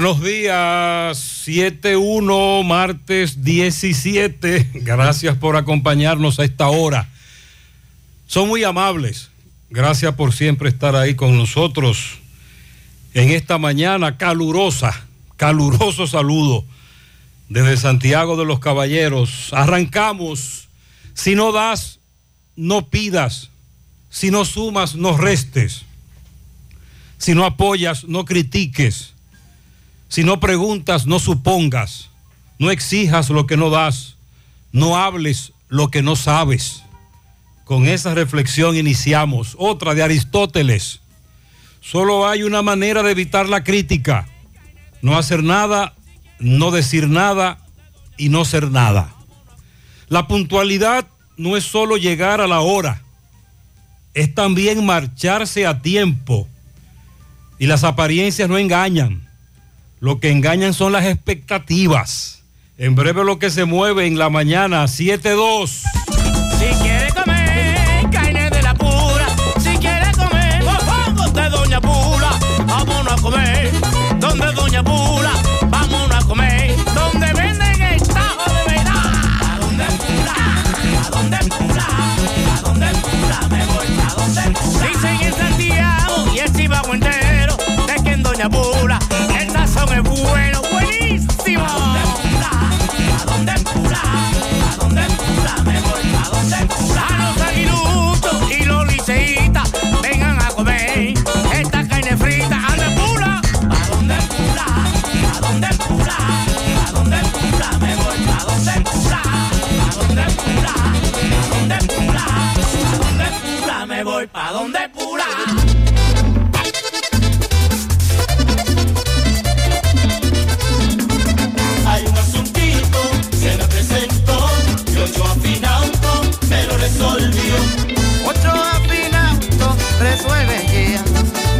Buenos días, 7-1, martes 17. Gracias por acompañarnos a esta hora. Son muy amables. Gracias por siempre estar ahí con nosotros en esta mañana calurosa. Caluroso saludo desde Santiago de los Caballeros. Arrancamos. Si no das, no pidas. Si no sumas, no restes. Si no apoyas, no critiques. Si no preguntas, no supongas. No exijas lo que no das. No hables lo que no sabes. Con esa reflexión iniciamos. Otra de Aristóteles. Solo hay una manera de evitar la crítica. No hacer nada, no decir nada y no ser nada. La puntualidad no es solo llegar a la hora. Es también marcharse a tiempo. Y las apariencias no engañan. Lo que engañan son las expectativas. En breve lo que se mueve en la mañana, 7-2. Si quiere comer carne de la pura, si quiere comer mofongos de Doña Pula, vámonos a comer. Donde Doña Pula, vámonos a comer. Donde venden el tajo de verdad. ¿A dónde Pula? ¿A dónde Pula? ¿A dónde Pula? Me voy a dónde Pula. Dicen en Santiago y el Chivago entero, de que en Doña Pula el sazón es bueno, buenísimo. ¿A dónde Pula? ¿A dónde Pula? Me voy a dónde Pula. A los aguiluchos y los liceitas, vengan a comer esta carne frita. ¿A dónde Pula? ¿A dónde Pula? ¿A dónde Pula? ¿A dónde Pula? Me voy a dónde Pula. ¿A dónde Pula? ¿A dónde Pula? ¿A dónde Pula? Me voy pa' donde Pula. Resolvió. Ocho afinauto resuelve ya,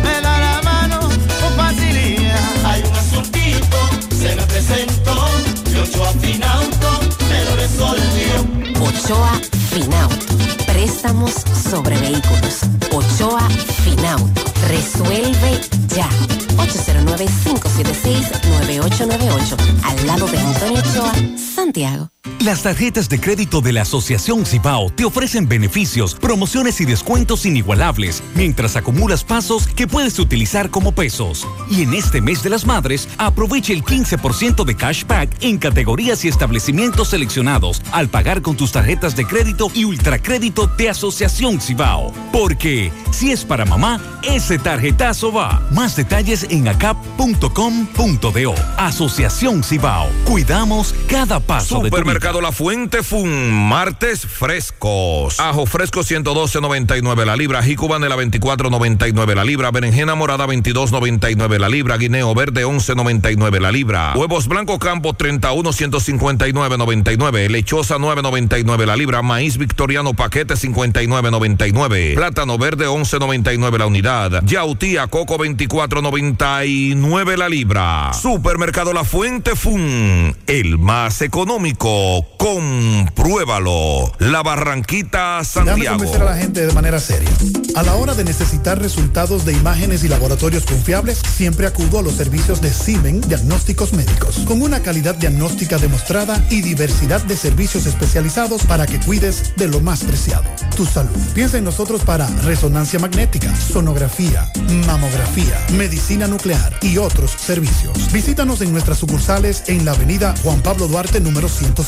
me da la mano con facilidad. Hay un asuntito, se me presentó, y ocho afinauto, me lo resolvió. Ochoa Finauto. Préstamos sobre vehículos. Ochoa Finauto. Resuelve ya. 809-576-9898. Al lado de Antonio Ochoa, Santiago. Las tarjetas de crédito de la Asociación Cibao te ofrecen beneficios, promociones y descuentos inigualables mientras acumulas pasos que puedes utilizar como pesos. Y en este mes de las madres, aprovecha el 15% de cashback en categorías y establecimientos seleccionados al pagar con tus tarjetas de crédito y ultracrédito de Asociación Cibao. Porque si es para mamá, ese tarjetazo va. Más detalles en acap.com.do. Asociación Cibao. Cuidamos cada paso de tu. Supermercado La Fuente Fun, martes frescos. Ajo fresco 112.99 la libra, jicubane la 24.99 la libra, berenjena morada 22.99 la libra, guineo verde 11.99 la libra, huevos blancos campo 31 159.99, lechosa 9.99 la libra, maíz victoriano paquete 59.99, plátano verde 11.99 la unidad, yautía coco 24.99 la libra. Supermercado La Fuente Fun, el más económico. Compruébalo. La Barranquita, Déjame Santiago. convencer a la gente de manera seria. A la hora de necesitar resultados de imágenes y laboratorios confiables, siempre acudo a los servicios de Simen Diagnósticos Médicos, con una calidad diagnóstica demostrada y diversidad de servicios especializados para que cuides de lo más preciado, tu salud. Piensa en nosotros para resonancia magnética, sonografía, mamografía, medicina nuclear y otros servicios. Visítanos en nuestras sucursales en la avenida Juan Pablo Duarte número 107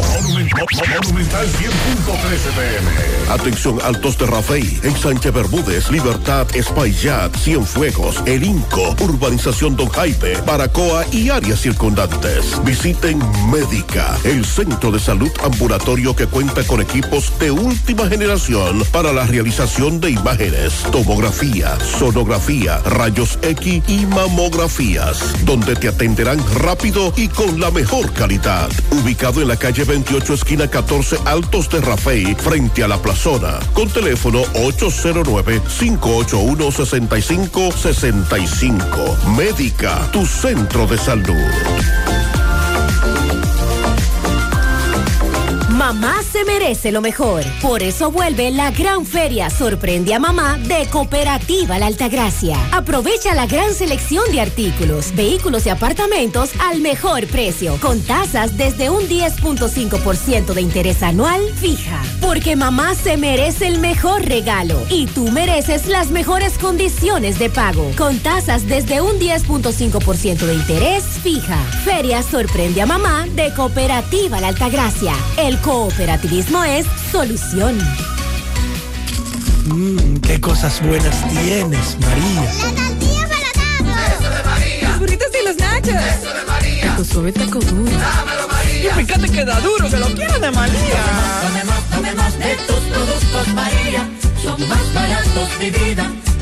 Monumental 100.13 pm. Atención Altos de Rafey, en Sánchez Bermúdez, Libertad, Espaillat, Cienfuegos, El Inco, Urbanización Don Jaipe, Baracoa y áreas circundantes. Visiten Médica, el centro de salud ambulatorio que cuenta con equipos de última generación para la realización de imágenes, tomografía, sonografía, rayos X y mamografías, donde te atenderán rápido y con la mejor calidad. Ubicado en la calle 28, esquina 14, Altos de Rafey, frente a la plazona. Con teléfono 809-581-6565. Médica, tu centro de salud. Mamá se merece lo mejor. Por eso vuelve la gran feria Sorprende a Mamá de Cooperativa La Altagracia. Aprovecha la gran selección de artículos, vehículos y apartamentos al mejor precio, con tasas desde un 10.5% de interés anual fija. Porque mamá se merece el mejor regalo y tú mereces las mejores condiciones de pago, con tasas desde un 10.5% de interés fija. Feria Sorprende a Mamá de Cooperativa La Altagracia. El cooperativismo es solución. Mmm, qué cosas buenas tienes, María. La tortilla para Eso de María. Los burritos y los nachos. Eso de María. Tu suave taco duro. Dámelo, María. Y fíjate que da duro, que lo quiero de María. Tomemos, tomemos de tus productos, María. Son más baratos de vida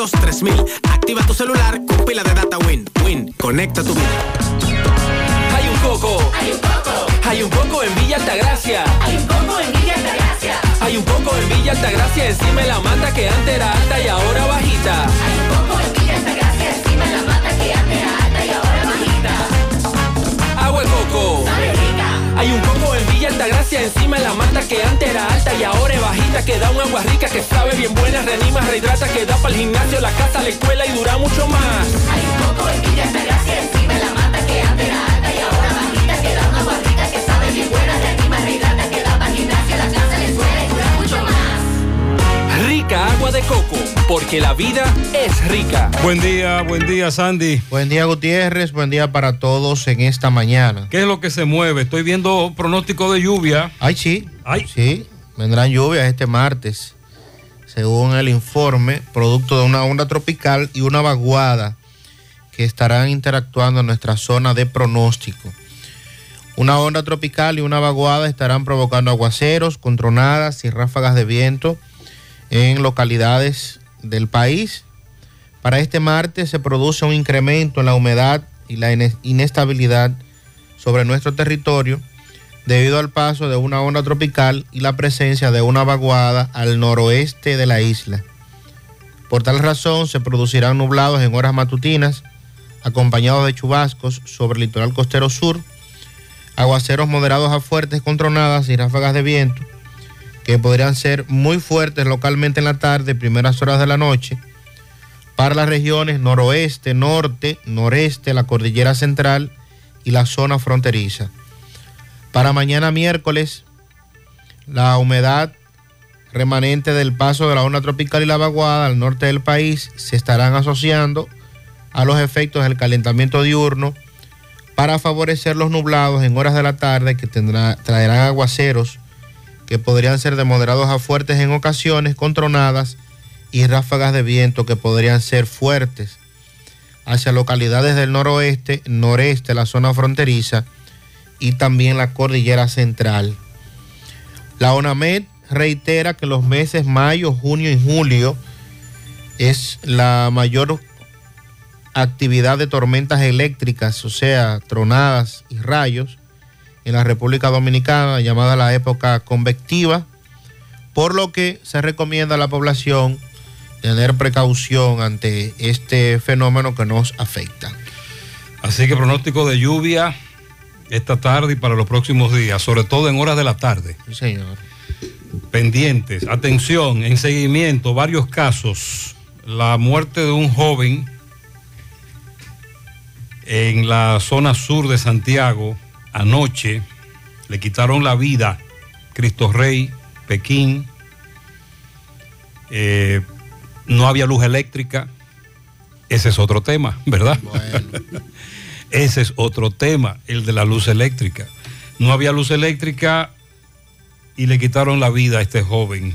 809 200 3000. Activa tu celular con pila de data Win. Win, conecta tu vida. Hay un coco. Hay un coco. Hay un coco en Villa Altagracia. Hay un coco en Villa Altagracia. Hay un coco en Villa Altagracia encima de la mata que antes era alta y ahora bajita. Hay un coco en Villa Altagracia encima de la mata que antes era alta y ahora bajita. Agua de coco. Hay un coco en Villa Altagracia encima de la mata que antes era alta y ahora es bajita que da un agua rica que sabe bien buena, reanima, rehidrata, que da para el gimnasio, la casa, la escuela y dura mucho más. Hay un coco en Villa Altagracia agua de coco, porque la vida es rica. Buen día, buen día, Sandy. Buen día, Gutiérrez. Buen día para todos en esta mañana. ¿Qué es lo que se mueve? Estoy viendo pronóstico de lluvia. Ay, sí. Ay. Sí, vendrán lluvias este martes, según el informe, producto de una onda tropical y una vaguada que estarán interactuando en nuestra zona de pronóstico. Una onda tropical y una vaguada estarán provocando aguaceros con tronadas y ráfagas de viento en localidades del país. Para este martes se produce un incremento en la humedad y la ine- inestabilidad sobre nuestro territorio debido al paso de una onda tropical y la presencia de una vaguada al noroeste de la isla. Por tal razón se producirán nublados en horas matutinas acompañados de chubascos sobre el litoral costero sur, aguaceros moderados a fuertes con tronadas y ráfagas de viento que podrían ser muy fuertes localmente en la tarde, primeras horas de la noche, para las regiones noroeste, norte, noreste, la cordillera central y la zona fronteriza. Para mañana miércoles, la humedad remanente del paso de la onda tropical y la vaguada al norte del país se estarán asociando a los efectos del calentamiento diurno para favorecer los nublados en horas de la tarde que tendrá- traerán aguaceros que podrían ser de moderados a fuertes en ocasiones con tronadas y ráfagas de viento que podrían ser fuertes hacia localidades del noroeste, noreste, la zona fronteriza y también la cordillera central. La ONAMED reitera que los meses mayo, junio y julio es la mayor actividad de tormentas eléctricas, o sea, tronadas y rayos en la República Dominicana, llamada la época convectiva, por lo que se recomienda a la población tener precaución ante este fenómeno que nos afecta. Así que pronóstico de lluvia esta tarde y para los próximos días, sobre todo en horas de la tarde. Sí, señor. Pendientes, atención, en seguimiento, varios casos. La muerte de un joven en la zona sur de Santiago anoche. Le quitaron la vida Cristo Rey, Pekín. Eh, no había luz eléctrica. Ese es otro tema, ¿verdad? Ese es otro tema, el de la luz eléctrica. No había luz eléctrica y le quitaron la vida a este joven.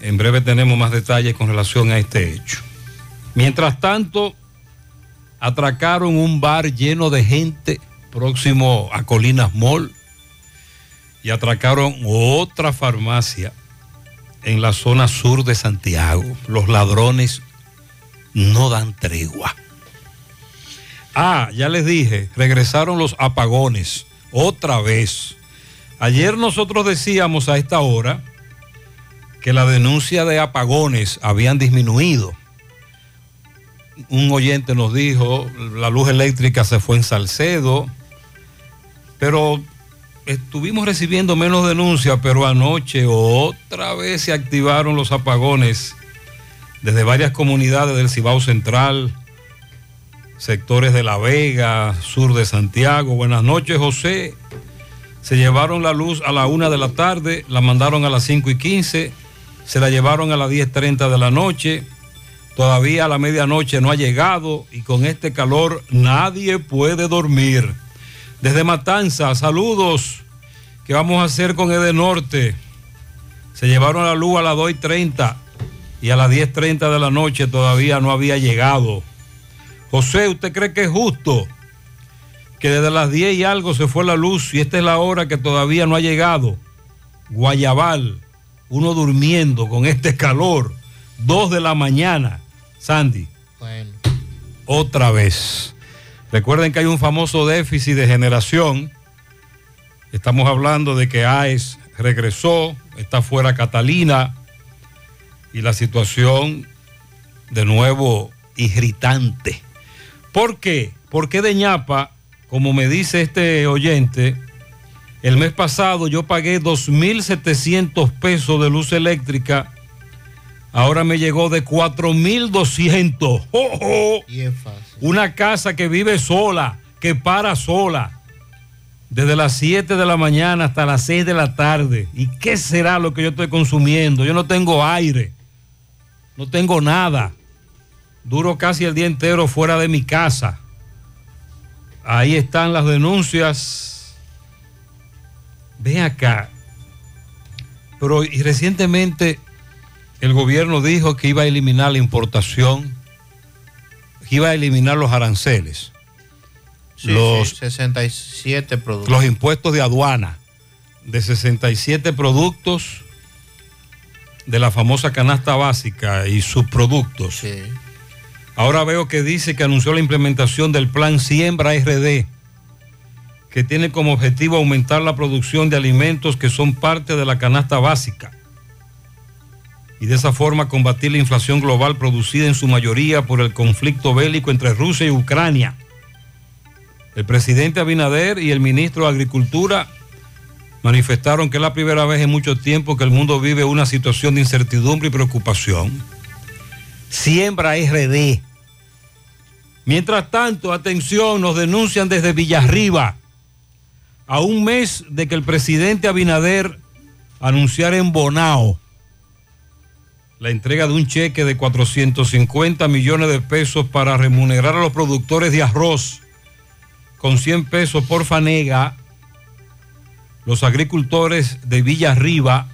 En breve tenemos más detalles con relación a este hecho. Mientras tanto, atracaron un bar lleno de gente próximo a Colinas Mall y atracaron otra farmacia en la zona sur de Santiago. Los ladrones no dan tregua. Ah, ya les dije, regresaron los apagones otra vez. Ayer nosotros decíamos a esta hora que la denuncia de apagones habían disminuido. Un oyente nos dijo, la luz eléctrica se fue en Salcedo, pero estuvimos recibiendo menos denuncias, pero anoche otra vez se activaron los apagones desde varias comunidades del Cibao Central, sectores de La Vega, sur de Santiago. Buenas noches, José. Se llevaron la luz a la una de la tarde, la mandaron a las 5 y 15, se la llevaron a las 10.30 de la noche. Todavía a la medianoche no ha llegado y con este calor nadie puede dormir. Desde Matanza, saludos. ¿Qué vamos a hacer con Edenorte? Se llevaron la luz a las 2.30 y a las 10.30 de la noche todavía no había llegado. José, ¿usted cree que es justo que desde las 10 y algo se fue la luz y esta es la hora que todavía no ha llegado? Guayabal, uno durmiendo con este calor, 2 de la mañana. Sandy, Bueno, otra vez. Recuerden que hay un famoso déficit de generación. Estamos hablando de que AES regresó, está fuera Catalina y la situación de nuevo irritante. ¿Por qué? Porque de ñapa, como me dice este oyente, el mes pasado yo pagué 2.700 pesos de luz eléctrica, ahora me llegó de 4.200. ¡Oh, oh! y es fácil. Una casa que vive sola, que para sola, desde las 7 de la mañana hasta las 6 de la tarde. ¿Y qué será lo que yo estoy consumiendo? Yo no tengo aire, no tengo nada. Duro casi el día entero fuera de mi casa. Ahí están las denuncias. Ven acá. Pero y recientemente el gobierno dijo que iba a eliminar la importación, que iba a eliminar los aranceles. los, Sí, 67 productos. los impuestos de aduana de 67 productos de la famosa canasta básica y subproductos. Ahora veo que dice que anunció la implementación del plan Siembra RD, que tiene como objetivo aumentar la producción de alimentos que son parte de la canasta básica y de esa forma combatir la inflación global producida en su mayoría por el conflicto bélico entre Rusia y Ucrania. El presidente Abinader y el ministro de Agricultura manifestaron que es la primera vez en mucho tiempo que el mundo vive una situación de incertidumbre y preocupación. Siembra RD. Mientras tanto, atención, nos denuncian desde Villarriba, a un mes de que el presidente Abinader anunciara en Bonao la entrega de un cheque de 450 millones de pesos para remunerar a los productores de arroz con 100 pesos por fanega, los agricultores de Villarriba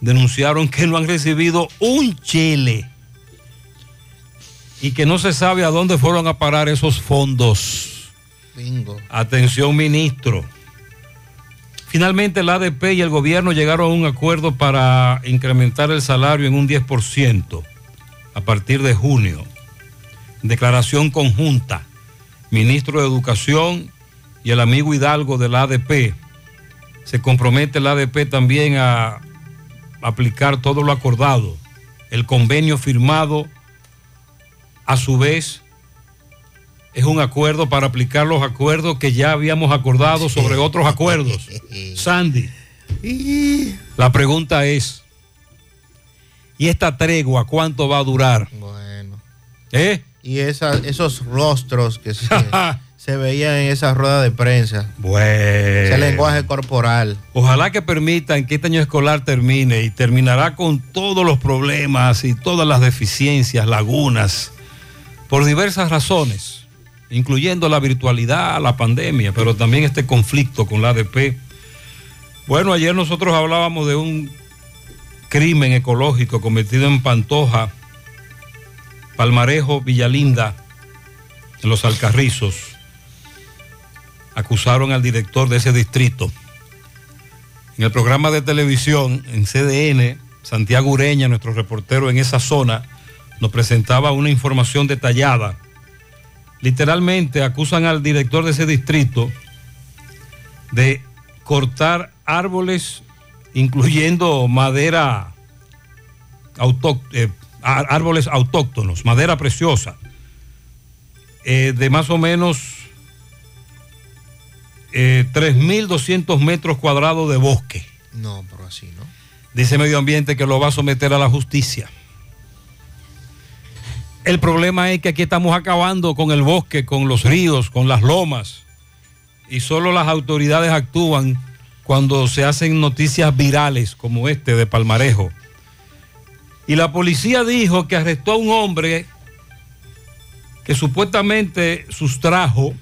denunciaron que no han recibido un chile y que no se sabe a dónde fueron a parar esos fondos. Bingo. Atención, ministro. Finalmente, el ADP y el gobierno llegaron a un acuerdo para incrementar el salario en un 10% a partir de junio. Declaración conjunta. Ministro de Educación y el amigo Hidalgo del ADP. Se compromete el ADP también a aplicar todo lo acordado. El convenio firmado, a su vez, es un acuerdo para aplicar los acuerdos que ya habíamos acordado sobre otros acuerdos. Sandy, la pregunta es, ¿y esta tregua cuánto va a durar? Bueno. ¿Eh? Y esa- esos rostros que se, se veían en esa rueda de prensa. Bueno. Ese lenguaje corporal. Ojalá que permitan que este año escolar termine y terminará con todos los problemas y todas las deficiencias, lagunas, por diversas razones, incluyendo la virtualidad, la pandemia, pero también este conflicto con la ADP. Bueno, ayer nosotros hablábamos de un crimen ecológico cometido en Pantoja, Palmarejo, Villalinda, en los Alcarrizos. Acusaron al director de ese distrito. En el programa de televisión, en CDN, Santiago Ureña, nuestro reportero en esa zona, nos presentaba una información detallada. Literalmente acusan al director de ese distrito de cortar árboles, incluyendo madera, autóct- eh, árboles autóctonos, madera preciosa, eh, de más o menos eh, 3.200 metros cuadrados de bosque. No, pero así, ¿no? Dice Medio Ambiente que lo va a someter a la justicia. El problema es que aquí estamos acabando con el bosque, con los ríos, con las lomas. Y solo las autoridades actúan cuando se hacen noticias virales como este de Palmarejo. Y la policía dijo que arrestó a un hombre que supuestamente sustrajo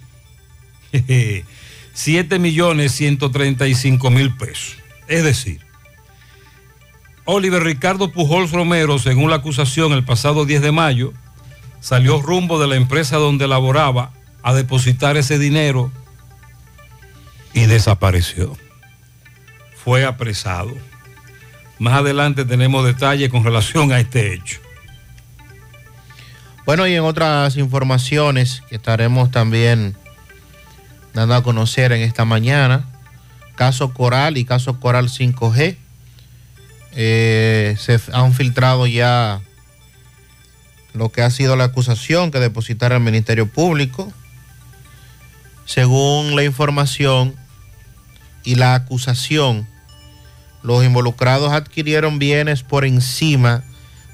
7 millones 135 mil pesos. Es decir, Oliver Ricardo Pujols Romero, según la acusación, el pasado 10 de mayo, salió rumbo de la empresa donde laboraba a depositar ese dinero y desapareció. Fue apresado. Más adelante tenemos detalles con relación a este hecho. Bueno, y en otras informaciones que estaremos también dando a conocer en esta mañana, caso Coral y caso Coral 5G, eh, se han filtrado ya lo que ha sido la acusación que depositara el Ministerio Público. Según la información y la acusación, los involucrados adquirieron bienes por encima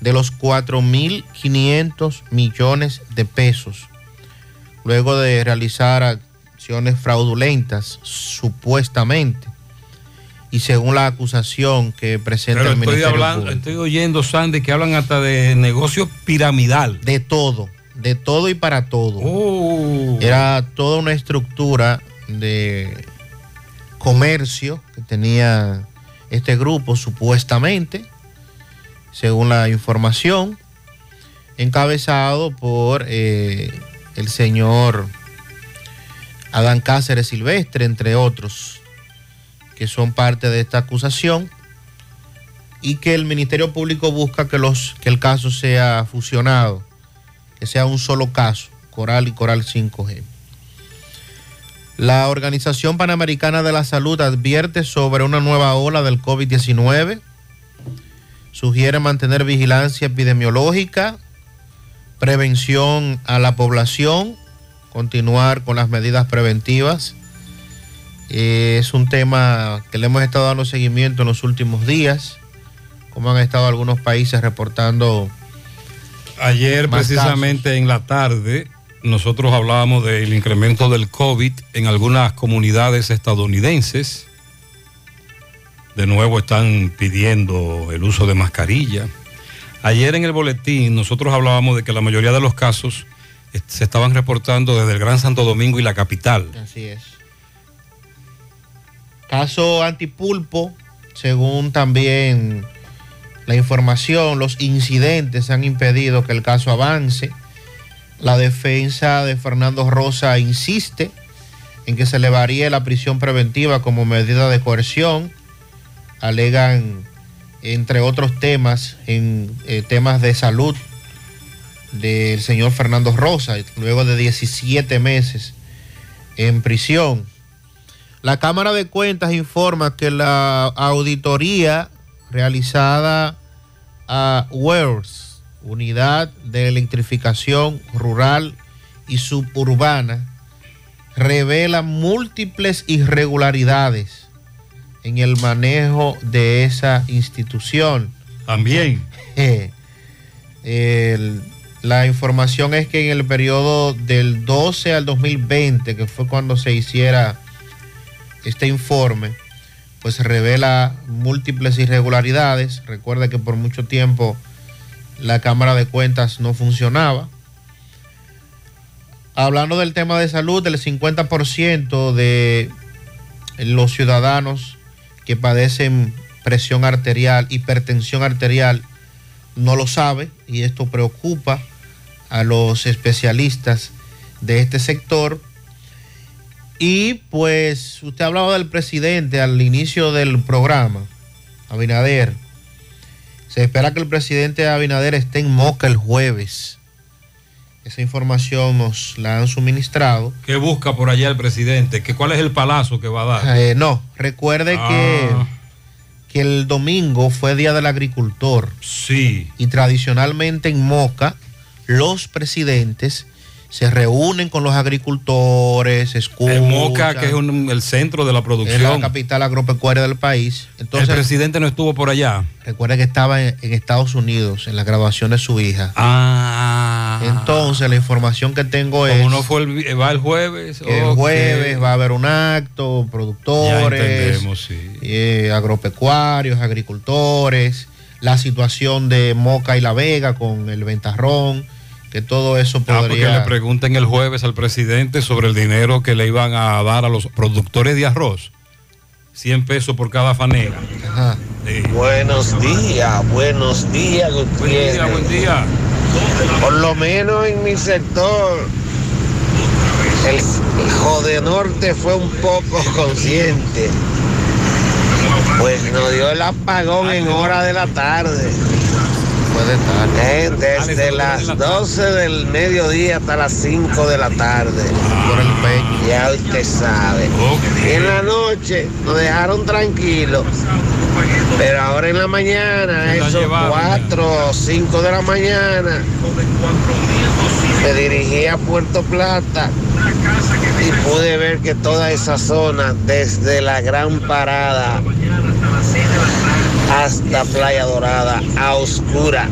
de los 4.500 millones de pesos, luego de realizar acciones fraudulentas, supuestamente, y según la acusación que presenta Pero el estoy, Ministerio hablando, Público. estoy oyendo, Sandy, que hablan hasta de negocio piramidal. De todo, de todo y para todo. Oh. Era toda una estructura de comercio que tenía este grupo supuestamente, según la información, encabezado por eh, el señor Adán Cáceres Silvestre, entre otros, que son parte de esta acusación y que el Ministerio Público busca que, los, que el caso sea fusionado, que sea un solo caso, Coral y Coral 5G. La Organización Panamericana de la Salud advierte sobre una nueva ola del COVID-19, sugiere mantener vigilancia epidemiológica, prevención a la población, continuar con las medidas preventivas. Eh, es un tema que le hemos estado dando seguimiento en los últimos días, como han estado algunos países reportando. Ayer, precisamente en la tarde, nosotros hablábamos del incremento del COVID en algunas comunidades estadounidenses. De nuevo están pidiendo el uso de mascarilla. Ayer en el boletín nosotros hablábamos de que la mayoría de los casos se estaban reportando desde el Gran Santo Domingo y la capital. Así es. Caso antipulpo, según también la información, los incidentes han impedido que el caso avance. La defensa de Fernando Rosa insiste en que se le varíe la prisión preventiva como medida de coerción. Alegan, entre otros temas, en eh, temas de salud del señor Fernando Rosa, luego de 17 meses en prisión. La Cámara de Cuentas informa que la auditoría realizada a WERS, Unidad de Electrificación Rural y Suburbana, revela múltiples irregularidades en el manejo de esa institución. También. El- la información es que en el periodo del 12 al 2020, que fue cuando se hiciera este informe, pues revela múltiples irregularidades. Recuerda que por mucho tiempo la Cámara de Cuentas no funcionaba. Hablando del tema de salud, el 50% de los ciudadanos que padecen presión arterial, hipertensión arterial, no lo sabe y esto preocupa a los especialistas de este sector. Y pues usted hablaba del presidente al inicio del programa, Abinader. Se espera que el presidente Abinader esté en Moca el jueves. Esa información nos la han suministrado. ¿Qué busca por allá el presidente? ¿Qué, ¿Cuál es el palazo que va a dar? Eh, no, recuerde que, Ah. que el domingo fue Día del Agricultor. Sí. Y tradicionalmente en Moca, los presidentes se reúnen con los agricultores, escuchan. En Moca, que es un- el centro de la es la producción. capital agropecuaria del país. Entonces, el presidente no estuvo por allá. recuerda que estaba en, en Estados Unidos en la graduación de su hija. Ah. Entonces, la información que tengo es Como no fue el, vi- va el jueves. que el jueves va a haber un acto, productores, sí. eh, agropecuarios, agricultores, la situación de Moca y La Vega con el ventarrón, que todo eso Ah, porque podría... le pregunten el jueves al presidente sobre el dinero que le iban a dar a los productores de arroz. 100 pesos por cada. Ajá. Sí. Buenos días, buenos días, Buen Gutiérrez. día, buen día. Por lo menos en mi sector, el, el Jode Norte fue un poco consciente. Pues nos dio el apagón en hora de la tarde. Puede estar. Eh, desde las 12 del mediodía hasta las 5 de la tarde. Por el pecho. Ya usted sabe. Y en la noche nos dejaron tranquilos. Pero ahora en la mañana, llevaron, 4 o 5 de la mañana, me dirigí a Puerto Plata y pude ver que toda esa zona, desde la Gran Parada hasta Playa Dorada, a oscura.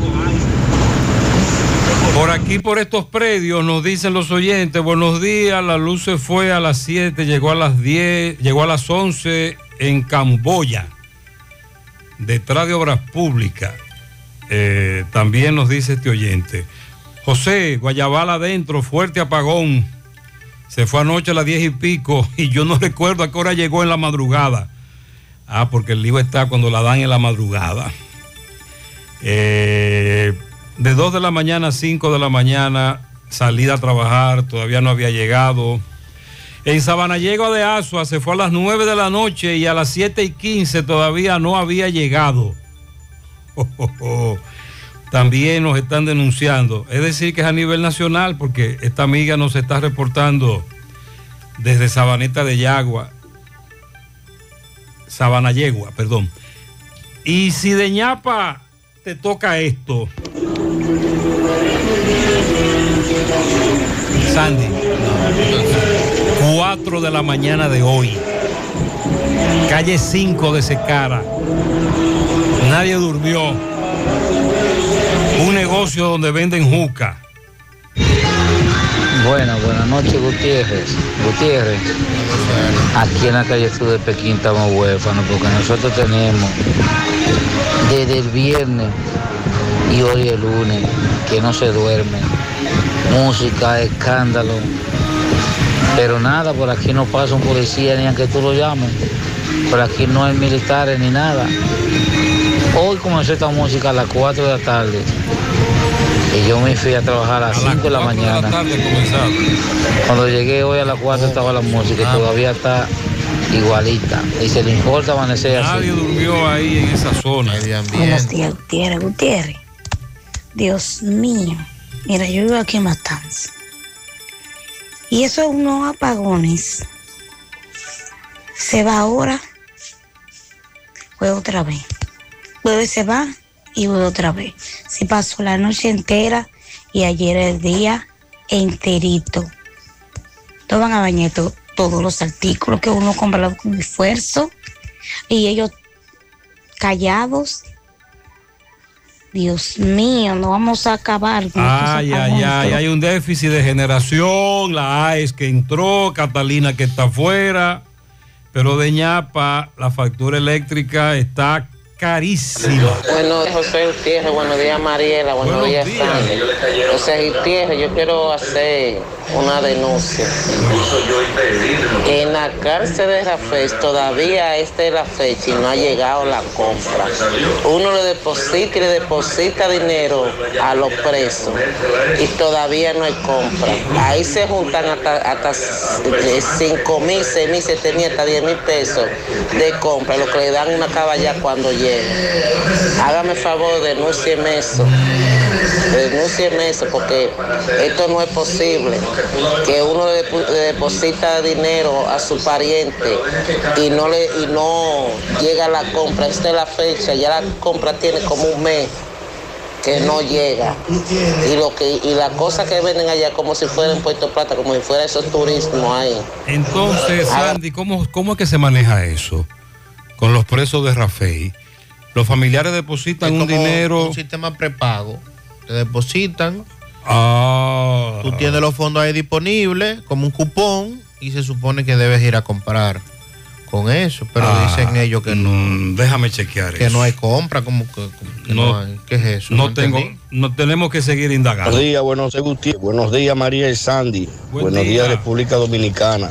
Por aquí, por estos predios, nos dicen los oyentes, buenos días, la luz se fue a las 7, llegó a las 10, llegó a las 11 en Camboya, detrás de Obras Públicas. Eh, también nos dice este oyente, José, Guayabal adentro, fuerte apagón, se fue anoche a las 10 y pico y yo no recuerdo a qué hora llegó en la madrugada. Ah, porque el lío está cuando la dan en la madrugada. Eh, de 2 de la mañana a 5 de la mañana, salida a trabajar, todavía no había llegado. En Sabanallegua de Asua se fue a las 9 de la noche y a las 7 y 15 todavía no había llegado. También nos están denunciando. Es decir, que es a nivel nacional porque esta amiga nos está reportando desde Sabaneta de Yagua. Sabanallegua, perdón. Y si de ñapa te toca esto. Sandy. 4 de la mañana de hoy. Calle 5 de Secara. Nadie durmió. Un negocio donde venden juca. Buenas, buenas noches, Gutiérrez. Gutiérrez, aquí en la calle Sur de Pekín estamos huérfanos porque nosotros tenemos desde el viernes y hoy el lunes que no se duerme. Música, escándalo. Pero nada, por aquí no pasa un policía ni aunque tú lo llames. Por aquí no hay militares ni nada. Hoy comenzó esta música a las 4 de la tarde. Y yo me fui a trabajar a las 5 de la mañana. Cuando llegué hoy a las 4 estaba la música y todavía está igualita. Y se le importa amanecer así. Nadie durmió ahí en esa zona. Buenos días, Gutiérrez, Gutiérrez. Dios mío. Mira, yo vivo aquí en Matanza. Y eso es unos apagones. Se va ahora, fue otra vez. Luego se va y voy otra vez. Se pasó la noche entera y ayer el día enterito. Todos van a bañar to- todos los artículos que uno compra con esfuerzo y ellos callados. Dios mío, no vamos a acabar. Ay, ay, ay, hay un déficit de generación, la AES que entró, Catalina que está afuera, pero de ñapa la factura eléctrica está carísima. Buenos días, José Gutiérrez. Buenos días, Mariela. Buenos, Buenos días, días. José Gutiérrez, yo quiero hacer una denuncia. En la cárcel de Rafés todavía es la fecha y no ha llegado la compra. Uno le deposita y le deposita dinero a los presos y todavía no hay compra. Ahí se juntan hasta, hasta 5 mil, 6 mil, 7 mil, hasta 10 mil pesos de compra, lo que le dan una caballa cuando llegue. Hágame favor, denúncieme eso. Denúncieme eso porque esto no es posible. Que uno le, deposita dinero a su pariente y no le y no llega la compra. Esta es la fecha, ya la compra tiene como un mes que no llega. Y lo que y las cosas que venden allá como si fuera en Puerto Plata, como si fuera esos turismo ahí. Entonces, Sandy, ¿cómo, ¿cómo es que se maneja eso con los presos de Rafael? Los familiares depositan un como dinero. Un sistema prepago. Te depositan. Ah. Tú tienes los fondos ahí disponibles como un cupón y se supone que debes ir a comprar con eso. Pero Ah, dicen ellos que no. mm, déjame chequear Que eso. no hay compra, como que, como que no, No, hay. ¿Qué es eso? No tengo, entendí. no tenemos que seguir indagando. Buenos días, buenos días, Gutiérrez. Buenos días, María y Sandy. Buen buenos día. días, República Dominicana.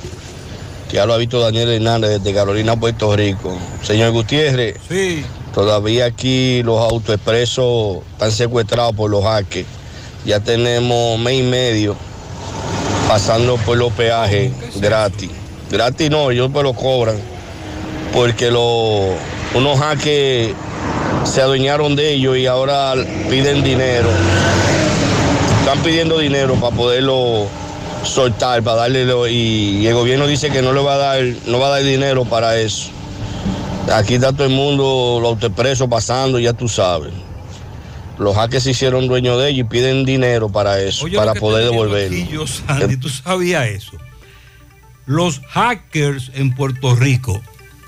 Ya lo ha visto Daniel Hernández desde Carolina, Puerto Rico. Señor Gutiérrez, Sí. todavía aquí los autoexpresos están secuestrados por los hackers. Ya tenemos mes y medio pasando por los peajes gratis. Gratis no, ellos me lo cobran. Porque los, unos hackers se adueñaron de ellos y ahora piden dinero. Están pidiendo dinero para poderlo soltar, para darle y, y el gobierno dice que no le va a dar, no va a dar dinero para eso. Aquí está todo el mundo, los autoexpresos pasando, ya tú sabes. Los hackers se hicieron dueños de ellos y piden dinero para eso, Oye, para poder devolverlo. aquí yo, Sandy, tú sabías eso. Los hackers en Puerto Rico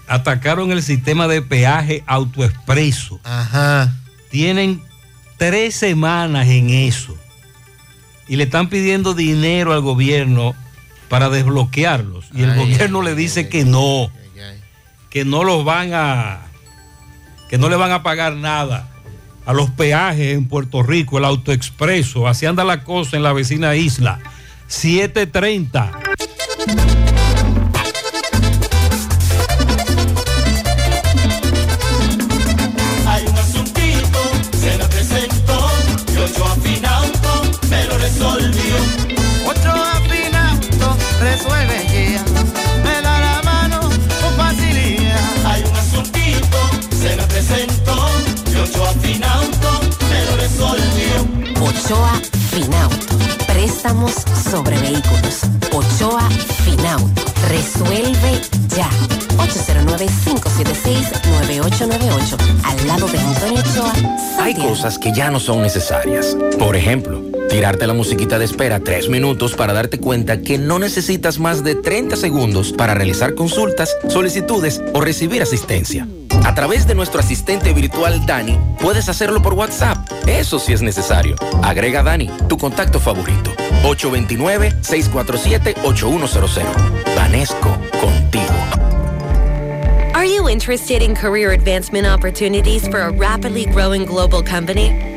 atacaron el sistema de peaje autoexpreso. Ajá. Tienen tres semanas en eso. Y le están pidiendo dinero al gobierno para desbloquearlos. Y el Ay, gobierno le dice que no. Que no los van a. Que no le van a pagar nada a los peajes en Puerto Rico, el autoexpreso. Así anda la cosa en la vecina isla. 730. Préstamos sobre vehículos. Ochoa Finauto. Resuelve ya. 809-576-9898. Al lado de Antonio Ochoa. Hay cosas que ya no son necesarias. Por ejemplo, tirarte la musiquita de espera tres minutos para darte cuenta que no necesitas más de 30 segundos para realizar consultas, solicitudes o recibir asistencia. A través de nuestro asistente virtual Dani, puedes hacerlo por WhatsApp. Eso sí es necesario. Agrega Dani, tu contacto favorito. 829-647-8100. Vanesco, contigo. Are you interested in career advancement opportunities for a rapidly growing global company?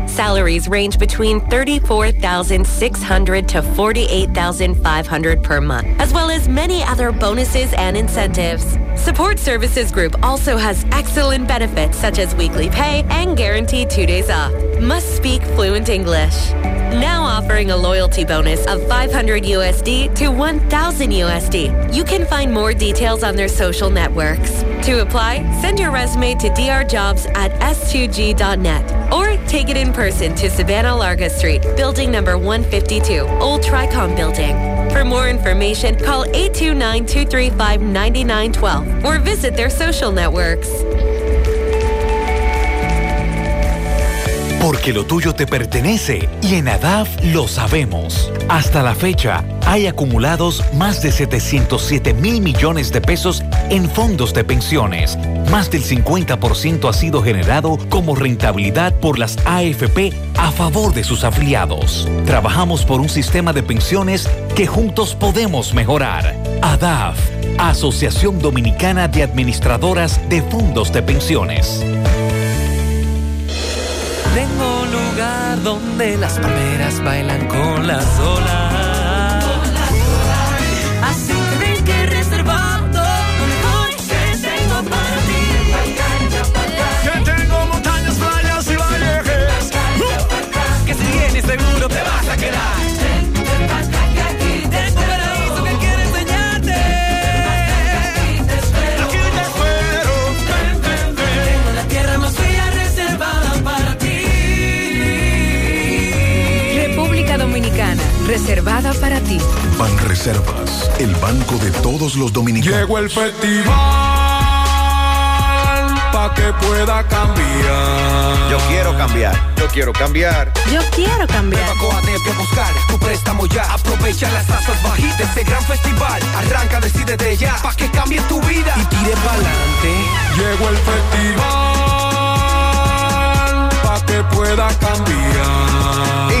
Salaries range between 34,600 to 48,500 per month, as well as many other bonuses and incentives. Support Services Group also has excellent benefits such as weekly pay and guaranteed two days off. Must speak fluent English. Now offering a loyalty bonus of 500 USD to 1000 USD. You can find more details on their social networks. To apply, send your resume to drjobs at s2g.net or take it in person to Savannah Larga Street, building number 152, Old Tricom Building. For more information, call 829-235-9912 or visit their social networks. Porque lo tuyo te pertenece y en ADAF lo sabemos. Hasta la fecha, hay acumulados más de 707 mil millones de pesos en fondos de pensiones. Más del 50% ha sido generado como rentabilidad por las AFP a favor de sus afiliados. Trabajamos por un sistema de pensiones que juntos podemos mejorar. ADAF, Asociación Dominicana de Administradoras de Fondos de Pensiones. Tengo lugar donde las palmeras bailan con las olas. Reservada para ti. Ban Reservas, el banco de todos los dominicanos. Llegó el festival pa' que pueda cambiar. Yo quiero cambiar, yo quiero cambiar. Yo quiero cambiar. Coatete a buscar tu préstamo ya. Aprovecha las tasas bajitas de este gran festival. Arranca, decide de ya, pa' que cambie tu vida y tire pa'lante. Llegó el festival pa' que pueda cambiar.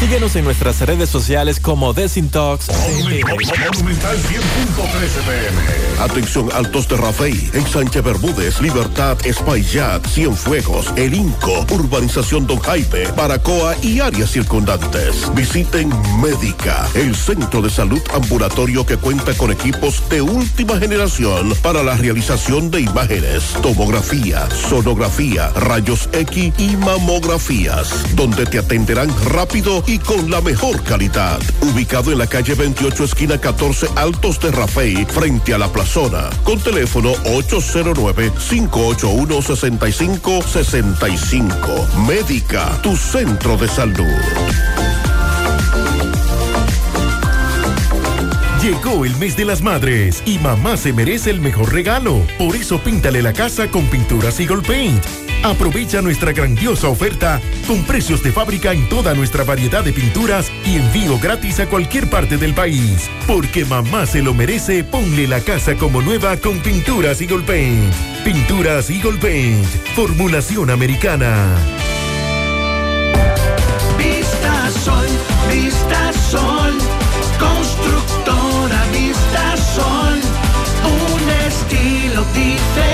Síguenos en nuestras redes sociales como Desintox. Monumental 100.13 pm. Atención Altos de Rafey, en Sánchez Bermúdez, Libertad, Espaillat, Cienfuegos, El Inco, Urbanización Don Jaime, Baracoa y áreas circundantes. Visiten Médica, el centro de salud ambulatorio que cuenta con equipos de última generación para la realización de imágenes, tomografía, sonografía, rayos X y mamografías, donde te atenderán rápido y con la mejor calidad. Ubicado en la calle 28, esquina 14, Altos de Rafey, frente a la plazona, con teléfono 809-581-6565. Médica, tu centro de salud. Llegó el mes de las madres y mamá se merece el mejor regalo. Por eso píntale la casa con pinturas Eagle Paint. Aprovecha nuestra grandiosa oferta con precios de fábrica en toda nuestra variedad de pinturas y envío gratis a cualquier parte del país. Porque mamá se lo merece, ponle la casa como nueva con pinturas Eagle Paint. Pinturas Eagle Paint. Formulación americana. Vista Sol, Vista Sol, constructora Vista Sol, un estilo diferente,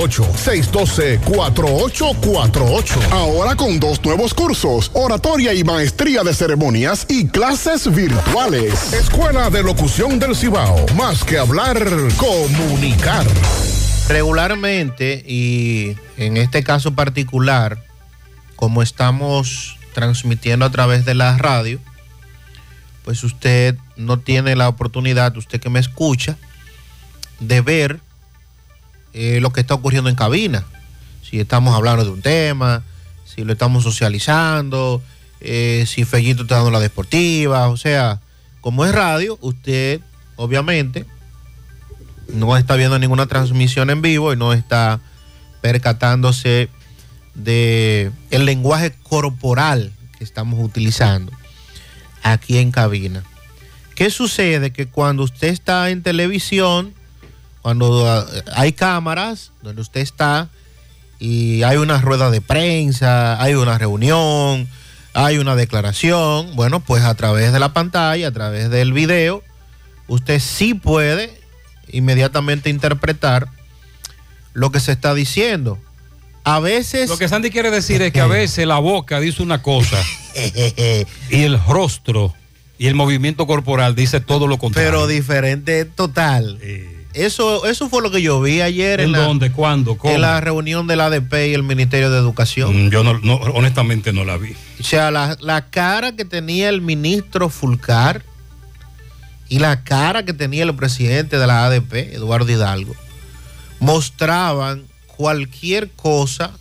612-4848. Ahora con dos nuevos cursos, oratoria y maestría de ceremonias y clases virtuales. Escuela de Locución del Cibao. Más que hablar, comunicar. Regularmente, y en este caso particular, como estamos transmitiendo a través de la radio, pues usted no tiene la oportunidad, usted que me escucha, de ver eh, lo que está ocurriendo en cabina. Si estamos hablando de un tema, si lo estamos socializando, eh, si Fellito está dando la deportiva, o sea, como es radio, usted obviamente no está viendo ninguna transmisión en vivo y no está percatándose de el lenguaje corporal que estamos utilizando aquí en cabina. ¿Qué sucede? Que cuando usted está en televisión, cuando uh, hay cámaras donde usted está y hay una rueda de prensa, hay una reunión, hay una declaración, bueno, pues a través de la pantalla, a través del video, usted sí puede inmediatamente interpretar lo que se está diciendo. A veces... Lo que Sandy quiere decir es que a veces la boca dice una cosa y el rostro y el movimiento corporal dice todo lo contrario. Pero diferente total. Eso, eso fue lo que yo vi ayer ¿En en, la, dónde? ¿Cuándo? ¿Cómo? en la reunión del ADP y el Ministerio de Educación. Mm, Yo no, no, honestamente no la vi. O sea, la, la cara que tenía el ministro Fulcar y la cara que tenía el presidente de la ADP, Eduardo Hidalgo, mostraban cualquier cosa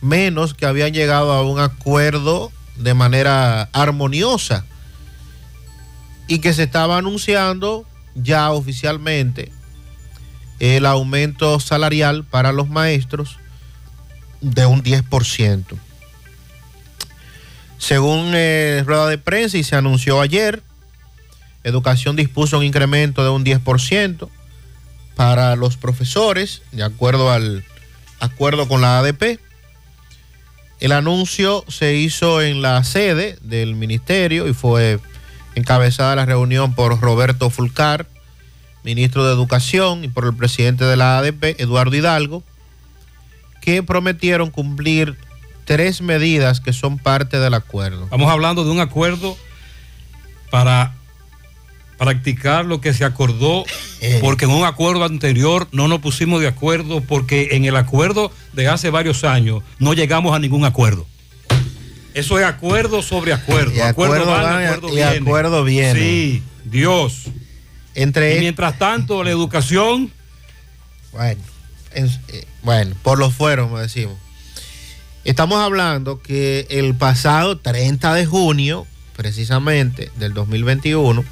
menos que habían llegado a un acuerdo de manera armoniosa y que se estaba anunciando ya oficialmente el aumento salarial para los maestros de un 10%. Según eh, rueda de prensa y se anunció ayer, Educación dispuso un incremento de un 10% para los profesores, de acuerdo al acuerdo con la ADP. El anuncio se hizo en la sede del ministerio y fue encabezada la reunión por Roberto Fulcar, ministro de Educación, y por el presidente de la ADP, Eduardo Hidalgo, que prometieron cumplir tres medidas que son parte del acuerdo. Estamos hablando de un acuerdo para practicar lo que se acordó, porque en un acuerdo anterior no nos pusimos de acuerdo, porque en el acuerdo de hace varios años no llegamos a ningún acuerdo. Eso es acuerdo sobre acuerdo. Y acuerdo, acuerdo van, van y- acuerdo y viene. acuerdo viene. Sí, Dios. Entre Y mientras tanto, la educación. Bueno, en- eh, bueno, por los fueros, como decimos. Estamos hablando que el pasado 30 de junio, precisamente del 2021,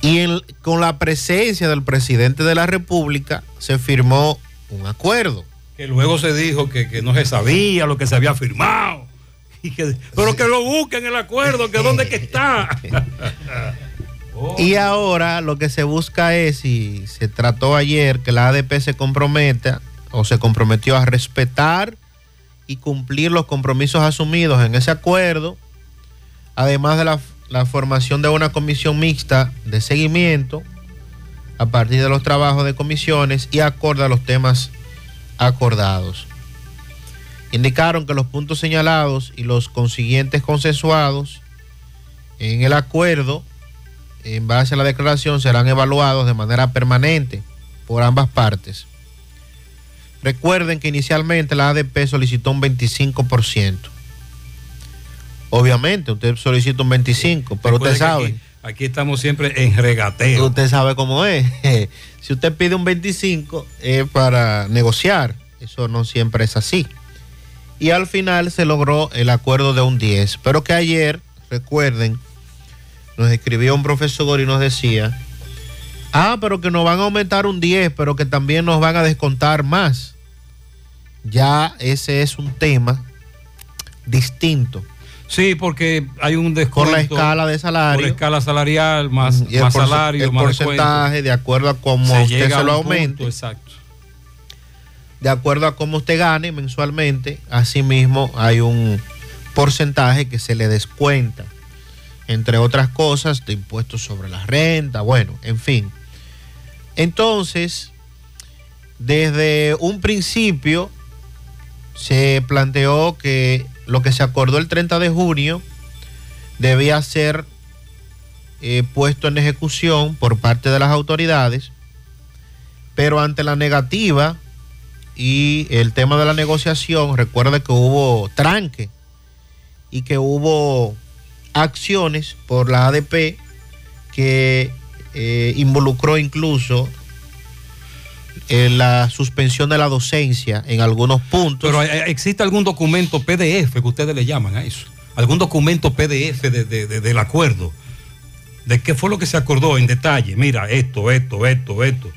y con la presencia del presidente de la República, se firmó un acuerdo. Que luego se dijo que, que no se sabía lo que se había firmado. Y que, pero que lo busquen el acuerdo, que dónde que está. Y ahora lo que se busca es, y se trató ayer, que la ADP se comprometa o se comprometió a respetar y cumplir los compromisos asumidos en ese acuerdo, además de la, la formación de una comisión mixta de seguimiento a partir de los trabajos de comisiones y acorde a los temas acordados. Indicaron que los puntos señalados y los consiguientes consensuados en el acuerdo en base a la declaración serán evaluados de manera permanente por ambas partes. Recuerden que inicialmente la ADP solicitó un 25%. Obviamente, usted solicita un 25%, pero usted Recuerde sabe. Aquí, aquí estamos siempre en regateo. Usted sabe cómo es. si usted pide un 25 es para negociar. Eso no siempre es así. Y al final se logró el acuerdo de un 10. Pero que ayer, recuerden, nos escribió un profesor y nos decía, ah, pero que nos van a aumentar un 10, pero que también nos van a descontar más. Ya ese es un tema distinto. Sí, porque hay un descuento. Por la escala de salario. Por escala salarial, más, Y el más salario, el más porcentaje descuento. de acuerdo a cómo Se usted llega se lo punto, exacto. de acuerdo a cómo usted gane mensualmente, asimismo hay un porcentaje que se le descuenta, entre otras cosas, de impuestos sobre la renta, bueno, en fin. Entonces, desde un principio se planteó que lo que se acordó el 30 de junio debía ser eh, puesto en ejecución por parte de las autoridades, pero ante la negativa y el tema de la negociación, recuerde que hubo tranque y que hubo acciones por la ADP que eh, involucró incluso eh, la suspensión de la docencia en algunos puntos. Pero ¿hay- ¿existe algún documento PDF que ustedes le llaman a eso? ¿Algún documento PDF de- de- del acuerdo? ¿De qué fue lo que se acordó en detalle? Mira, esto, esto, esto, esto.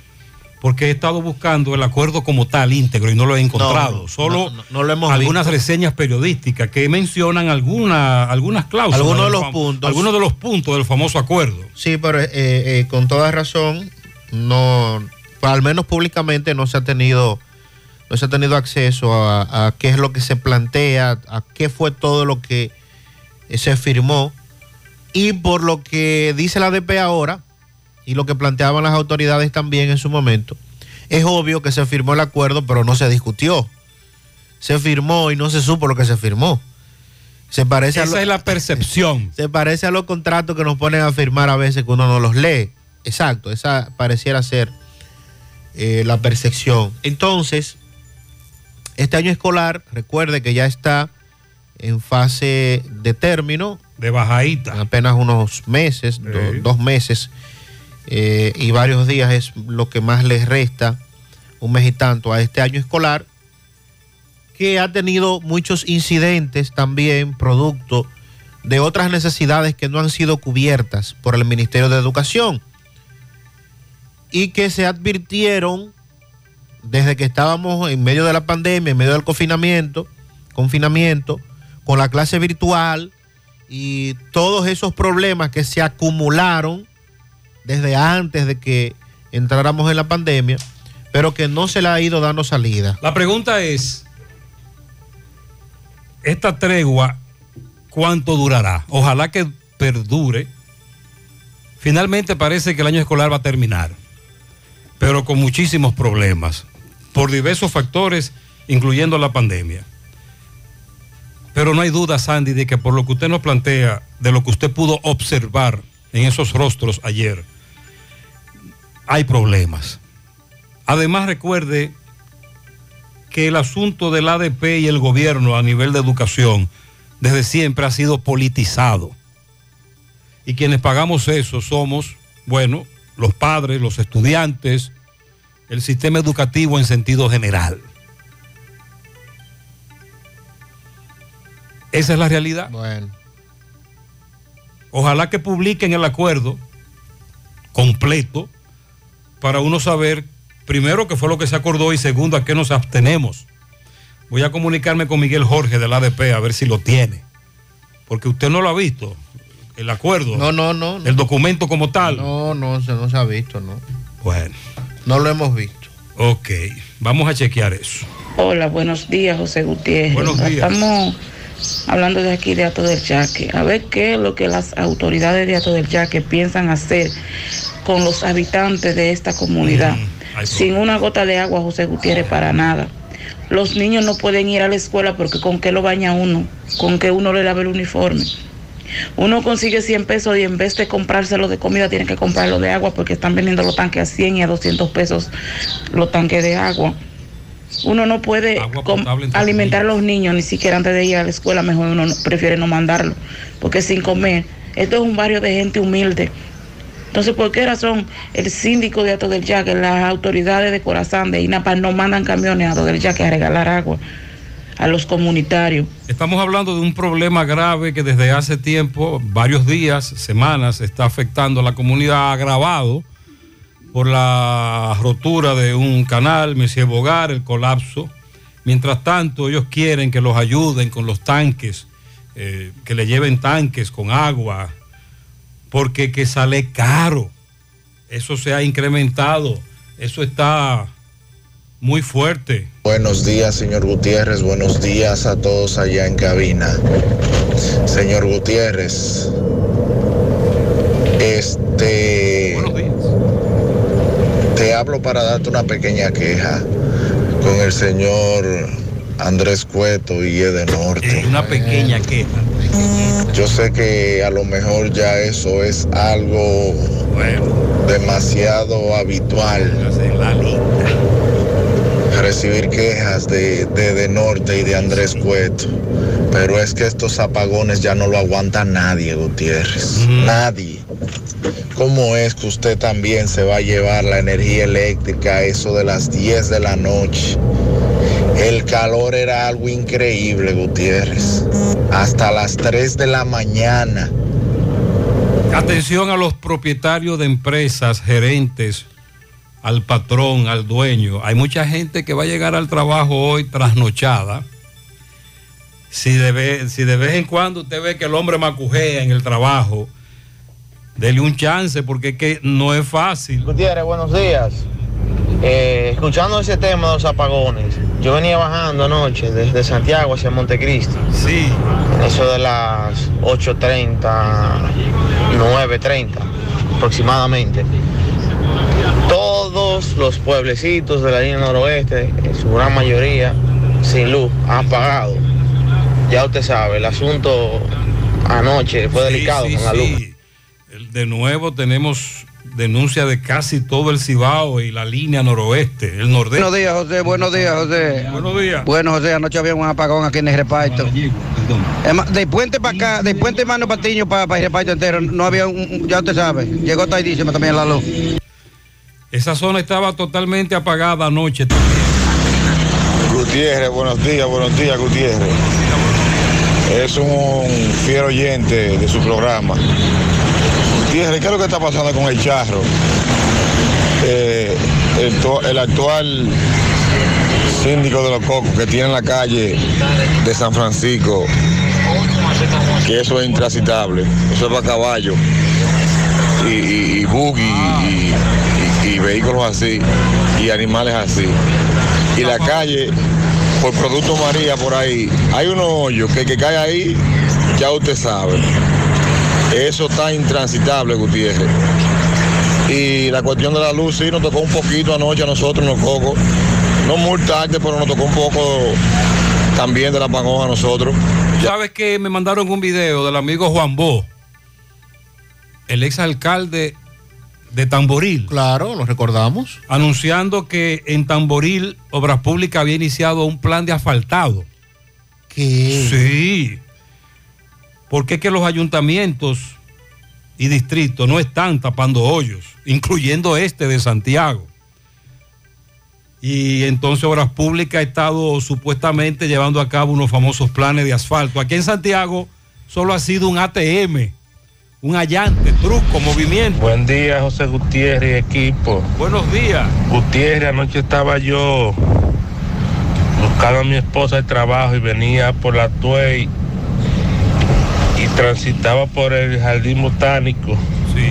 Porque he estado buscando el acuerdo como tal íntegro y no lo he encontrado. no, Solo no, no lo hemos algunas visto. reseñas periodísticas que mencionan alguna, algunas cláusulas. Algunos de los puntos. Algunos de los puntos del famoso acuerdo. Sí, pero eh, eh, con toda razón, no, al menos públicamente no se ha tenido, no se ha tenido acceso a, a qué es lo que se plantea, a qué fue todo lo que eh, se firmó. Y por lo que dice la ADP ahora, y lo que planteaban las autoridades también en su momento, es obvio que se firmó el acuerdo, pero no se discutió. Se firmó y no se supo lo que se firmó. Se parece a Esa lo- es la percepción. se parece a los contratos que nos ponen a firmar a veces que uno no los lee. Exacto, esa pareciera ser eh, la percepción. Entonces, este año escolar, recuerde que ya está en fase de término. De bajadita. Apenas unos meses, do- dos meses eh, y varios días es lo que más les resta, un mes y tanto, a este año escolar, que ha tenido muchos incidentes también, producto de otras necesidades que no han sido cubiertas por el Ministerio de Educación y que se advirtieron desde que estábamos en medio de la pandemia, en medio del confinamiento, confinamiento, con la clase virtual y todos esos problemas que se acumularon desde antes de que entráramos en la pandemia, pero que no se le ha ido dando salida. La pregunta es, esta tregua, ¿cuánto durará? Ojalá que perdure. Finalmente parece que el año escolar va a terminar, pero con muchísimos problemas, por diversos factores, incluyendo la pandemia. Pero no hay duda, Sandy, de que por lo que usted nos plantea, de lo que usted pudo observar en esos rostros ayer, hay problemas. Además, recuerde que el asunto del ADP y el gobierno a nivel de educación desde siempre ha sido politizado. Y quienes pagamos eso somos bueno, los padres, los estudiantes, el sistema educativo en sentido general. Esa es la realidad. Bueno. Ojalá que publiquen el acuerdo completo para uno saber, primero, qué fue lo que se acordó y segundo, a qué nos abstenemos. Voy a comunicarme con Miguel Jorge del ADP a ver si lo tiene. Porque usted no lo ha visto, el acuerdo. No, no, no. no. El documento como tal. No, no, se, no se ha visto, ¿no? Bueno. No lo hemos visto. Ok, vamos a chequear eso. Hola, buenos días, José Gutiérrez. Buenos días. Estamos hablando de aquí de Ato del Yaque. A ver qué es lo que las autoridades de Ato del Yaque piensan hacer con los habitantes de esta comunidad. Sin una gota de agua, José Gutiérrez, para nada. Los niños no pueden ir a la escuela porque con qué lo baña uno, con que uno le lave el uniforme. Uno consigue 100 pesos y en vez de comprárselo de comida tiene que comprarlo de agua porque están vendiendo los tanques a 100 y a 200 pesos los tanques de agua. Uno no puede alimentar a los niños ni siquiera antes de ir a la escuela, mejor uno no- prefiere no mandarlo, porque sin comer. Esto es un barrio de gente humilde. Entonces, ¿por qué razón el síndico de Ato del Yaque, las autoridades de Corazán, de INAPA, no mandan camiones a Ato del Yaque a regalar agua a los comunitarios? Estamos hablando de un problema grave que desde hace tiempo, varios días, semanas, está afectando a la comunidad agravado por la rotura de un canal, Monsieur Bogar, el colapso. Mientras tanto, ellos quieren que los ayuden con los tanques, eh, que le lleven tanques con agua, porque que sale caro. Eso se ha incrementado, eso está muy fuerte. Buenos días, señor Gutiérrez. Buenos días a todos allá en cabina. Señor Gutiérrez, este. Te hablo para darte una pequeña queja con el señor Andrés Cueto y Edenorte. Una pequeña queja. Yo sé que a lo mejor ya eso es algo demasiado habitual. Recibir quejas de, de, de Norte y de Andrés Cueto. Pero es que estos apagones ya no lo aguanta nadie, Gutiérrez. Nadie. ¿Cómo es que usted también se va a llevar la energía eléctrica eso de las 10 de la noche? El calor era algo increíble, Gutiérrez. Hasta las 3 de la mañana. Atención a los propietarios de empresas, gerentes, al patrón, al dueño. Hay mucha gente que va a llegar al trabajo hoy trasnochada. Si de, vez, si de vez en cuando usted ve que el hombre macujea en el trabajo, dele un chance porque es que no es fácil. Gutiérrez, buenos días. Eh, escuchando ese tema de los apagones, yo venía bajando anoche desde Santiago hacia Montecristi. Sí. Eso de las 8.30, 9.30 aproximadamente. Todos los pueblecitos de la línea noroeste, en su gran mayoría, sin luz, apagado. Ya usted sabe, el asunto anoche fue delicado sí, con la sí. luz. El- De nuevo tenemos denuncia de casi todo el Cibao y la línea noroeste, el nordeste. Buenos días, José. Buenos días, José. Buenos días. Bueno, José, anoche había un apagón aquí en el reparto. Del puente para acá, del puente Mano Patiño para, el reparto entero, no había un, ya usted sabe, llegó tardísimo también la luz. Esa zona estaba totalmente apagada anoche. Gutiérrez, buenos días, buenos días, Gutiérrez. Es un fiel oyente de su programa. Gutiérrez, ¿qué es lo que está pasando con el charro? Eh, el, actual síndico de los cocos que tiene en la calle de San Francisco, que eso es intransitable, eso es para caballo y, buggy y, y- vehículos así y animales así. Y la calle, por Producto María, por ahí, hay unos hoyos que que cae ahí, ya usted sabe. Eso está intransitable, Gutiérrez. Y la cuestión de la luz, sí, nos tocó un poquito anoche a nosotros, los cocos. No muy tarde, pero nos tocó un poco también del apagón a nosotros. ¿Sabes que me mandaron un video del amigo Juan Bo, el exalcalde de Tamboril? Claro, lo recordamos. Anunciando que en Tamboril Obras Públicas había iniciado un plan de asfaltado. ¿Qué? Sí. Porque es que los ayuntamientos y distritos no están tapando hoyos, incluyendo este de Santiago. Y entonces Obras Públicas ha estado supuestamente llevando a cabo unos famosos planes de asfalto. Aquí en Santiago solo ha sido un ATM, un allante, truco, movimiento. Buen día, José Gutiérrez y equipo. Buenos días. Gutiérrez, anoche estaba yo buscando a mi esposa de trabajo y venía por la Tuey y transitaba por el jardín botánico. Sí.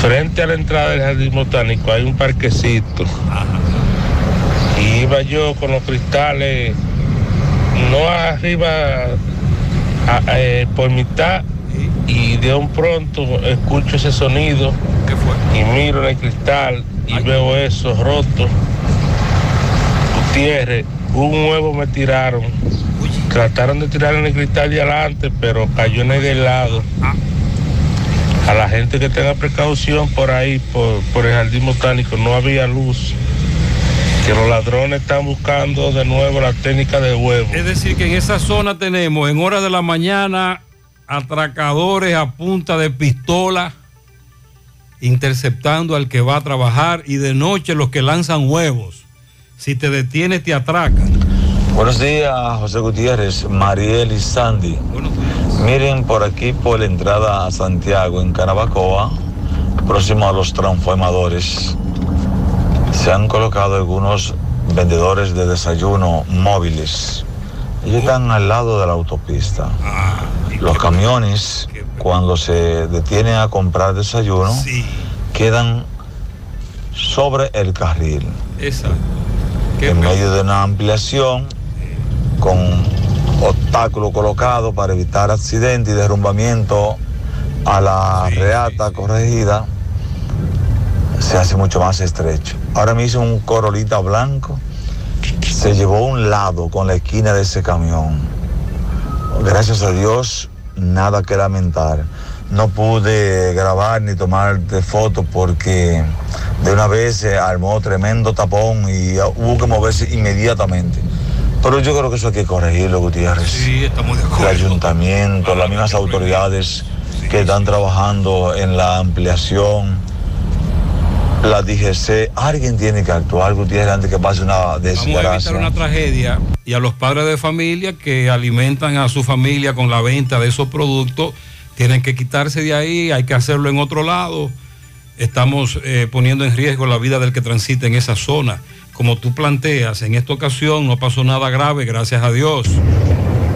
Frente a la entrada del jardín botánico hay un parquecito. Y iba yo con los cristales, no arriba, a- eh, por mitad, y de un pronto escucho ese sonido. Y miro en el cristal y veo eso roto. Gutiérrez, un huevo me tiraron. Trataron de tirar el cristal de adelante, pero cayó en el del lado. A la gente que tenga precaución por ahí, por, por el jardín botánico, no había luz. Que los ladrones están buscando de nuevo la técnica de huevo. Es decir, que en esa zona tenemos en horas de la mañana atracadores a punta de pistola interceptando al que va a trabajar y de noche los que lanzan huevos. Si te detienes te atracan. Buenos días, José Gutiérrez, Mariel y Sandy. Miren por aquí, por la entrada a Santiago, en Canabacoa, próximo a los transformadores, se han colocado algunos vendedores de desayuno móviles. Ellos están al lado de la autopista. Los camiones, cuando se detienen a comprar desayuno, quedan sobre el carril Exacto. en medio de una ampliación con obstáculos colocados para evitar accidentes y derrumbamiento a la reata corregida se hace mucho más estrecho. Ahora mismo un corolita blanco se llevó a un lado con la esquina de ese camión. Gracias a Dios, nada que lamentar. No pude grabar ni tomar de fotos porque de una vez se armó tremendo tapón y hubo que moverse inmediatamente. Pero yo creo que eso hay que corregirlo, Gutiérrez. Sí, estamos de El ayuntamiento, las mismas autoridades que están trabajando en la ampliación, la DGC, alguien tiene que actuar, Gutiérrez, antes que pase una Vamos a evitar desgracia. una tragedia y a los padres de familia que alimentan a su familia con la venta de esos productos tienen que quitarse de ahí, hay que hacerlo en otro lado. Estamos eh, poniendo en riesgo la vida del que transita en esa zona. Como tú planteas, en esta ocasión no pasó nada grave, gracias a Dios.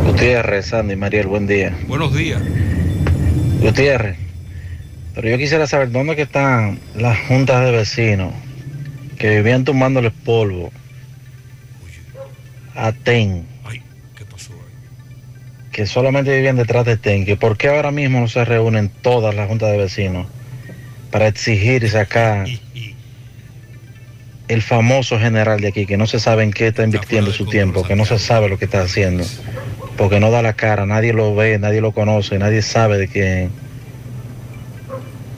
Gutiérrez, Sandy, Mariel, buen día. Buenos días. Gutiérrez, pero yo quisiera saber dónde que están las juntas de vecinos que vivían tumbándoles polvo a TEN. Que solamente vivían detrás de TEN. Que por qué ahora mismo no se reúnen todas las juntas de vecinos para exigir y sacar el famoso general de aquí, que no se sabe en qué está invirtiendo su tiempo, que no se sabe lo que está haciendo, porque no da la cara, nadie lo ve, nadie lo conoce, nadie sabe de quién.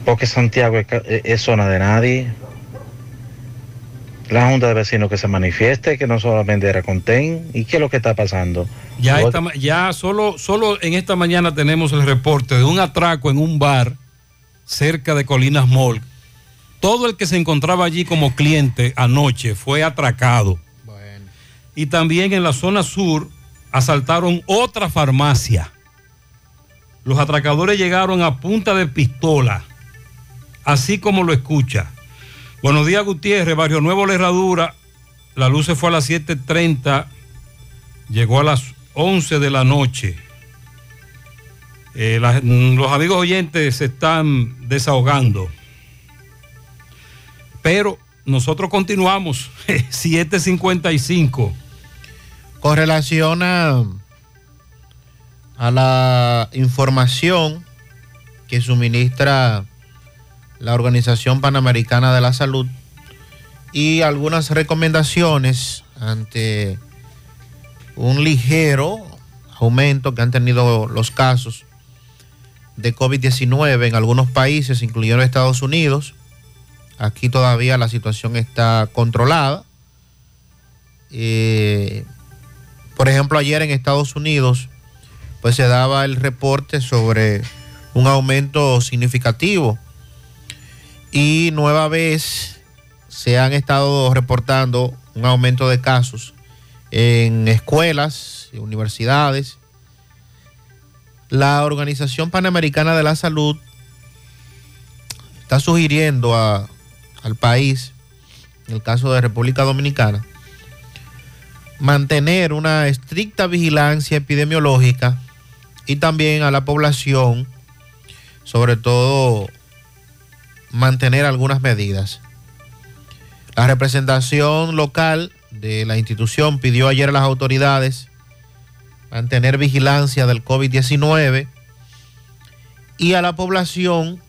Porque Santiago es, es zona de nadie. La Junta de Vecinos que se manifieste, que no solamente era con TEN. ¿Y qué es lo que está pasando? Ya, esta ya solo, solo en esta mañana tenemos el reporte de un atraco en un bar cerca de Colinas Mall. Todo el que se encontraba allí como cliente anoche fue atracado. Y también en la zona sur asaltaron otra farmacia. Los atracadores llegaron a punta de pistola, así como lo escucha. Buenos días, Gutiérrez, Barrio Nuevo, La Herradura. La luz se fue a las 7.30 llegó a las 11 de la noche. Eh, la- los amigos oyentes se están desahogando. Pero nosotros continuamos, 755. Con relación a, a la información que suministra la Organización Panamericana de la Salud y algunas recomendaciones ante un ligero aumento que han tenido los casos de COVID-19 en algunos países, incluyendo Estados Unidos. Aquí todavía la situación está controlada. Eh, por ejemplo, ayer en Estados Unidos, pues se daba el reporte sobre un aumento significativo. Y nueva vez se han estado reportando un aumento de casos en escuelas universidades. La Organización Panamericana de la Salud está sugiriendo a- al país, en el caso de República Dominicana, mantener una estricta vigilancia epidemiológica y también a la población, sobre todo mantener algunas medidas. La representación local de la institución pidió ayer a las autoridades mantener vigilancia del COVID-19 y a la población,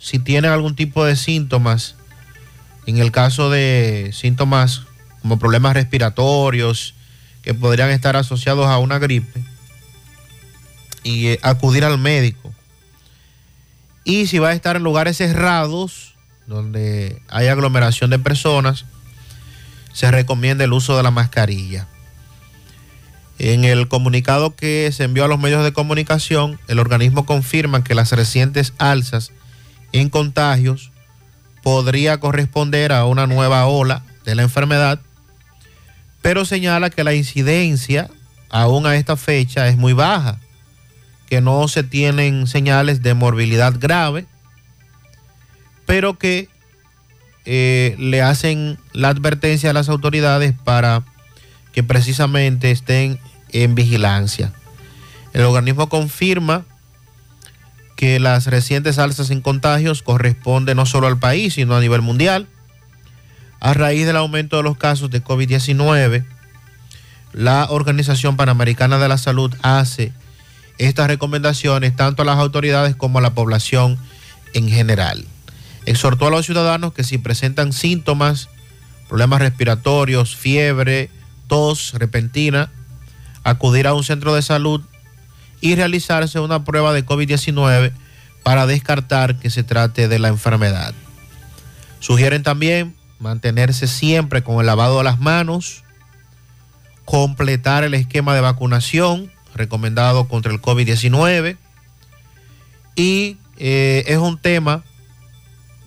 si tienen algún tipo de síntomas, en el caso de síntomas como problemas respiratorios que podrían estar asociados a una gripe, y eh, acudir al médico. Y si va a estar en lugares cerrados, donde hay aglomeración de personas, se recomienda el uso de la mascarilla. En el comunicado que se envió a los medios de comunicación, el organismo confirma que las recientes alzas en contagios podría corresponder a una nueva ola de la enfermedad, pero señala que la incidencia aún a esta fecha es muy baja, que no se tienen señales de morbilidad grave, pero que eh, le hacen la advertencia a las autoridades para que precisamente estén en vigilancia. El organismo confirma que las recientes alzas en contagios corresponden no solo al país, sino a nivel mundial. A raíz del aumento de los casos de COVID-19, la Organización Panamericana de la Salud hace estas recomendaciones tanto a las autoridades como a la población en general. Exhortó a los ciudadanos que si presentan síntomas, problemas respiratorios, fiebre, tos repentina, acudir a un centro de salud y realizarse una prueba de COVID-19 para descartar que se trate de la enfermedad. Sugieren también mantenerse siempre con el lavado de las manos, completar el esquema de vacunación recomendado contra el COVID-19 y eh, es un tema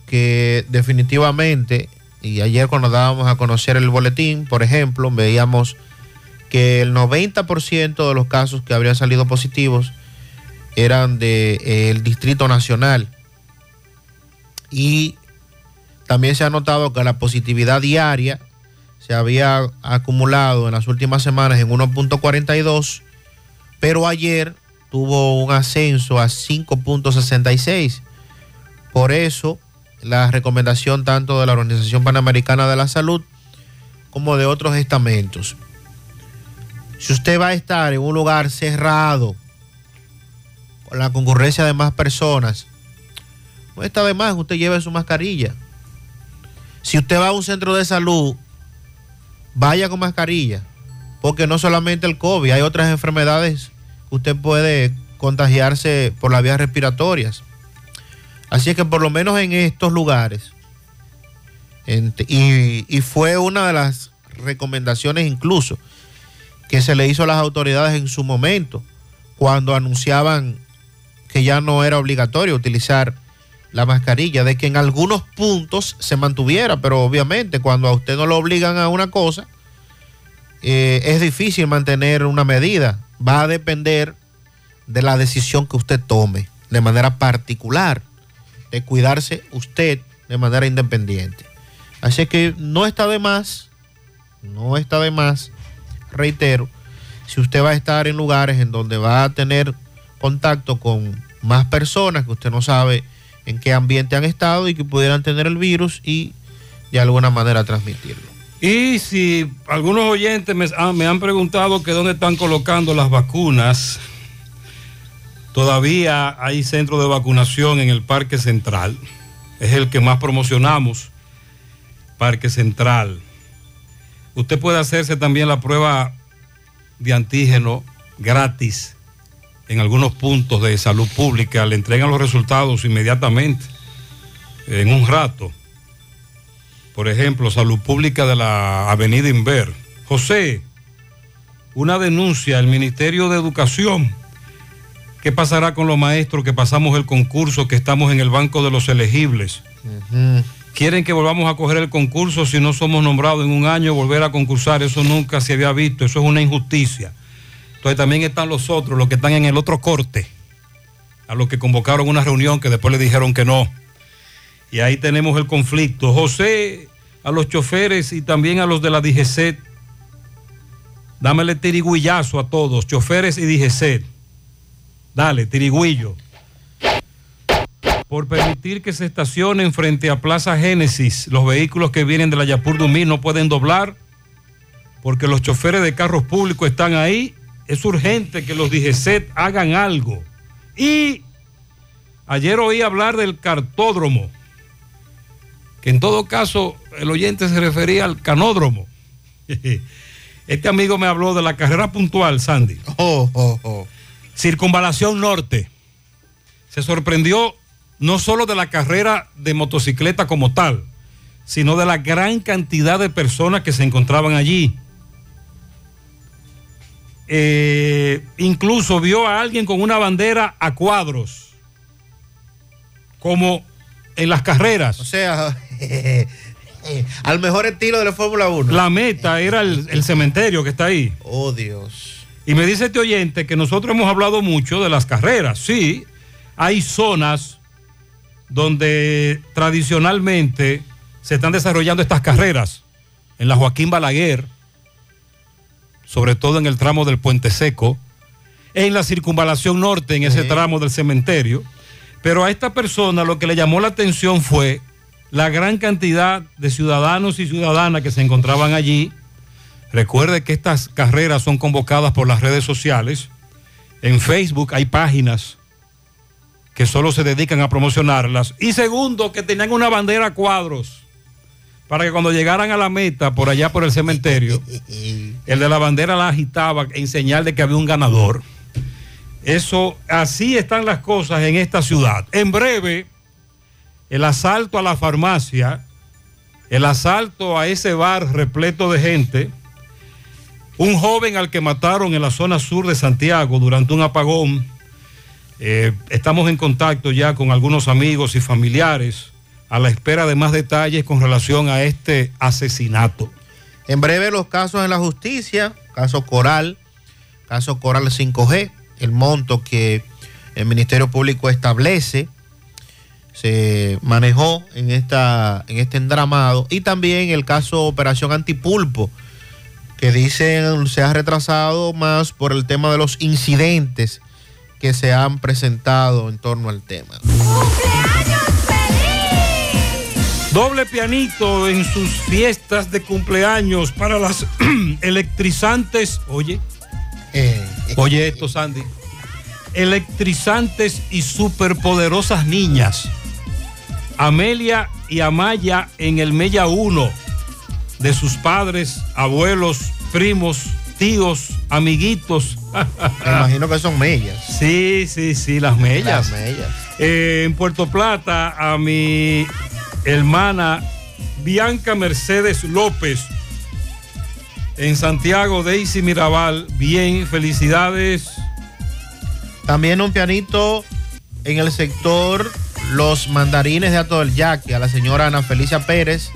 que definitivamente, y ayer cuando dábamos a conocer el boletín, por ejemplo, veíamos que el 90% de los casos que habrían salido positivos eran del Distrito Nacional. Y también se ha notado que la positividad diaria se había acumulado en las últimas semanas en 1.42, pero ayer tuvo un ascenso a 5.66. Por eso, la recomendación tanto de la Organización Panamericana de la Salud como de otros estamentos. Si usted va a estar en un lugar cerrado, con la concurrencia de más personas, no está de más que usted lleve su mascarilla. Si usted va a un centro de salud, vaya con mascarilla, porque no solamente el COVID, hay otras enfermedades que usted puede contagiarse por las vías respiratorias. Así es que por lo menos en estos lugares, y fue una de las recomendaciones incluso que se le hizo a las autoridades en su momento, cuando anunciaban que ya no era obligatorio utilizar la mascarilla, de que en algunos puntos se mantuviera, pero obviamente cuando a usted no lo obligan a una cosa, eh, es difícil mantener una medida. Va a depender de la decisión que usted tome de manera particular, de cuidarse usted de manera independiente. Así que no está de más, no está de más, reitero, si usted va a estar en lugares en donde va a tener contacto con más personas que usted no sabe en qué ambiente han estado y que pudieran tener el virus y de alguna manera transmitirlo. Y si algunos oyentes me, ah, han preguntado que dónde están colocando las vacunas, todavía hay centro de vacunación en el Parque Central. Es el que más promocionamos, Parque Central. Usted puede hacerse también la prueba de antígeno gratis en algunos puntos de salud pública. Le entregan los resultados inmediatamente, en un rato. Por ejemplo, Salud Pública de la Avenida Inver. José, una denuncia al Ministerio de Educación ¿Qué pasará con los maestros que pasamos el concurso, que estamos en el banco de los elegibles? Quieren que volvamos a coger el concurso si no somos nombrados en un año, volver a concursar. Eso nunca se había visto, eso es una injusticia. Entonces también están los otros, los que están en el otro corte, a los que convocaron una reunión que después le dijeron que no. Y ahí tenemos el conflicto. José, a los choferes y también a los de la DGC, dámele tirigüillazo a todos, choferes y DGC. Dale, tirigüillo. Por permitir que se estacionen frente a Plaza Génesis, los vehículos que vienen de la Yapur Dumí no pueden doblar porque los choferes de carros públicos están ahí. Es urgente que los DGCET hagan algo. Y ayer oí hablar del cartódromo, que en todo caso el oyente se refería al canódromo. Este amigo me habló de la carrera puntual, Sandy. Circunvalación Norte. Se sorprendió no solo de la carrera de motocicleta como tal, sino de la gran cantidad de personas que se encontraban allí. Eh, incluso vio a alguien con una bandera a cuadros, como en las carreras. O sea, al mejor estilo de la Fórmula 1. La meta era el, el cementerio que está ahí. Oh, Dios. Y me dice este oyente que nosotros hemos hablado mucho de las carreras. Sí, hay zonas donde tradicionalmente se están desarrollando estas carreras. En la Joaquín Balaguer, sobre todo en el tramo del Puente Seco, en la circunvalación norte, en ese tramo del cementerio. Pero a esta persona lo que le llamó la atención fue la gran cantidad de ciudadanos y ciudadanas que se encontraban allí. Recuerde que estas carreras son convocadas por las redes sociales. En Facebook hay páginas que solo se dedican a promocionarlas. Y segundo, que tenían una bandera a cuadros para que cuando llegaran a la meta, por allá por el cementerio, el de la bandera la agitaba en señal de que había un ganador. Eso, así están las cosas en esta ciudad. En breve, el asalto a la farmacia, el asalto a ese bar repleto de gente, un joven al que mataron en la zona sur de Santiago durante un apagón. Eh, estamos en contacto ya con algunos amigos y familiares a la espera de más detalles con relación a este asesinato. En breve los casos en la justicia, caso Coral, caso Coral 5G, el monto que el Ministerio Público establece se manejó en, esta, en este endramado y también el caso Operación Antipulpo, que dicen se ha retrasado más por el tema de los incidentes que se han presentado en torno al tema. Doble pianito en sus fiestas de cumpleaños para las electrizantes. Oye, oye esto, Sandy. Electrizantes y superpoderosas niñas. Amelia y Amaya en el Mella 1 de sus padres, abuelos, primos, tíos, amiguitos. Me imagino que son mellas. Sí, sí, sí, las mellas. Las mellas. Eh, en Puerto Plata, a mi hermana Bianca Mercedes López. En Santiago, Daisy Mirabal. Bien, felicidades. También un pianito en el sector Los Mandarines de Ato del Yaque a la señora Ana Felicia Pérez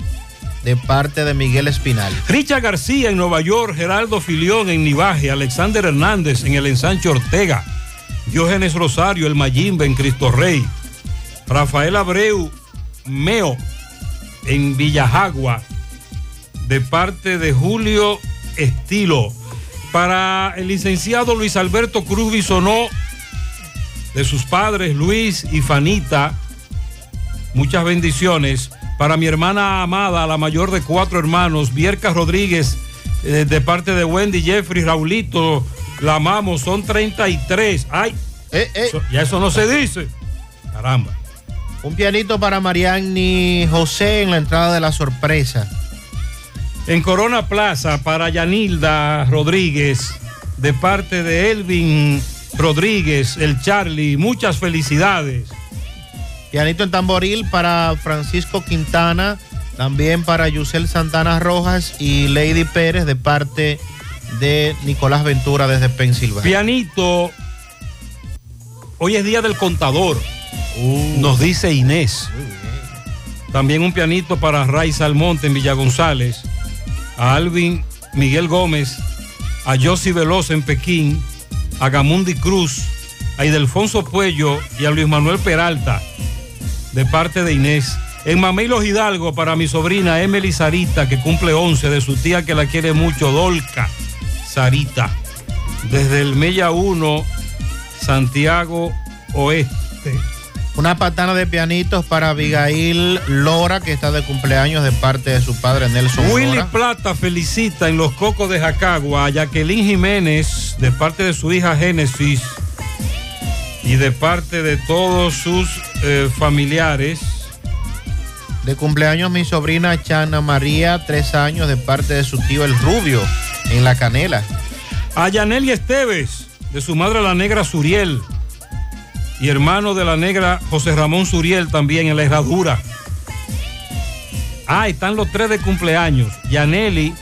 de parte de Miguel Espinal. Richard García en Nueva York, Geraldo Filión en Nivaje, Alexander Hernández en el Ensanche Ortega, Diógenes Rosario, el Mayimbe en Cristo Rey, Rafael Abreu Meo en Villajagua, de parte de Julio Estilo. Para el licenciado Luis Alberto Cruz Bisonó, de sus padres Luis y Fanita, muchas bendiciones. Para mi hermana amada, la mayor de cuatro hermanos, Vierca Rodríguez, eh, de parte de Wendy, Jeffrey, Raulito, la amamos, son 33. Ay, eso- ya eso no se dice. Caramba. Un pianito para Mariani José en la entrada de la sorpresa. En Corona Plaza, para Yanilda Rodríguez, de parte de Elvin Rodríguez, el Charlie, muchas felicidades. Pianito en tamboril para Francisco Quintana, también para Yusel Santana Rojas y Lady Pérez de parte de Nicolás Ventura desde Pensilvania. Pianito Hoy es día del contador, nos dice Inés. También un pianito para Raiza Almonte en Villa González, a Alvin Miguel Gómez, a Josi Veloz en Pekín, a Gamundi Cruz, a Idelfonso Puello y a Luis Manuel Peralta, de parte de Inés. En Mamey Los Hidalgo para mi sobrina Emily Sarita, que cumple 11, de su tía que la quiere mucho, Dolca Sarita. Desde el Mella 1, Santiago Oeste. Una patana de pianitos para Abigail Lora, que está de cumpleaños de parte de su padre Nelson Willy Lora. Plata felicita en los cocos de Jacagua a Jacqueline Jiménez de parte de su hija Génesis y de parte de todos sus eh, familiares. De cumpleaños mi sobrina Chana María, tres años, de parte de su tío El Rubio, en La Canela. A Yaneli Esteves, de su madre la negra Suriel. Y hermano de la negra José Ramón Suriel también en la herradura. Ah, están los tres de cumpleaños. Yaneli,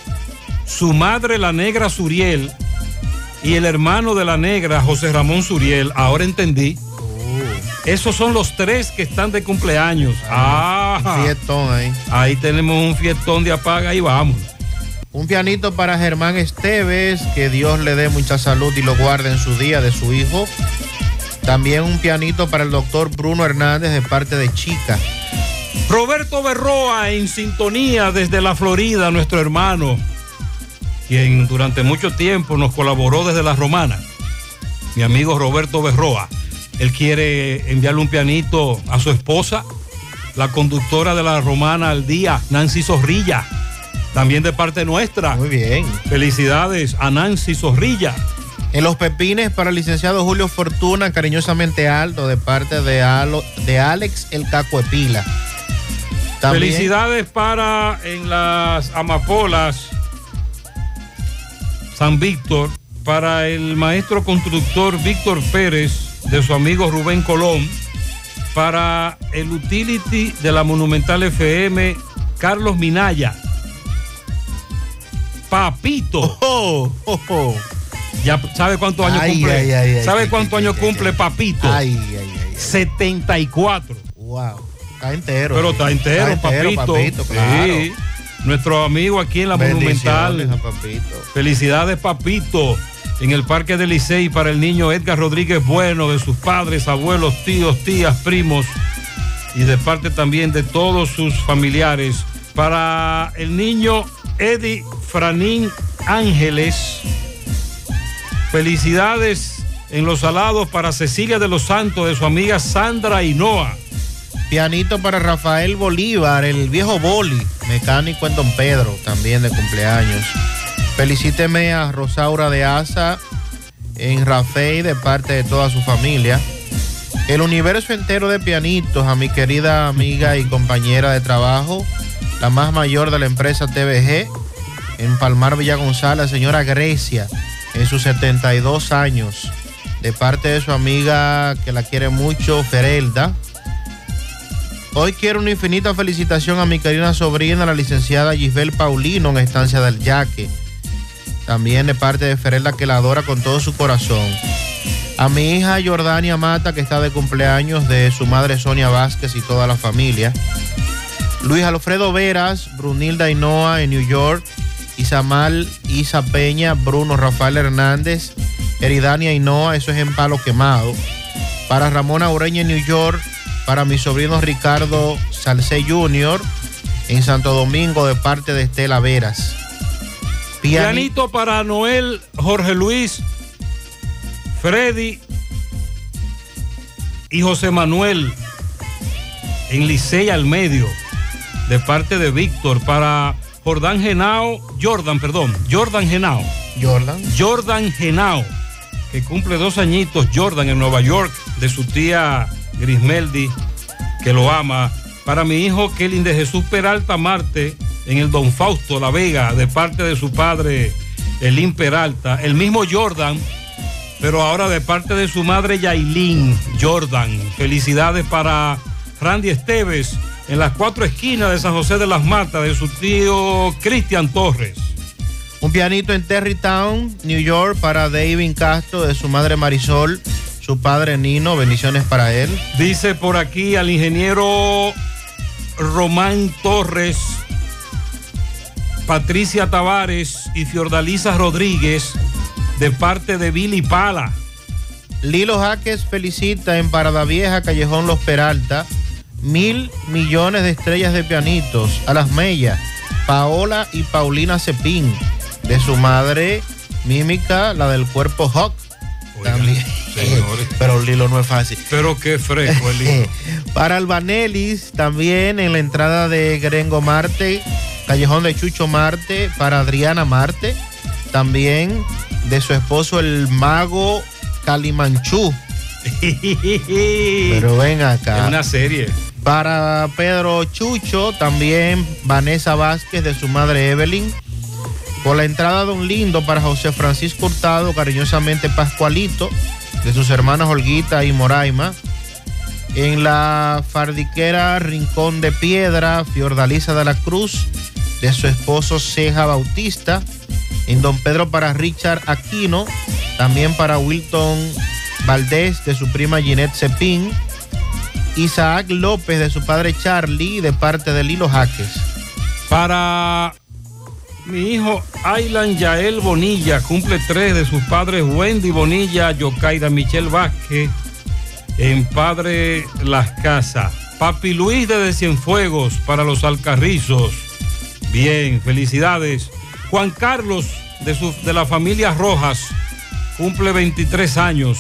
su madre la negra Suriel y el hermano de la negra José Ramón Suriel. Ahora entendí. Esos son los tres que están de cumpleaños. Ah, Un fiestón ahí. ahí tenemos un fiestón de apaga y vamos. Un pianito para Germán Esteves, que Dios le dé mucha salud y lo guarde en su día de su hijo. También un pianito para el doctor Bruno Hernández de parte de Chica. Roberto Berroa en sintonía desde la Florida, nuestro hermano, quien durante mucho tiempo nos colaboró desde la Romana. Mi amigo Roberto Berroa. Él quiere enviarle un pianito a su esposa, la conductora de la Romana al día, Nancy Zorrilla. También de parte nuestra. Muy bien. Felicidades a Nancy Zorrilla. En los pepines para el licenciado Julio Fortuna, cariñosamente Aldo, de parte de, Alo- de Alex El Caco Epila. También- Felicidades para en las amapolas San Víctor, para el maestro constructor Víctor Pérez, de su amigo Rubén Colón, para el utility de la Monumental FM, Carlos Minaya. Papito. Ya sabe cuántos años Ay, cumple. ay, ay, ay, ¿Sabe cuántos años cumple Papito? Ay, ay, ay. 74. Wow. Está entero. Pero está entero, Está entero, papito. papito, claro. Sí. Nuestro amigo aquí en la Monumental. Papito. Felicidades, papito. En el Parque del Licey para el niño Edgar Rodríguez Bueno, de sus padres, abuelos, tíos, tías, primos y de parte también de todos sus familiares. Para el niño Eddie Franín Ángeles. Felicidades en los salados para Cecilia de los Santos, de su amiga Sandra Hinoa. Pianito para Rafael Bolívar, el viejo Boli, mecánico en Don Pedro, también de cumpleaños. Felicíteme a Rosaura de Asa en Rafey de parte de toda su familia. El universo entero de pianitos a mi querida amiga y compañera de trabajo, la más mayor de la empresa TVG, en Palmar Villa González, señora Grecia, en sus 72 años, de parte de su amiga que la quiere mucho, Ferelda. Hoy quiero una infinita felicitación a mi querida sobrina, la licenciada Gisbel Paulino, en Estancia del Yaque. También de parte de Ferelda, que la adora con todo su corazón. A mi hija Jordania Mata, que está de cumpleaños, de su madre Sonia Vázquez y toda la familia. Luis Alfredo Veras, Brunilda Hinoa en New York. Isamal Isa Peña, Bruno Rafael Hernández, Eridania Hinoa, eso es en Palo Quemado. Para Ramona Ureña en New York, para mi sobrino Ricardo Salcé Jr. en Santo Domingo de parte de Estela Veras. Piani- Pianito para Noel, Jorge Luis, Freddy y José Manuel en Licey al medio, de parte de Víctor, para Jordán Genao, Jordan, perdón, Jordan Genao. Jordan. Jordan Genao, que cumple dos añitos, Jordan en Nueva York, de su tía Grismeldi, que lo ama. Para mi hijo Kelvin de Jesús Peralta Marte, en el Don Fausto La Vega, de parte de su padre Elín Peralta. El mismo Jordan, pero ahora de parte de su madre Yailin Jordan. Felicidades para Randy Esteves en las cuatro esquinas de San José de las Matas, de su tío Cristian Torres. Un pianito en Terrytown, New York, para David Castro, de su madre Marisol, su padre Nino, bendiciones para él. Dice por aquí al ingeniero Román Torres, Patricia Tavares y Fiordalisa Rodríguez de parte de Billy Pala. Lilo Jaques felicita en Parada Vieja, Callejón Los Peralta, mil millones de estrellas de pianitos a las Mellas, Paola y Paulina Cepín, de su madre Mímica, la del cuerpo Hawk. También. Pero Lilo no es fácil. Pero qué fresco el Lilo. Para Albanelis, también en la entrada de Grengo Marte, Callejón de Chucho Marte, para Adriana Marte, también de su esposo el mago Calimanchú. Pero ven acá. Es una serie. Para Pedro Chucho, también Vanessa Vázquez de su madre Evelyn. Por la entrada de un lindo para José Francisco Hurtado, cariñosamente Pascualito, de sus hermanas Olguita y Moraima. En la fardiquera Rincón de Piedra, Fiordalisa de la Cruz, de su esposo Ceja Bautista. En Don Pedro para Richard Aquino, también para Wilton Valdés, de su prima Ginette Cepín. Isaac López, de su padre Charlie, de parte de Lilo Jaques. Para mi hijo Aylan Yael Bonilla, cumple tres de sus padres Wendy Bonilla, Yocaida Michelle Vázquez, en Padre Las Casas. Papi Luis de Cienfuegos para los Alcarrizos. Bien, felicidades. Juan Carlos de, su, de la familia Rojas, cumple 23 años.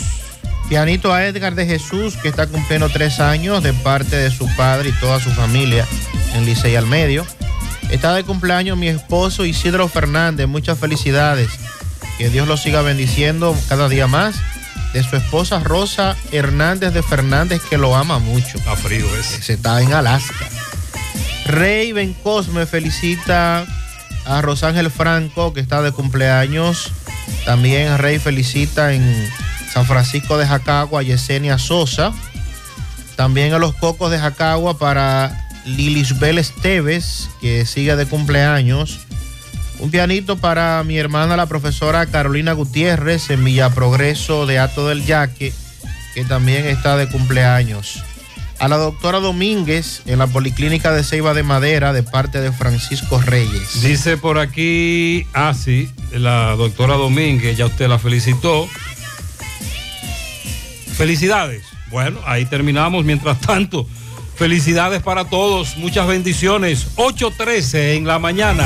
Pianito a Edgar de Jesús, que está cumpliendo tres años de parte de su padre y toda su familia en Licey al Medio. Está de cumpleaños mi esposo Isidro Fernández, muchas felicidades. Que Dios lo siga bendiciendo cada día más. De su esposa Rosa Hernández de Fernández, que lo ama mucho. Está frío ese. Se está en Alaska. Rey Cosme felicita a Rosángel Franco, que está de cumpleaños. También Rey felicita en San Francisco de Jacagua a Yesenia Sosa. También a los Cocos de Jacagua para Lilisbel Esteves, que sigue de cumpleaños. Un pianito para mi hermana, la profesora Carolina Gutiérrez, en Villa Progreso de Ato del Yaque, que también está de cumpleaños. A la doctora Domínguez, en la Policlínica de Ceiba de Madera, de parte de Francisco Reyes. Dice por aquí, ah, sí, la doctora Domínguez, ya usted la felicitó. Felicidades. Bueno, ahí terminamos. Mientras tanto, felicidades para todos. Muchas bendiciones. 8.13 en la mañana.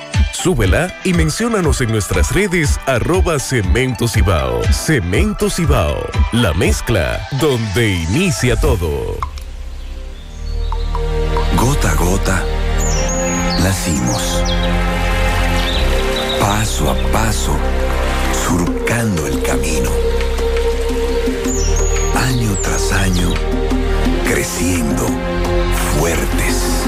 Súbela y menciónanos en nuestras redes arroba Cemento Cibao. Cemento Cibao, la mezcla donde inicia todo. Gota a gota, nacimos. Paso a paso, surcando el camino. Año tras año, creciendo, fuertes,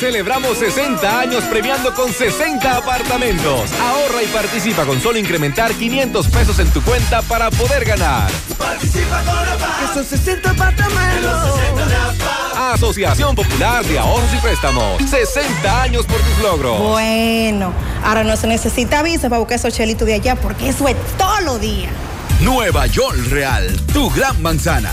Celebramos 60 años premiando con 60 apartamentos. Ahorra y participa con solo incrementar 500 pesos en tu cuenta para poder ganar. Participa con la Que son 60 apartamentos. Asociación Popular de Ahorros y Préstamos. 60 años por tus logros. Bueno, ahora no se necesita visa para buscar esos chelitos de allá porque eso es todos los días. Nueva York Real, tu gran manzana.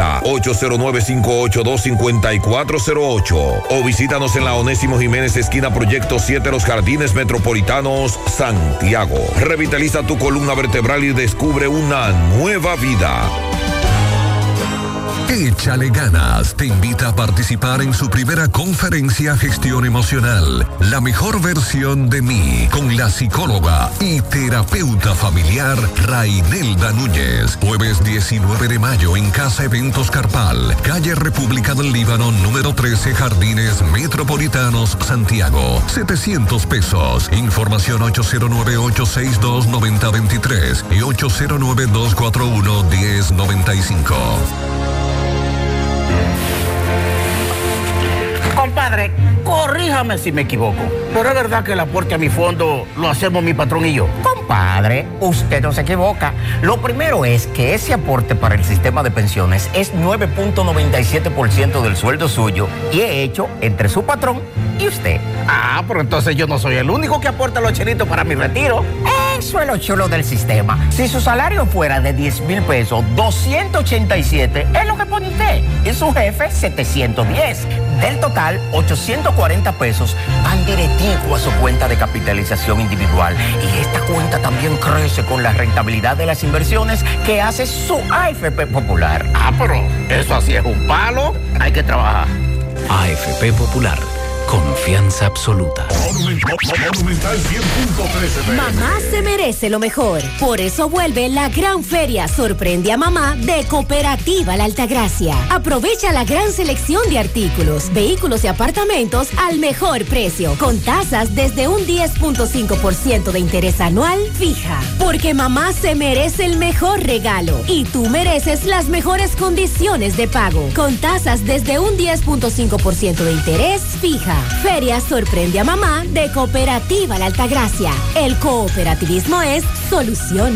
809-582-5408 o visítanos en la Onésimo Jiménez esquina Proyecto 7 Los Jardines Metropolitanos, Santiago. Revitaliza tu columna vertebral y descubre una nueva vida. Échale ganas te invita a participar en su primera conferencia Gestión Emocional, la mejor versión de mí, con la psicóloga y terapeuta familiar Rainelda Núñez. Jueves 19 de mayo en Casa Eventos Carpal, calle República del Líbano, número 13, Jardines Metropolitanos, Santiago. 700 pesos. Información 809-862-9023 y 809-241-1095. Compadre, corríjame si me equivoco, pero es verdad que el aporte a mi fondo lo hacemos mi patrón y yo. Compadre, usted no se equivoca. Lo primero es que ese aporte para el sistema de pensiones es 9.97% del sueldo suyo y he hecho entre su patrón y usted. Ah, pero entonces yo no soy el único que aporta los chelitos para mi retiro. Eso es lo chulo del sistema. Si su salario fuera de 10 mil pesos, 287 es lo que pone usted. Y su jefe, 710. Del total, 840 pesos van directivo a su cuenta de capitalización individual. Y esta cuenta también crece con la rentabilidad de las inversiones que hace su AFP Popular. Ah, pero eso así es un palo. Hay que trabajar. AFP Popular. Confianza absoluta. Mamá se merece lo mejor. Por eso vuelve la gran feria Sorprende a Mamá de Cooperativa La Altagracia. Aprovecha la gran selección de artículos, vehículos y apartamentos al mejor precio, con tasas desde un 10.5% de interés anual fija. Porque mamá se merece el mejor regalo y tú mereces las mejores condiciones de pago, con tasas desde un 10.5% de interés fija. Feria Sorprende a Mamá de Cooperativa La Altagracia. El cooperativismo es solución.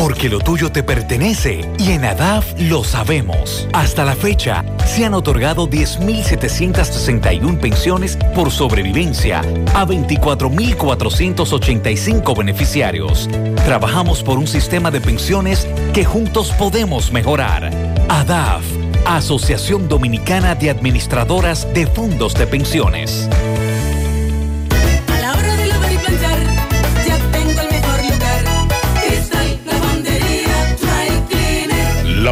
Porque lo tuyo te pertenece y en ADAF lo sabemos. Hasta la fecha, se han otorgado 10.761 pensiones por sobrevivencia a 24.485 beneficiarios. Trabajamos por un sistema de pensiones que juntos podemos mejorar. ADAF, Asociación Dominicana de Administradoras de Fondos de Pensiones.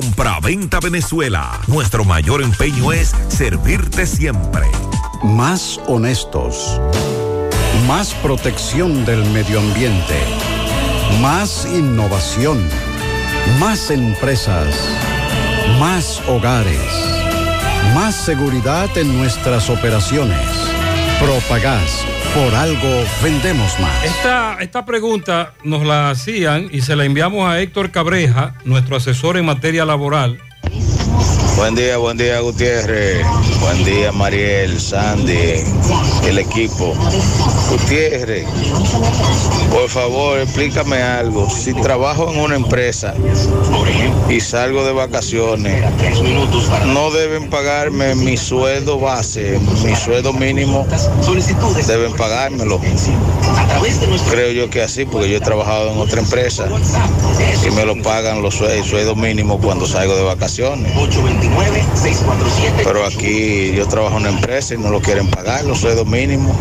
Compra-venta Venezuela. Nuestro mayor empeño es servirte siempre. Más honestos. Más protección del medio ambiente. Más innovación. Más empresas. Más hogares. Más seguridad en nuestras operaciones. Propagás. Por algo vendemos más. Esta, esta pregunta nos la hacían y se la enviamos a Héctor Cabreja, nuestro asesor en materia laboral. Buen día, buen día Gutiérrez, buen día Mariel, Sandy, el equipo. Gutiérrez, por favor explícame algo. Si trabajo en una empresa y salgo de vacaciones, no deben pagarme mi sueldo base, mi sueldo mínimo, deben pagármelo. Creo yo que así, porque yo he trabajado en otra empresa y me lo pagan los sueldos, sueldo mínimo cuando salgo de vacaciones. Pero aquí yo trabajo en una empresa y no lo quieren pagar, los sueldos mínimos.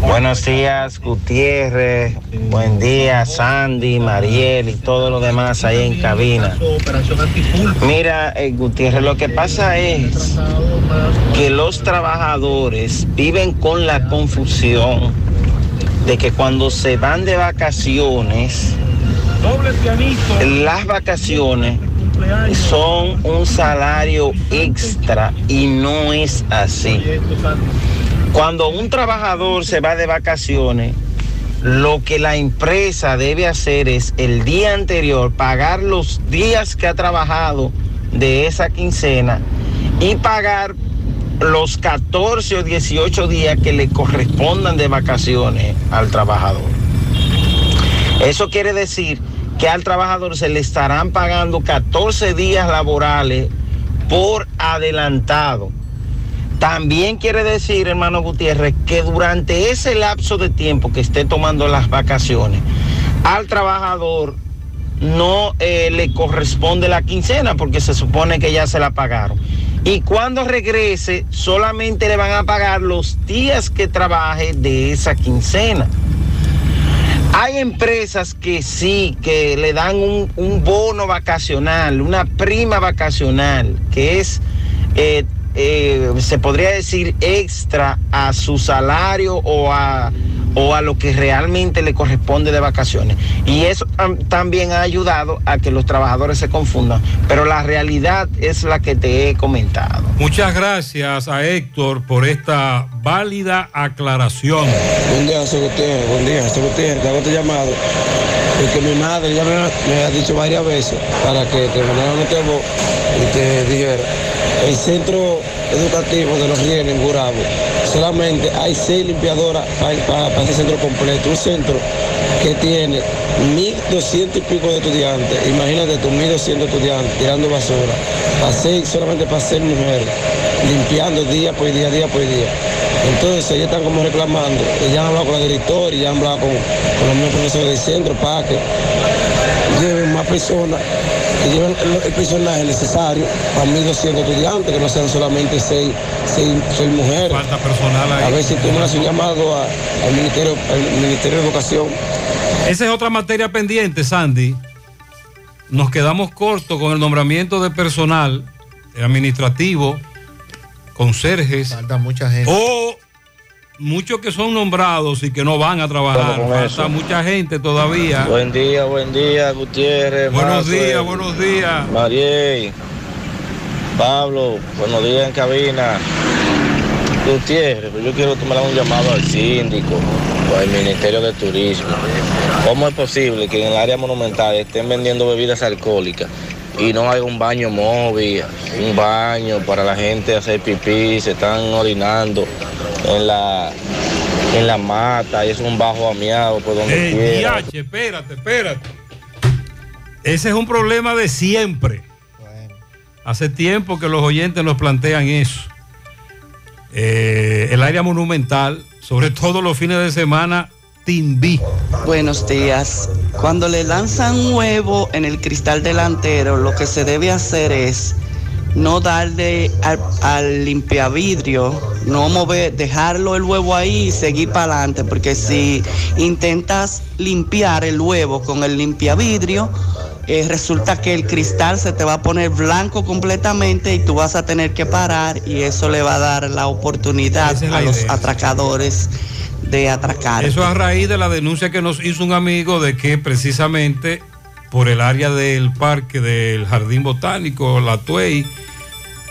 Buenos días, Gutiérrez. Buen día, Sandy, Mariel y todo lo demás ahí en cabina. Mira, eh, Gutiérrez, lo que pasa es que los trabajadores viven con la confusión de que cuando se van de vacaciones, las vacaciones son un salario extra y no es así. Cuando un trabajador se va de vacaciones, lo que la empresa debe hacer es el día anterior pagar los días que ha trabajado de esa quincena y pagar los 14 o 18 días que le correspondan de vacaciones al trabajador. Eso quiere decir que al trabajador se le estarán pagando 14 días laborales por adelantado. También quiere decir, hermano Gutiérrez, que durante ese lapso de tiempo que esté tomando las vacaciones, al trabajador no eh, le corresponde la quincena porque se supone que ya se la pagaron. Y cuando regrese, solamente le van a pagar los días que trabaje de esa quincena. Hay empresas que sí, que le dan un, bono vacacional, una prima vacacional, que es, eh, eh, se podría decir, extra a su salario o a, o a lo que realmente le corresponde de vacaciones. Y eso tam- también ha ayudado a que los trabajadores se confundan. Pero la realidad es la que te he comentado. Muchas gracias a Héctor por esta válida aclaración. Buen día, José Gutiérrez. Buen día, José Gutiérrez. Te hago este llamado. Porque mi madre ya me, me ha dicho varias veces para que te mandara un y te dijera. El centro educativo de los Rieles en Gurabo, solamente hay seis limpiadoras para ese centro completo. Un centro que tiene 1.200 y pico de estudiantes. Imagínate tú, 1.200 estudiantes tirando basura. Para seis, solamente para seis mujeres, limpiando día por día, día por día. Entonces ellos están como reclamando, ya han hablado con la directora, ya han hablado con, con los mismos profesores del centro para que lleven más personas, que lleven el, el personaje necesario para 1.200 estudiantes, que no sean solamente seis, seis, seis mujeres. Falta personal ahí. A ver si tú me haces un llamado a- al Ministerio, al Ministerio de Educación. Esa es otra materia pendiente, Sandy. Nos quedamos cortos con el nombramiento de personal administrativo, conserjes. Falta mucha gente. O muchos que son nombrados y que no van a trabajar. Falta mucha gente todavía. Buen día, buen día, Gutiérrez. Buenos días, buenos días. Mariel, Pablo, buenos días en cabina. Gutiérrez, yo quiero tomar un llamado al síndico o al Ministerio de Turismo. ¿Cómo es posible que en el área monumental estén vendiendo bebidas alcohólicas y no hay un baño móvil, un baño para la gente hacer pipí, se están orinando en la en la mata y es un bajo amiado por donde Ey, quiera. espérate, espérate. Ese es un problema de siempre. Hace tiempo que los oyentes nos plantean eso. Eh, el área monumental, sobre todo los fines de semana, Timbí. Buenos días. Cuando le lanzan un huevo en el cristal delantero, lo que se debe hacer es no darle al, al limpiavidrio, no mover, dejarlo el huevo ahí y seguir para adelante, porque si intentas limpiar el huevo con el limpiavidrio, eh, resulta que el cristal se te va a poner blanco completamente y tú vas a tener que parar y eso le va a dar la oportunidad es a los atracadores de atracar. Eso a raíz de la denuncia que nos hizo un amigo de que precisamente por el área del parque del Jardín Botánico, la Tuey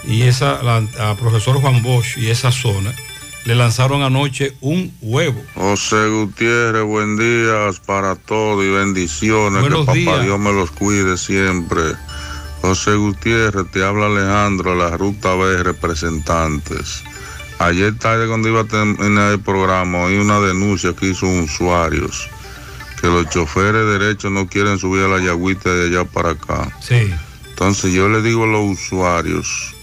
y esa, la, a profesor Juan Bosch y esa zona, le lanzaron anoche un huevo. José Gutiérrez, buen día para todos y bendiciones. Buenos que papá días. Dios me los cuide siempre. José Gutiérrez, te habla Alejandro, la Ruta B, representantes. Ayer tarde cuando iba a terminar el programa, oí una denuncia que hizo un usuarios, que los choferes derechos no quieren subir a la yagüita de allá para acá. Sí. Entonces yo le digo a los usuarios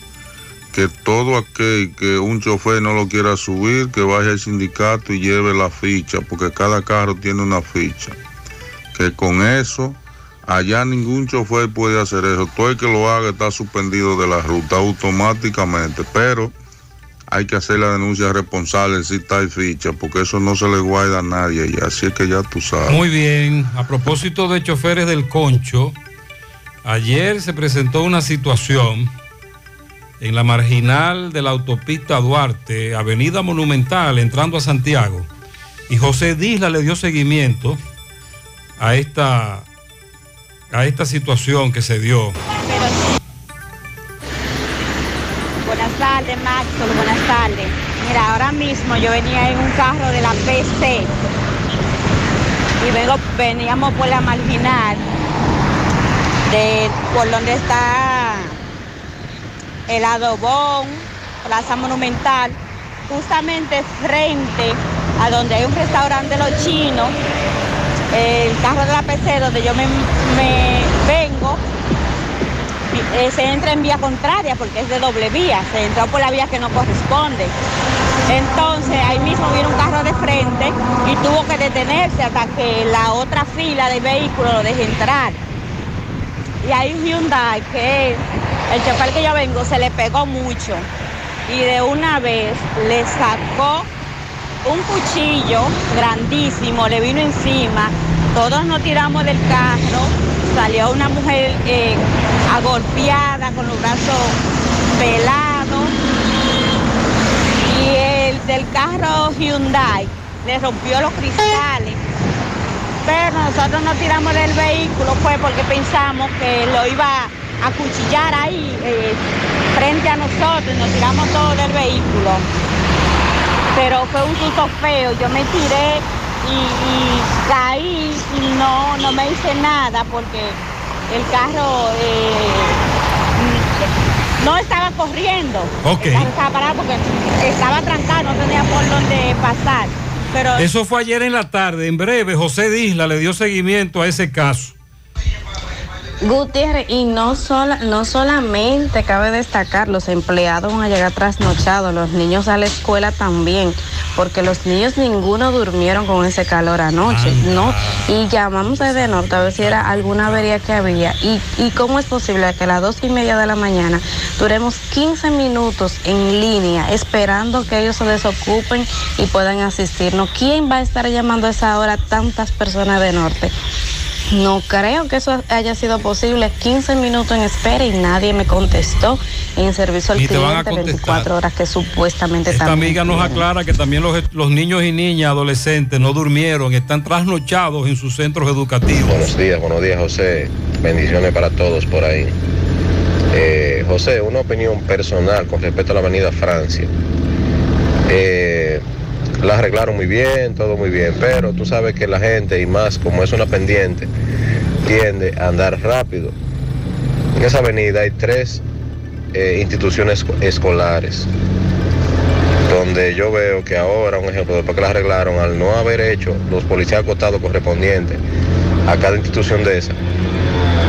que todo aquel que un chofer no lo quiera subir, que vaya al sindicato y lleve la ficha, porque cada carro tiene una ficha. Que con eso, allá ningún chofer puede hacer eso. Todo el que lo haga está suspendido de la ruta automáticamente, pero hay que hacer la denuncia responsable si está en ficha, porque eso no se le guarda a nadie y así es que ya tú sabes. Muy bien, a propósito de choferes del concho, ayer se presentó una situación en la marginal de la autopista Duarte, Avenida Monumental, entrando a Santiago, y José Disla le dio seguimiento a esta, a esta situación que se dio. Tardes, Maxwell, buenas tardes. Mira, ahora mismo yo venía en un carro de la PC y vengo, veníamos por la marginal de por donde está el adobón, Plaza Monumental, justamente frente a donde hay un restaurante de los chinos, el carro de la PC donde yo me, eh, se entra en vía contraria porque es de doble vía, se entró por la vía que no corresponde. Entonces ahí mismo viene un carro de frente y tuvo que detenerse hasta que la otra fila de vehículos lo deje entrar. Y hay un Hyundai que el chofer que yo vengo se le pegó mucho y de una vez le sacó un cuchillo grandísimo, le vino encima, todos nos tiramos del carro, salió una mujer eh, agolpeada con los brazos pelados y el del carro Hyundai le rompió los cristales. Pero nosotros nos tiramos del vehículo fue porque pensamos que lo iba a cuchillar ahí eh, frente a nosotros nos tiramos todos del vehículo pero fue un susto feo. Yo me tiré y, y caí y no, no me hice nada porque el carro eh, no estaba corriendo. Ok. El carro estaba parado porque estaba trancado, no tenía por dónde pasar. Pero Eso fue ayer en la tarde. En breve, José Disla le dio seguimiento a ese caso. Gutiérrez, y no, sola, no solamente cabe destacar, los empleados van a llegar trasnochados, los niños a la escuela también, porque los niños ninguno durmieron con ese calor anoche, ¿no? Y llamamos desde Norte a ver si era alguna avería que había. Y, y cómo es posible que a las dos y media de la mañana duremos 15 minutos en línea esperando que ellos se desocupen y puedan asistirnos. ¿Quién va a estar llamando a esa hora tantas personas de Norte? No creo que eso haya sido posible. 15 minutos en espera y nadie me contestó en servicio al Ni te van a cliente contestar. 24 horas que supuestamente Esta también amiga nos tienen. aclara que también los, los niños y niñas adolescentes no durmieron, están trasnochados en sus centros educativos. Buenos días, buenos días José. Bendiciones para todos por ahí. Eh, José, una opinión personal con respecto a la avenida Francia. Eh, la arreglaron muy bien, todo muy bien, pero tú sabes que la gente, y más como es una pendiente, tiende a andar rápido. En esa avenida hay tres eh, instituciones escolares donde yo veo que ahora, un ejemplo, después que la arreglaron, al no haber hecho los policías acotados correspondientes a cada institución de esas,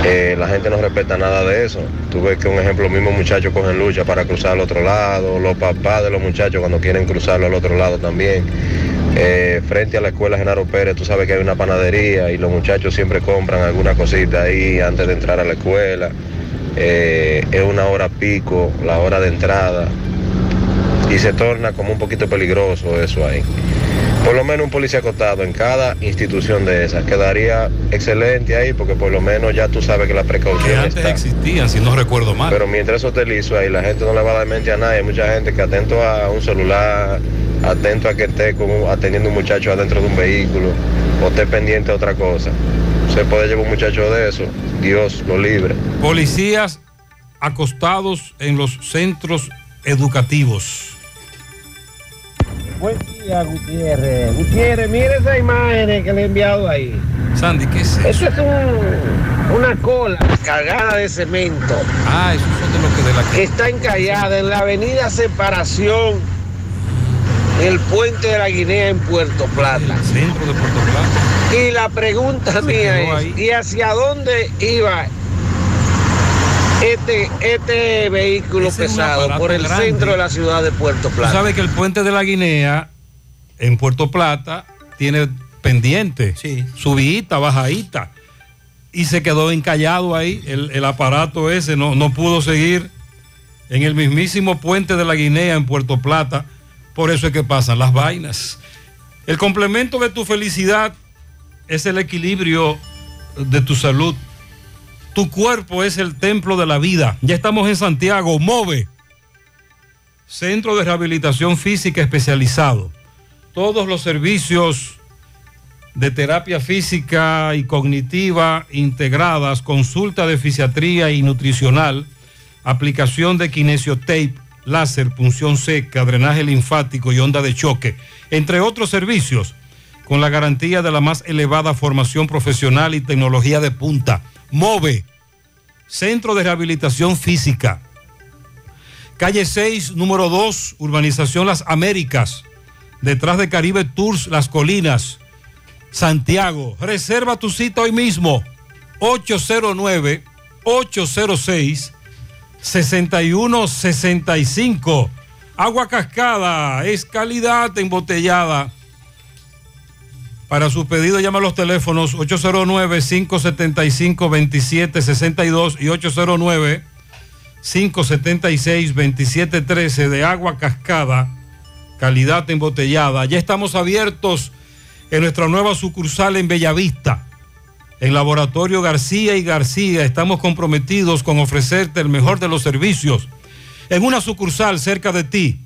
eh, la gente no respeta nada de eso. Tú ves que un ejemplo, los mismos muchachos cogen lucha para cruzar al otro lado, los papás de los muchachos cuando quieren cruzarlo al otro lado también. Eh, frente a la escuela Genaro Pérez, tú sabes que hay una panadería y los muchachos siempre compran alguna cosita ahí antes de entrar a la escuela. Eh, es una hora pico, la hora de entrada, y se torna como un poquito peligroso eso ahí. Por lo menos un policía acotado en cada institución de esas quedaría excelente ahí porque por lo menos ya tú sabes que la Que precaución antes está. existían, si no recuerdo mal. Pero mientras eso esté liso ahí, la gente no le va a dar mente a nadie. Hay mucha gente que atento a un celular, atento a que esté un- atendiendo un muchacho adentro de un vehículo o esté pendiente de otra cosa. Se puede llevar un muchacho de eso, Dios lo libre. Policías acostados en los centros educativos. Buen día, Gutiérrez. Gutiérrez, mire esa imagen que le he enviado ahí. Sandy, ¿qué es eso? es un- una cola cargada de cemento. Ah, eso son de lo que de la que está encallada en la avenida Separación, el puente de la Guinea en Puerto Plata. centro de Puerto Plata. Y la pregunta mía es, ¿y hacia dónde iba este, este vehículo Ese pesado por el grande. centro de la ciudad de Puerto Tú Plata? sabes que el puente de la Guinea en Puerto Plata tiene pendiente, subidita, bajadita. Y se quedó encallado ahí. El, el aparato ese no, no pudo seguir en el mismísimo puente de la Guinea en Puerto Plata. Por eso es que pasan las vainas. El complemento de tu felicidad es el equilibrio de tu salud. Tu cuerpo es el templo de la vida. Ya estamos en Santiago. Move. Centro de Rehabilitación Física Especializado. Todos los servicios de terapia física y cognitiva integradas, consulta de fisiatría y nutricional, aplicación de kinesiotape, láser, punción seca, drenaje linfático y onda de choque, entre otros servicios, con la garantía de la más elevada formación profesional y tecnología de punta. MOVE, Centro de Rehabilitación Física. Calle 6, número 2, Urbanización Las Américas, detrás de Caribe Tours Las Colinas, Santiago. Reserva tu cita hoy mismo. 809-806-6165. Agua cascada es calidad embotellada. Para su pedido llama a los teléfonos 809-575-2762 y 809-576-2713 de agua cascada, calidad embotellada. Ya estamos abiertos en nuestra nueva sucursal en Bellavista. En Laboratorio García y García estamos comprometidos con ofrecerte el mejor de los servicios en una sucursal cerca de ti.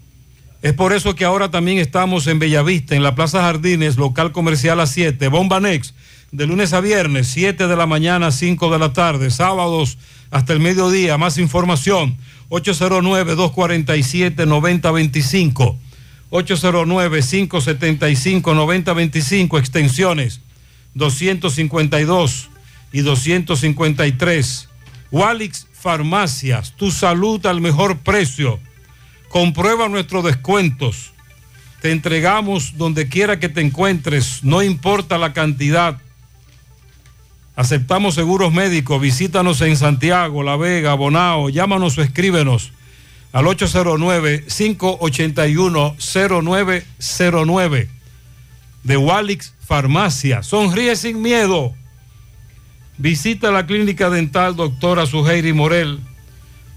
Es por eso que ahora también estamos en Bellavista, en la Plaza Jardines, local comercial a 7, Bomba Next, de lunes a viernes, 7 de la mañana a 5 de la tarde, sábados hasta el mediodía. Más información, 809-247-9025, 809-575-9025, extensiones 252 y 253. Walix Farmacias, tu salud al mejor precio. Comprueba nuestros descuentos. Te entregamos donde quiera que te encuentres, no importa la cantidad. Aceptamos seguros médicos. Visítanos en Santiago, La Vega, Bonao. Llámanos o escríbenos al 809-581-0909 de Walix Farmacia. Sonríe sin miedo. Visita la clínica dental doctora Suheiri Morel.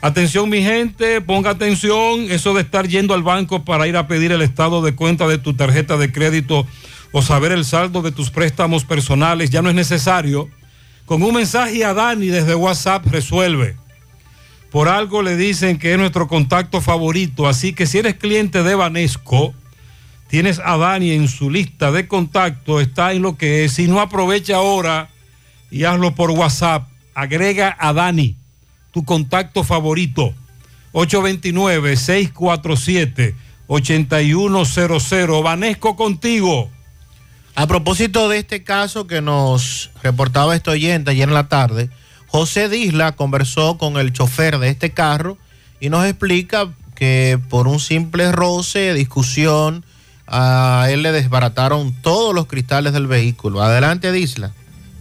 Atención mi gente, ponga atención, eso de estar yendo al banco para ir a pedir el estado de cuenta de tu tarjeta de crédito o saber el saldo de tus préstamos personales ya no es necesario. Con un mensaje a Dani desde WhatsApp resuelve. Por algo le dicen que es nuestro contacto favorito, así que si eres cliente de Banesco, tienes a Dani en su lista de contacto, está en lo que es. Si no aprovecha ahora y hazlo por WhatsApp, agrega a Dani, tu contacto favorito. 829-647-8100. Vanesco contigo. A propósito de este caso que nos reportaba este oyente ayer en la tarde, José Disla conversó con el chofer de este carro y nos explica que por un simple roce, discusión, a él le desbarataron todos los cristales del vehículo. Adelante, Disla.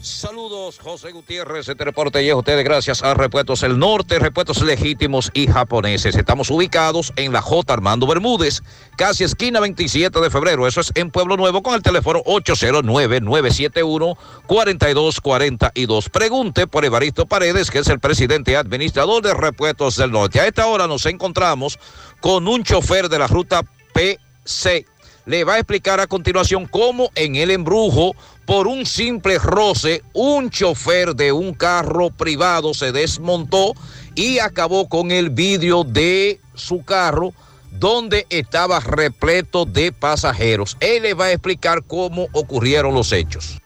Saludos, José Gutiérrez, este reporte llega a ustedes gracias a Repuestos El Norte, repuestos legítimos y japoneses. Estamos ubicados en la J. Armando Bermúdez, casi esquina 27 de febrero. Eso es en Pueblo Nuevo con el teléfono 809-971-4242. Pregunte por Evaristo Paredes, que es el presidente administrador de Repuestos del Norte. A esta hora nos encontramos con un chofer de la ruta PC le va a explicar a continuación cómo en el embrujo, por un simple roce, un chofer de un carro privado se desmontó y acabó con el vidrio de su carro donde estaba repleto de pasajeros. Él le va a explicar cómo ocurrieron los hechos.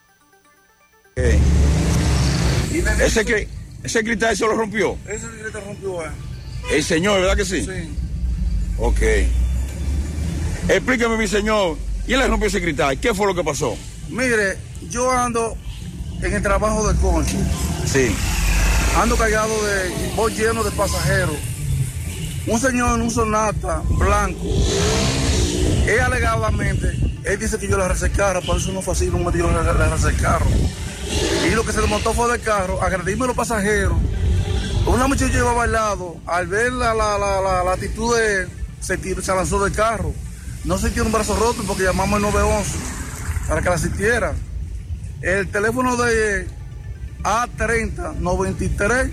Ese, que, ese cristal se lo rompió. Ese cristal rompió. eh. El señor, ¿verdad que sí? Sí. Ok. Explíqueme, mi señor. ¿Quién le rompió ese cristal? ¿Qué fue lo que pasó? Mire, yo ando en el trabajo de concho. Sí. Ando cargado de. Voy lleno de pasajeros. Un señor en un sonata blanco. Él alegadamente, él dice que yo le arrasé el carro, por eso no fue así, no me dio le arrasé el carro. Y lo que se desmontó fue del carro, agredirme a los pasajeros. Una muchacha llevaba al lado, al ver la, la, la, la, la actitud de se, tiró- se lanzó del carro. No sintió un brazo roto porque llamamos al 911 para que la asistiera. El teléfono de A30 93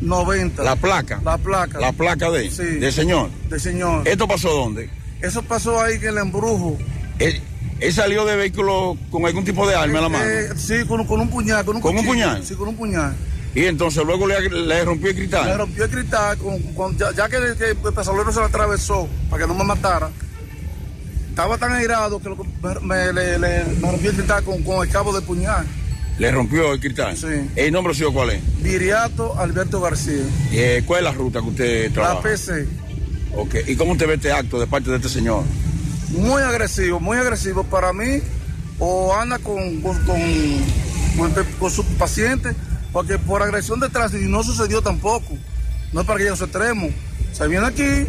90. La placa. La placa. La placa de, Sí. del señor. Del señor. ¿Esto pasó dónde? Eso pasó ahí en el embrujo. Él, él salió de vehículo con algún tipo de arma en la mano. Eh, sí, con, con un puñal. ¿Con un, ¿Con un puñal? Sí, con un puñal. Y entonces luego le, le rompió el cristal. Me rompió el cristal, con, con- ya, ya que, que el pesolero se lo atravesó para que no me matara. Estaba tan airado que lo- me, me- le- le- me el cristal con, con el cabo de puñal. Le rompió el cristal. Sí. ¿El nombre suyo cuál es? Viriato Alberto García. Eh, ¿Cuál es la ruta que usted La trabaja? PC. Ok. ¿Y cómo usted ve este acto de parte de este señor? Muy agresivo, muy agresivo para mí. O anda con, con, con, con con su paciente, porque por agresión de tránsito y no sucedió tampoco. No es para que llegue a su extremo. Se viene aquí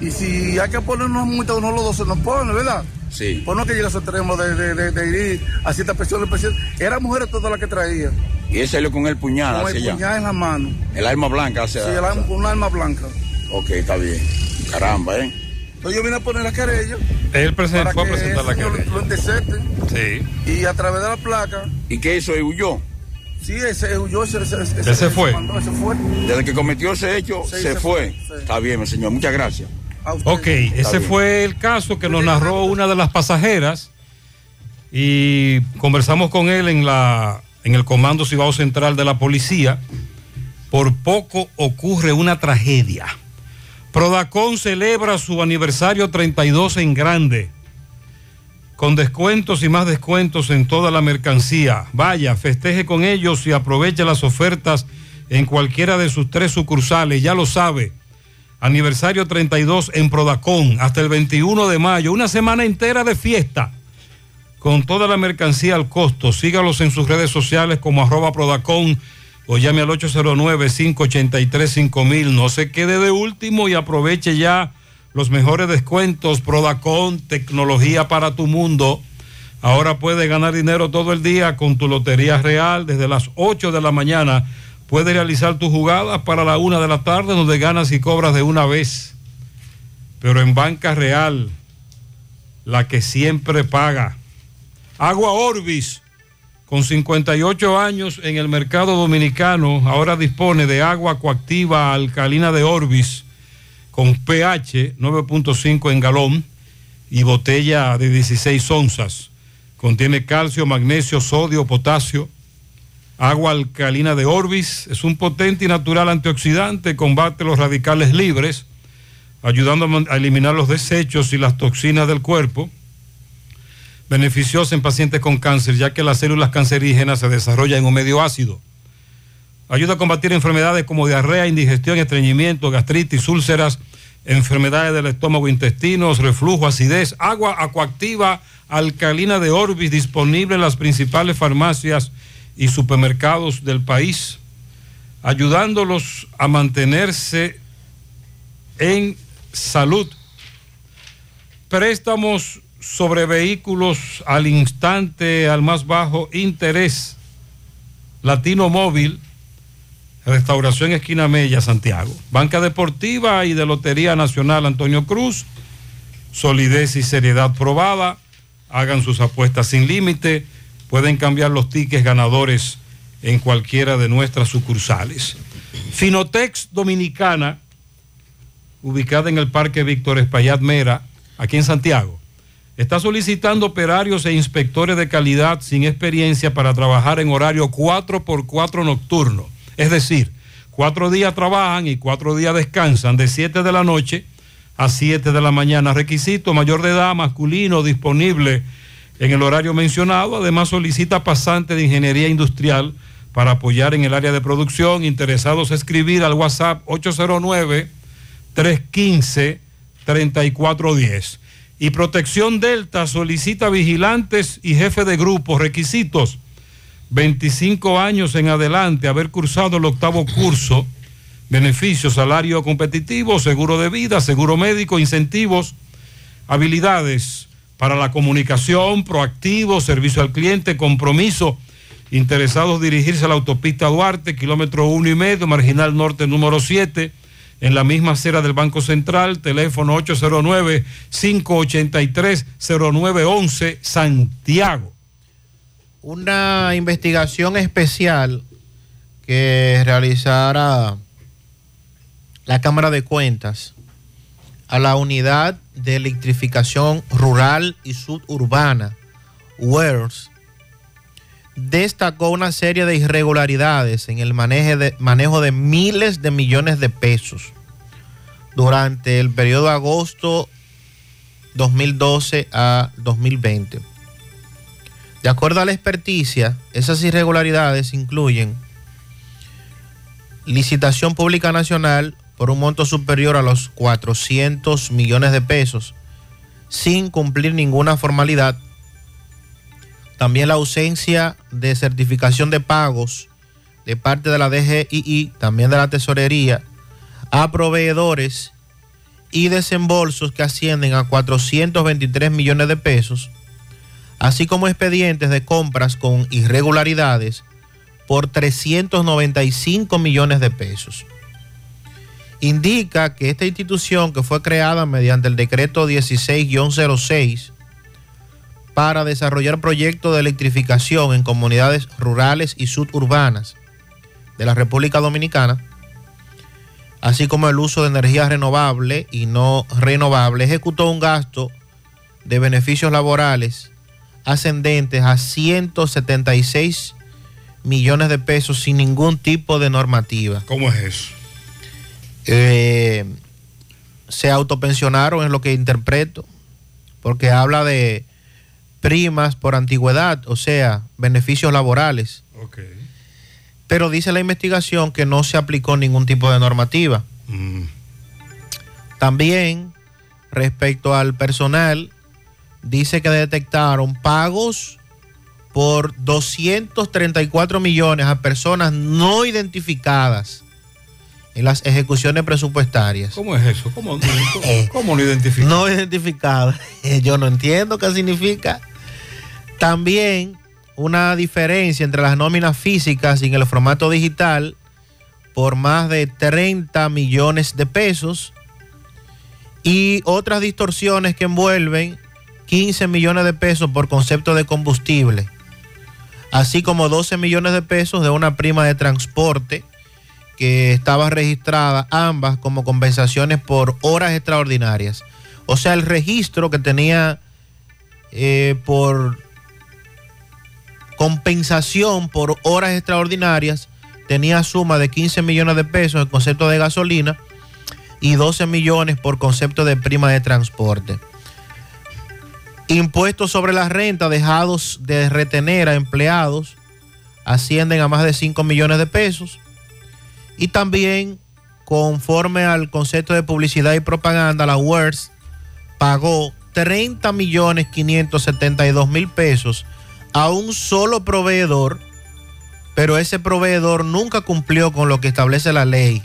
y si hay que poner unos multas, uno de los dos se nos pone, ¿verdad? Sí. Pues no que llegue a su extremo de, de, de, de ir a cierta presión, presión. Eran mujeres todas las que traía, Y él salió con el puñal con hacia el allá. puñal en la mano. El arma blanca hacia Sí, el arma- con un arma blanca. Ok, está bien. Caramba, ¿eh? Entonces yo vine a poner la querella. Él presen- para fue a que presentar la querella. Lo intercepte. Sí. Y a través de la placa, ¿Y qué hizo? ¿Y huyó? sí, ese huyó, ese, ese, ese- Ese fue. mandó, ese fue. Desde que cometió ese hecho, Sí, se, se fue. fue, sí. Está bien, mi señor. Muchas gracias. Ok, ese fue el caso que nos narró una de las pasajeras y conversamos con él en, la, en el Comando Cibao Central de la Policía. Por poco ocurre una tragedia. Prodacón celebra su aniversario 32 en grande, con descuentos y más descuentos en toda la mercancía. Vaya, festeje con ellos y aproveche las ofertas en cualquiera de sus tres sucursales, ya lo sabe. Aniversario 32 en Prodacón hasta el 21 de mayo, una semana entera de fiesta con toda la mercancía al costo. Sígalos en sus redes sociales como arroba Prodacón o llame al 809-583-5000. No se quede de último y aproveche ya los mejores descuentos. Prodacón, tecnología para tu mundo. Ahora puedes ganar dinero todo el día con tu Lotería Real desde las 8 de la mañana. Puedes realizar tus jugadas para la 1 de la tarde donde ganas y cobras de una vez. Pero en Banca Real, la que siempre paga. Agua Orbis, con 58 años en el mercado dominicano, ahora dispone de agua coactiva alcalina de Orbis con pH 9.5 en galón y botella de 16 onzas. Contiene calcio, magnesio, sodio, potasio. Agua alcalina de Orbis es un potente y natural antioxidante, combate los radicales libres, ayudando a eliminar los desechos y las toxinas del cuerpo. Beneficiosa en pacientes con cáncer, ya que las células cancerígenas se desarrollan en un medio ácido. Ayuda a combatir enfermedades como diarrea, indigestión, estreñimiento, gastritis, úlceras, enfermedades del estómago, intestinos, reflujo, acidez. Agua acuactiva alcalina de Orbis disponible en las principales farmacias y supermercados del país, ayudándolos a mantenerse en salud. Préstamos sobre vehículos al instante, al más bajo interés. Latino Móvil, Restauración Esquina Mella, Santiago. Banca Deportiva y de Lotería Nacional Antonio Cruz. Solidez y seriedad probada. Hagan sus apuestas sin límite. Pueden cambiar los tickets ganadores en cualquiera de nuestras sucursales. Finotex Dominicana, ubicada en el Parque Víctor Espaillat Mera, aquí en Santiago, está solicitando operarios e inspectores de calidad sin experiencia para trabajar en horario 4x4 nocturno. Es decir, cuatro días trabajan y cuatro días descansan de 7 de la noche a 7 de la mañana. Requisito mayor de edad, masculino, disponible en el horario mencionado. Además solicita pasante de ingeniería industrial para apoyar en el área de producción. Interesados escribir al WhatsApp 809-315-3410. Y Protección Delta solicita vigilantes y jefe de grupo. Requisitos 25 años en adelante, haber cursado el octavo curso, beneficios, salario competitivo, seguro de vida, seguro médico, incentivos, habilidades para la comunicación, proactivo, servicio al cliente, compromiso, interesados dirigirse a la autopista Duarte, kilómetro uno y medio, marginal norte número 7, en la misma acera del Banco Central, teléfono 809-583-0911, Santiago. una investigación especial que realizara la Cámara de Cuentas a la unidad de electrificación rural y suburbana, WERS, destacó una serie de irregularidades en el manejo de, manejo de miles de millones de pesos durante el periodo agosto 2012 a 2020. De acuerdo a la experticia, esas irregularidades incluyen licitación pública nacional por un monto superior a los 400 millones de pesos sin cumplir ninguna formalidad. También la ausencia de certificación de pagos de parte de la DGII, también de la Tesorería, a proveedores y desembolsos que ascienden a 423 millones de pesos así como expedientes de compras con irregularidades por 395 millones de pesos. Indica que esta institución que fue creada mediante el decreto 16-06 para desarrollar proyectos de electrificación en comunidades rurales y suburbanas de la República Dominicana, así como el uso de energía renovable y no renovable, ejecutó un gasto de beneficios laborales ascendentes a 176 millones de pesos sin ningún tipo de normativa. ¿Cómo es eso? Eh, se autopensionaron, es lo que interpreto, porque habla de primas por antigüedad, o sea, beneficios laborales. Pero dice la investigación que no se aplicó ningún tipo de normativa. Mm. También, respecto al personal, dice que detectaron pagos por 234 millones a personas no identificadas en las ejecuciones presupuestarias. ¿Cómo es eso? ¿Cómo, cómo, cómo lo identifica? No identificadas. Yo no entiendo qué significa. También una diferencia entre las nóminas físicas y en el formato digital por más de 30 millones de pesos y otras distorsiones que envuelven 15 millones de pesos por concepto de combustible, así como 12 millones de pesos de una prima de transporte que estaba registrada ambas como compensaciones por horas extraordinarias. O sea, el registro que tenía eh, por compensación por horas extraordinarias tenía suma de 15 millones de pesos en concepto de gasolina y 12 millones por concepto de prima de transporte. Impuestos sobre la renta dejados de retener a empleados ascienden a más de 5 millones de pesos. Y también, conforme al concepto de publicidad y propaganda, la WERS pagó 30 millones 572 mil pesos a un solo proveedor, pero ese proveedor nunca cumplió con lo que establece la ley,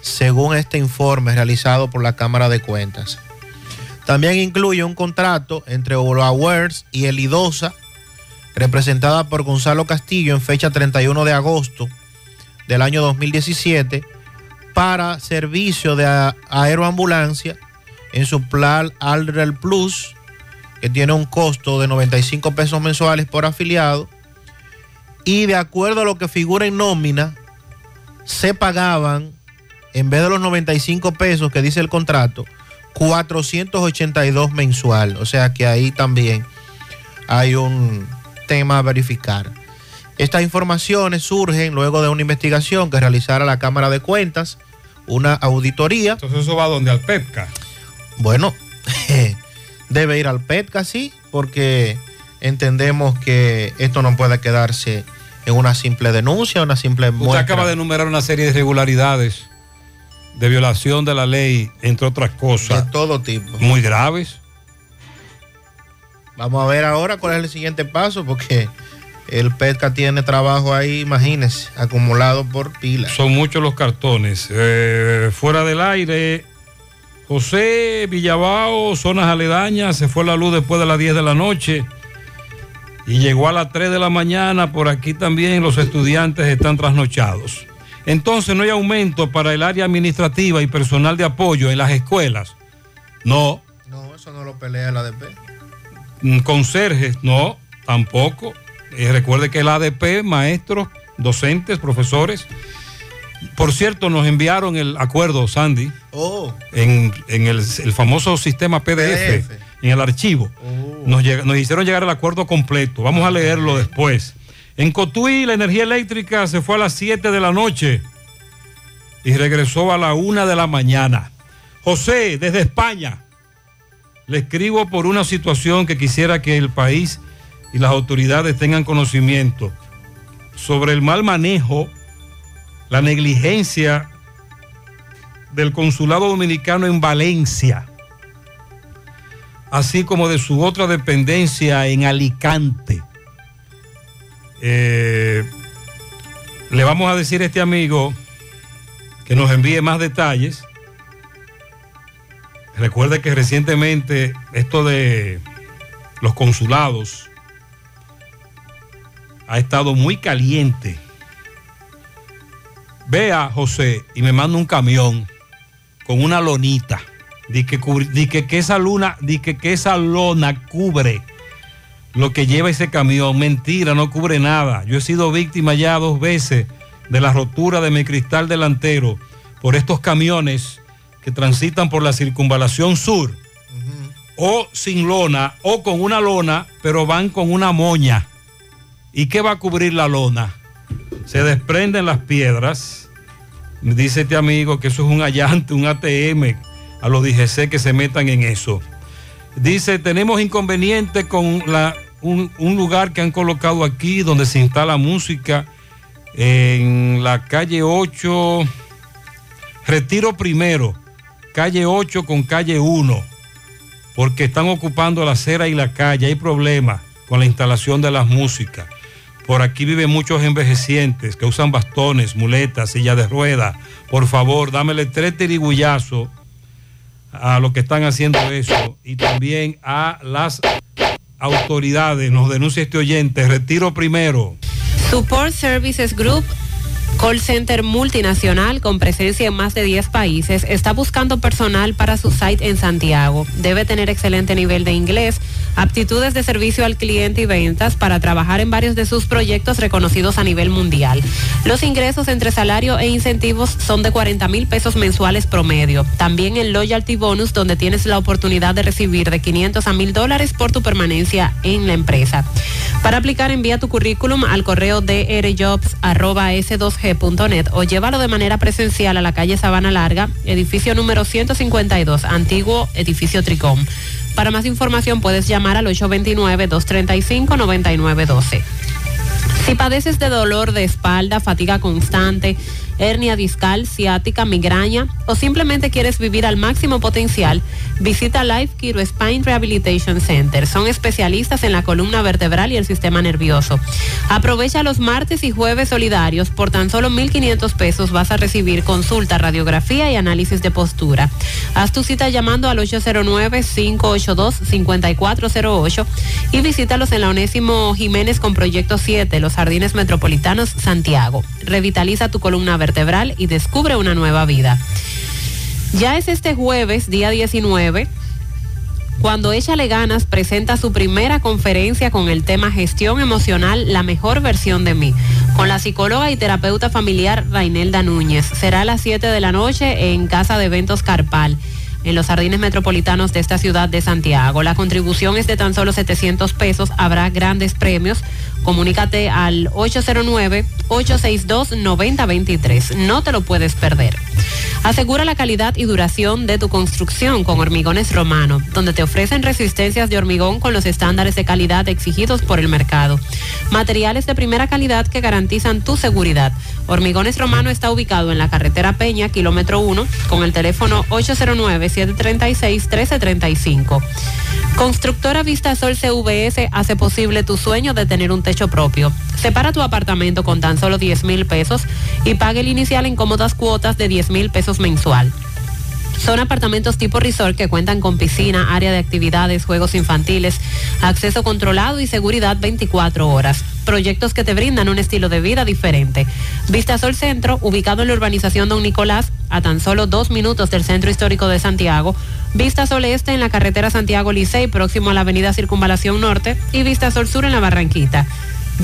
según este informe realizado por la Cámara de Cuentas. También incluye un contrato entre Wares y el IDOSA, representada por Gonzalo Castillo en fecha 31 de agosto del año 2017, para servicio de aeroambulancia en su plan Aldrel Plus, que tiene un costo de 95 pesos mensuales por afiliado. Y de acuerdo a lo que figura en nómina, se pagaban, en vez de los 95 pesos que dice el contrato, 482 mensual. O sea que ahí también hay un tema a verificar. Estas informaciones surgen luego de una investigación que realizara la Cámara de Cuentas, una auditoría. Entonces eso va donde al PEPCA. Bueno, debe ir al PETCA, sí, porque entendemos que esto no puede quedarse en una simple denuncia, una simple Usted muestra. acaba de enumerar una serie de irregularidades de violación de la ley, entre otras cosas. De todo tipo. Muy graves. Vamos a ver ahora cuál es el siguiente paso, porque el PETCA tiene trabajo ahí, imagínense, acumulado por pilas. Son muchos los cartones. Eh, fuera del aire, José Villabao, zonas aledañas, se fue la luz después de las 10 de la noche y llegó a las 3 de la mañana. Por aquí también los estudiantes están trasnochados. Entonces no hay aumento para el área administrativa y personal de apoyo en las escuelas. No. No, eso no lo pelea el ADP. Mm, Conserjes, no, tampoco. Eh, recuerde que el ADP, maestros, docentes, profesores. Por cierto, nos enviaron el acuerdo, Sandy, Oh, en, en el, el famoso sistema PDF, PDF. en el archivo. Nos, llega- nos hicieron llegar el acuerdo completo. Vamos a leerlo después. En Cotuí, la energía eléctrica se fue a las 7 de la noche y regresó a la 1 de la mañana. José, desde España, le escribo por una situación que quisiera que el país y las autoridades tengan conocimiento sobre el mal manejo, la negligencia del consulado dominicano en Valencia, así como de su otra dependencia en Alicante. Eh, le vamos a decir a este amigo que nos envíe más detalles. Recuerde que recientemente esto de los consulados ha estado muy caliente. Vea, José, y me manda un camión con una lonita. Di que, cubri- di que, que esa luna, di que, que esa lona cubre lo que lleva ese camión. Mentira, no cubre nada. Yo he sido víctima ya dos veces de la rotura de mi cristal delantero por estos camiones que transitan por la circunvalación sur. O sin lona, o con una lona, pero van con una moña. ¿Y qué va a cubrir la lona? Se desprenden las piedras. Dice este amigo que eso es un allante, un ATM. A los DGC que se metan en eso. Dice, tenemos inconveniente con la, un, un lugar que han colocado aquí donde se instala música en la calle 8, Retiro Primero, calle 8 con calle 1, porque están ocupando la acera y la calle. Hay problemas con la instalación de las músicas. Por aquí viven muchos envejecientes que usan bastones, muletas, silla de ruedas. Por favor, dámele tres tirigullazos a los que están haciendo eso y también a las autoridades. Nos denuncia este oyente. Retiro primero. Support Services Group Call Center multinacional con presencia en más de 10 países está buscando personal para su site en Santiago. Debe tener excelente nivel de inglés, aptitudes de servicio al cliente y ventas para trabajar en varios de sus proyectos reconocidos a nivel mundial. Los ingresos entre salario e incentivos son de 40 mil pesos mensuales promedio. También el Loyalty Bonus donde tienes la oportunidad de recibir de 500 a 1000 dólares por tu permanencia en la empresa. Para aplicar envía tu currículum al correo drjobs.s2g.net o llévalo de manera presencial a la calle Sabana Larga, edificio número 152, antiguo edificio Tricom. Para más información puedes llamar al 829-235-9912. Si padeces de dolor de espalda, fatiga constante, hernia discal, ciática, migraña o simplemente quieres vivir al máximo potencial, visita Life Kiro Spine Rehabilitation Center. Son especialistas en la columna vertebral y el sistema nervioso. Aprovecha los martes y jueves solidarios. Por tan solo 1.500 pesos vas a recibir consulta, radiografía y análisis de postura. Haz tu cita llamando al 809-582-5408 y visítalos en la Onésimo Jiménez con Proyecto 7, Los Jardines Metropolitanos, Santiago. Revitaliza tu columna vertebral y descubre una nueva vida. Ya es este jueves, día 19, cuando Échale Ganas presenta su primera conferencia con el tema Gestión Emocional, la mejor versión de mí, con la psicóloga y terapeuta familiar Rainelda Núñez. Será a las 7 de la noche en Casa de Eventos Carpal en los jardines metropolitanos de esta ciudad de Santiago. La contribución es de tan solo 700 pesos. Habrá grandes premios. Comunícate al 809-862-9023. No te lo puedes perder. Asegura la calidad y duración de tu construcción con Hormigones Romano, donde te ofrecen resistencias de hormigón con los estándares de calidad exigidos por el mercado. Materiales de primera calidad que garantizan tu seguridad. Hormigones Romano está ubicado en la carretera Peña, kilómetro 1, con el teléfono 809-736-1335. Constructora Vistasol CVS hace posible tu sueño de tener un techo propio. Separa tu apartamento con tan solo 10 mil pesos y pague el inicial en cómodas cuotas de 10 mil pesos mensual. Son apartamentos tipo resort que cuentan con piscina, área de actividades, juegos infantiles, acceso controlado y seguridad 24 horas. Proyectos que te brindan un estilo de vida diferente. Vistasol Centro, ubicado en la urbanización Don Nicolás, a tan solo dos minutos del centro histórico de Santiago. Vistasol Este en la carretera Santiago Licey, próximo a la avenida Circunvalación Norte. Y Vistasol Sur en la Barranquita.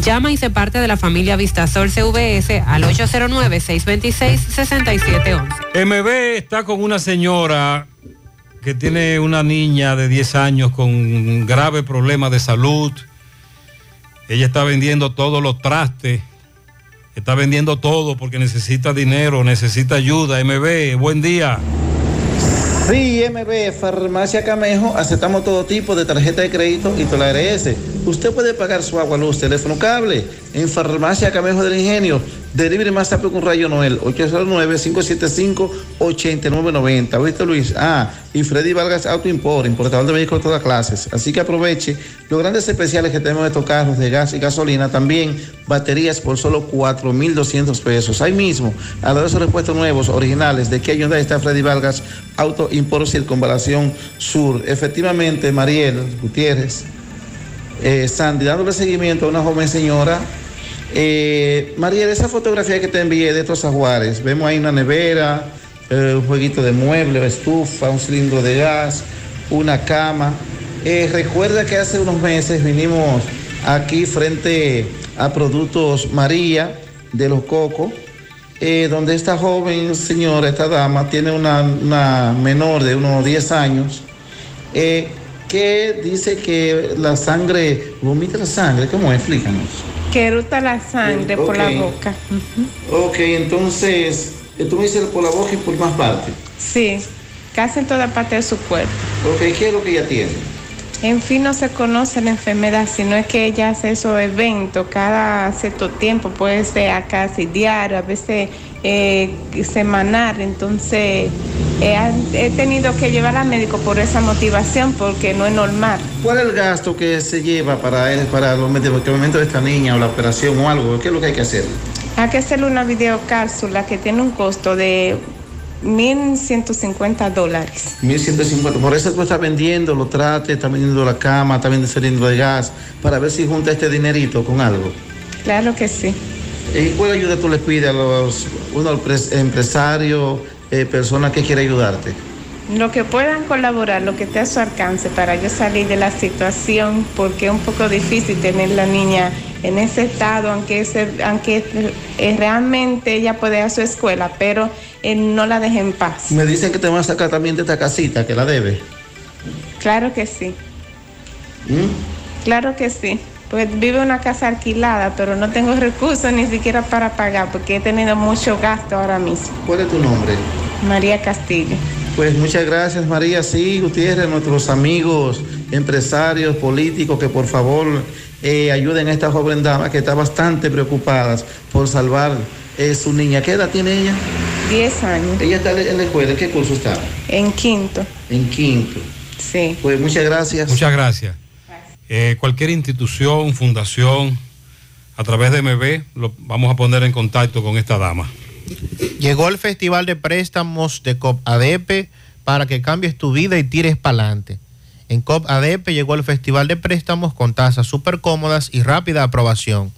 Llama y se parte de la familia Vistasol CVS al 809-626-6711. MB está con una señora que tiene una niña de 10 años con un grave problema de salud. Ella está vendiendo todos los trastes, está vendiendo todo porque necesita dinero, necesita ayuda. MB, buen día. Sí, MB, Farmacia Camejo, aceptamos todo tipo de tarjeta de crédito y toda la ARS. Usted puede pagar su agua, luz, teléfono, cable en Farmacia Camejo del Ingenio. Delivery más rápido con Rayo Noel, 809-575-8990. ¿Viste, Luis? Ah, y Freddy Vargas Auto Import, importador de vehículos de todas clases. Así que aproveche los grandes especiales que tenemos de estos carros de gas y gasolina. También baterías por solo 4,200 pesos. Ahí mismo, a los repuestos nuevos, originales, de que Hyundai está Freddy Vargas Auto Import Circunvalación Sur. Efectivamente, Mariel Gutiérrez, eh, Sandy, dándole seguimiento a una joven señora. Eh, Mariel, esa fotografía que te envié de estos ajuares, vemos ahí una nevera, eh, un jueguito de mueble, estufa, un cilindro de gas, una cama. Eh, recuerda que hace unos meses vinimos aquí frente a Productos María de los Cocos, donde esta joven señora, esta dama, tiene una, una menor de unos 10 años, que dice que la sangre, vomita la sangre, ¿cómo es? Explícanos. Que eruta la sangre por la boca. Ok, entonces, eh, tú me dices por la boca y por más parte. Sí, casi en toda parte de su cuerpo. Ok, ¿qué es lo que ella tiene? En fin, no se conoce la enfermedad, sino es que ella hace esos eventos cada cierto tiempo, puede ser a casi diario, a veces eh, semanal. Entonces, eh, he tenido que llevar al médico por esa motivación, porque no es normal. ¿Cuál es el gasto que se lleva para, él, para los medicamentos de esta niña o la operación o algo? ¿Qué es lo que hay que hacer? Hay que hacerle una videocápsula que tiene un costo de 1.150 dólares. 1150. Por eso tú estás vendiendo los trates, estás vendiendo la cama, estás vendiendo el cilindro de gas, para ver si junta este dinerito con algo. Claro que sí. ¿Y cuál ayuda tú les pides a los uno, pres- empresarios, eh, personas que quieren ayudarte? Lo que puedan colaborar, lo que esté a su alcance para yo salir de la situación, porque es un poco difícil tener la niña en ese estado, aunque, ese- aunque eh, realmente ella puede ir a su escuela, pero eh, no la deje en paz. Me dicen que te van a sacar también de esta casita, que la debe. Claro que sí, ¿Mm? claro que sí. Pues vive una casa alquilada, pero no tengo recursos ni siquiera para pagar, porque he tenido mucho gasto ahora mismo. ¿Cuál es tu nombre? María Castillo. Pues muchas gracias María, sí, Gutiérrez, nuestros amigos, empresarios, políticos, que por favor eh, ayuden a esta joven dama que está bastante preocupada por salvar eh, su niña. ¿Qué edad tiene ella? 10 años. Ella está en la escuela, ¿en qué curso está? En quinto. En quinto. Sí. Pues muchas gracias. Muchas gracias. Eh, cualquier institución, fundación, a través de MB, lo vamos a poner en contacto con esta dama. Llegó el Festival de Préstamos de COP ADP para que cambies tu vida y tires para adelante. En COP ADP llegó el Festival de Préstamos con tasas súper cómodas y rápida aprobación.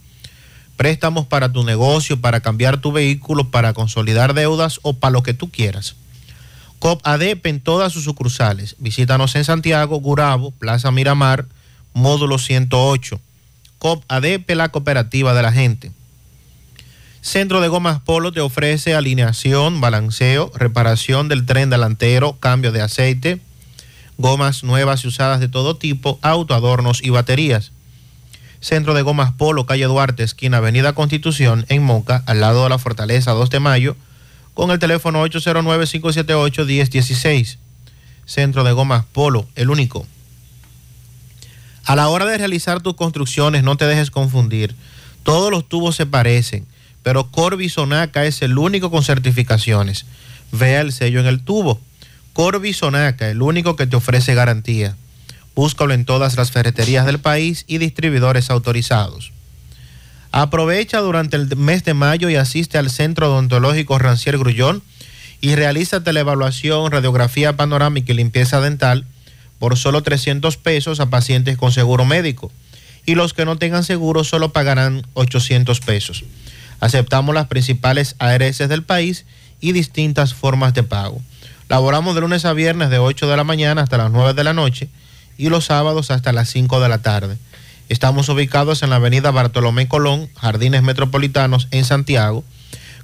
Préstamos para tu negocio, para cambiar tu vehículo, para consolidar deudas o para lo que tú quieras. COP ADP en todas sus sucursales. Visítanos en Santiago, Gurabo, Plaza Miramar, módulo 108. COP ADP, la cooperativa de la gente. Centro de Gomas Polo te ofrece alineación, balanceo, reparación del tren delantero, cambio de aceite, gomas nuevas y usadas de todo tipo, autoadornos y baterías. Centro de Gomas Polo, calle Duarte, esquina Avenida Constitución, en Moca, al lado de la Fortaleza 2 de Mayo, con el teléfono 809-578-1016. Centro de Gomas Polo, el único. A la hora de realizar tus construcciones, no te dejes confundir. Todos los tubos se parecen, pero Corby Sonaca es el único con certificaciones. Vea el sello en el tubo. Corby Sonaca, el único que te ofrece garantía. Búscalo en todas las ferreterías del país y distribuidores autorizados. Aprovecha durante el mes de mayo y asiste al Centro Odontológico Rancier Grullón y realízate la evaluación, radiografía panorámica y limpieza dental por solo 300 pesos a pacientes con seguro médico. Y los que no tengan seguro solo pagarán 800 pesos. Aceptamos las principales ARS del país y distintas formas de pago. Laboramos de lunes a viernes de 8 de la mañana hasta las 9 de la noche y los sábados hasta las 5 de la tarde. Estamos ubicados en la avenida Bartolomé Colón, Jardines Metropolitanos, en Santiago,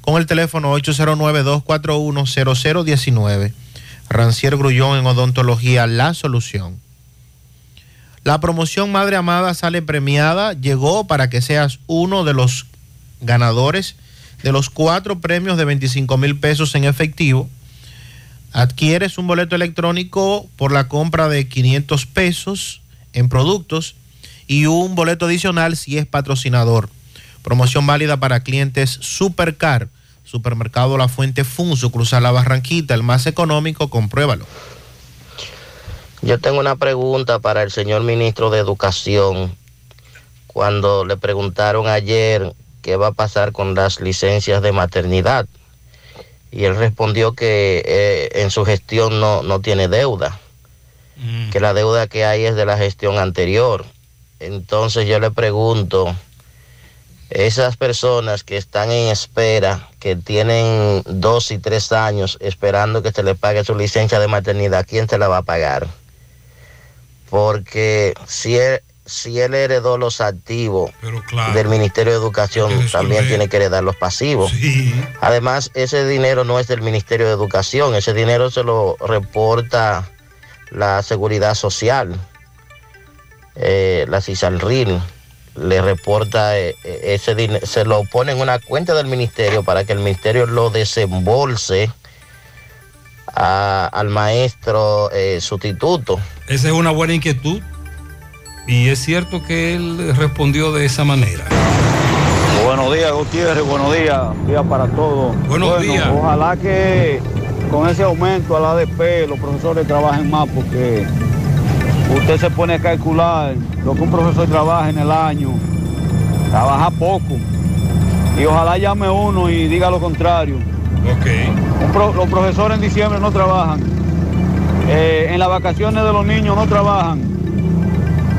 con el teléfono 809-241-0019. Rancier Grullón en Odontología, la solución. La promoción Madre Amada sale premiada, llegó para que seas uno de los ganadores de los cuatro premios de 25 mil pesos en efectivo. Adquieres un boleto electrónico por la compra de 500 pesos en productos y un boleto adicional si es patrocinador. Promoción válida para clientes Supercar, Supermercado La Fuente Funso, Cruzar la Barranquita, el más económico, compruébalo. Yo tengo una pregunta para el señor ministro de Educación. Cuando le preguntaron ayer qué va a pasar con las licencias de maternidad, y él respondió que eh, en su gestión no, no tiene deuda, que la deuda que hay es de la gestión anterior. Entonces yo le pregunto, esas personas que están en espera, que tienen dos y tres años esperando que se le pague su licencia de maternidad, ¿quién se la va a pagar? Porque si él, si él heredó los activos del Ministerio de Educación, también tiene que heredar los pasivos. Además, ese dinero no es del Ministerio de Educación, ese dinero se lo reporta la Seguridad Social, eh, la CISALRIL le reporta eh, eh, ese dinero, se lo pone en una cuenta del ministerio para que el ministerio lo desembolse a- al maestro eh, sustituto. Esa es una buena inquietud y es cierto que él respondió de esa manera. Buenos días, Gutiérrez, buenos días, días para todos. Buenos Bueno, días. Ojalá que con ese aumento al ADP los profesores trabajen más porque usted se pone a calcular lo que un profesor trabaja en el año, trabaja poco. Y ojalá llame uno y diga lo contrario. Pro- los profesores en diciembre no trabajan. Eh, en las vacaciones de los niños no trabajan.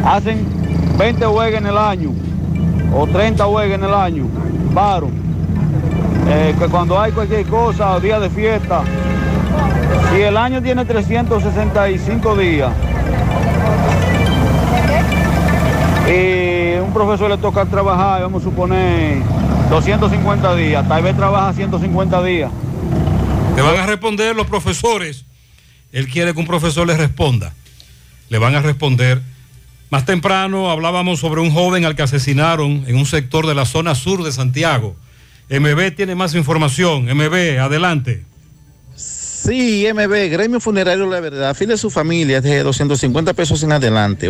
Hacen 20 huelgas en el año o 30 huelgas en el año paro. Eh, que cuando hay cualquier cosa día de fiesta, si el año tiene 365 días y un profesor le toca trabajar, vamos a suponer 250 días, tal vez trabaja 150 días. Te van a responder los profesores. Él quiere que un profesor le responda. Le van a responder. Más temprano hablábamos sobre un joven al que asesinaron en un sector de la zona sur de Santiago. MB tiene más información. MB, adelante. Sí, MB, Gremio Funerario La Verdad, afile a su familia de 250 pesos en adelante,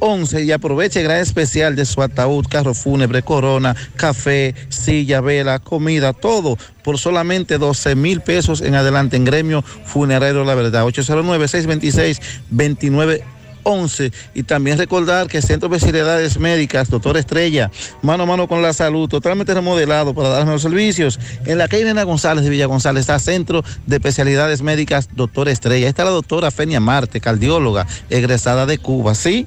809-626-2911 y aproveche gran especial de su ataúd, carro fúnebre, corona, café, silla, vela, comida, todo por solamente 12 mil pesos en adelante en Gremio Funerario La Verdad, 809-626-2911. 11 y también recordar que el Centro de Especialidades Médicas, doctor Estrella, mano a mano con la salud, totalmente remodelado para dar mejores servicios. En la calle Nena González de Villa González está Centro de Especialidades Médicas, doctor Estrella. Está la doctora Fenia Marte, cardióloga, egresada de Cuba, ¿sí?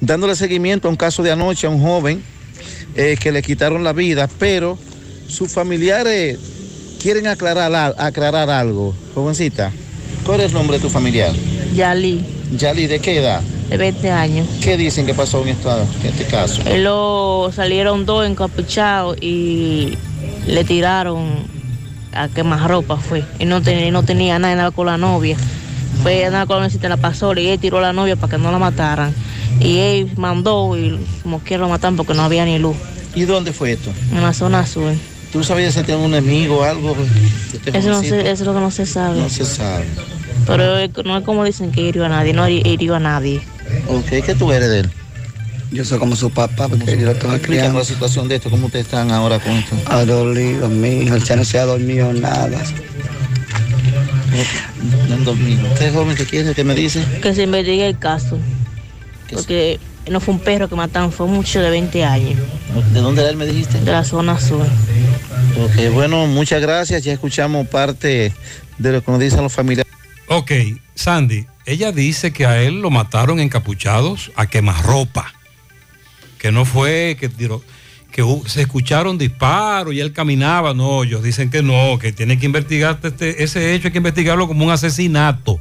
Dándole seguimiento a un caso de anoche a un joven eh, que le quitaron la vida, pero sus familiares quieren aclarar algo. Jovencita, ¿cuál es el nombre de tu familiar? Yali, Yali, ¿de qué edad? de 20 años. ¿Qué dicen que pasó en, esta- en este caso? Él lo salieron dos encapuchados y le tiraron a quemar ropa fue. Y no, tenía no tenía nada, nada con la novia. Fue a nada con la en la pasola y él tiró a la novia para que no la mataran. Y él mandó y como quiera lo mataron porque no había ni luz. ¿Y dónde fue esto? En la zona sur. ¿Tú sabías si tenía un enemigo o algo? este Eso, no se- eso es lo que no se sabe. No se sabe. Pero no es como dicen que hirió a nadie, no hiri- hirió a nadie. Ok, ¿qué tú eres de él? Yo soy como su papá, porque yo lo estaba criando. la situación de esto, ¿cómo ustedes están ahora con esto? Ha dolido, mi hijo, ya no se ha dormido nada. No han dormido. ¿Usted joven que quiere que me dice? Que se investigue el caso. Porque no fue un perro que mataron, fue mucho de 20 años. ¿De dónde era él me dijiste? De la zona sur. Ok, bueno, muchas gracias. Ya escuchamos parte de lo que nos dicen los familiares. Ok, Sandy, ella dice que a él lo mataron encapuchados a quemarropa. Que no fue, que tiró, que hu- se escucharon disparos y él caminaba. No, ellos dicen que no, que tiene que investigar este, ese hecho, hay que investigarlo como un asesinato.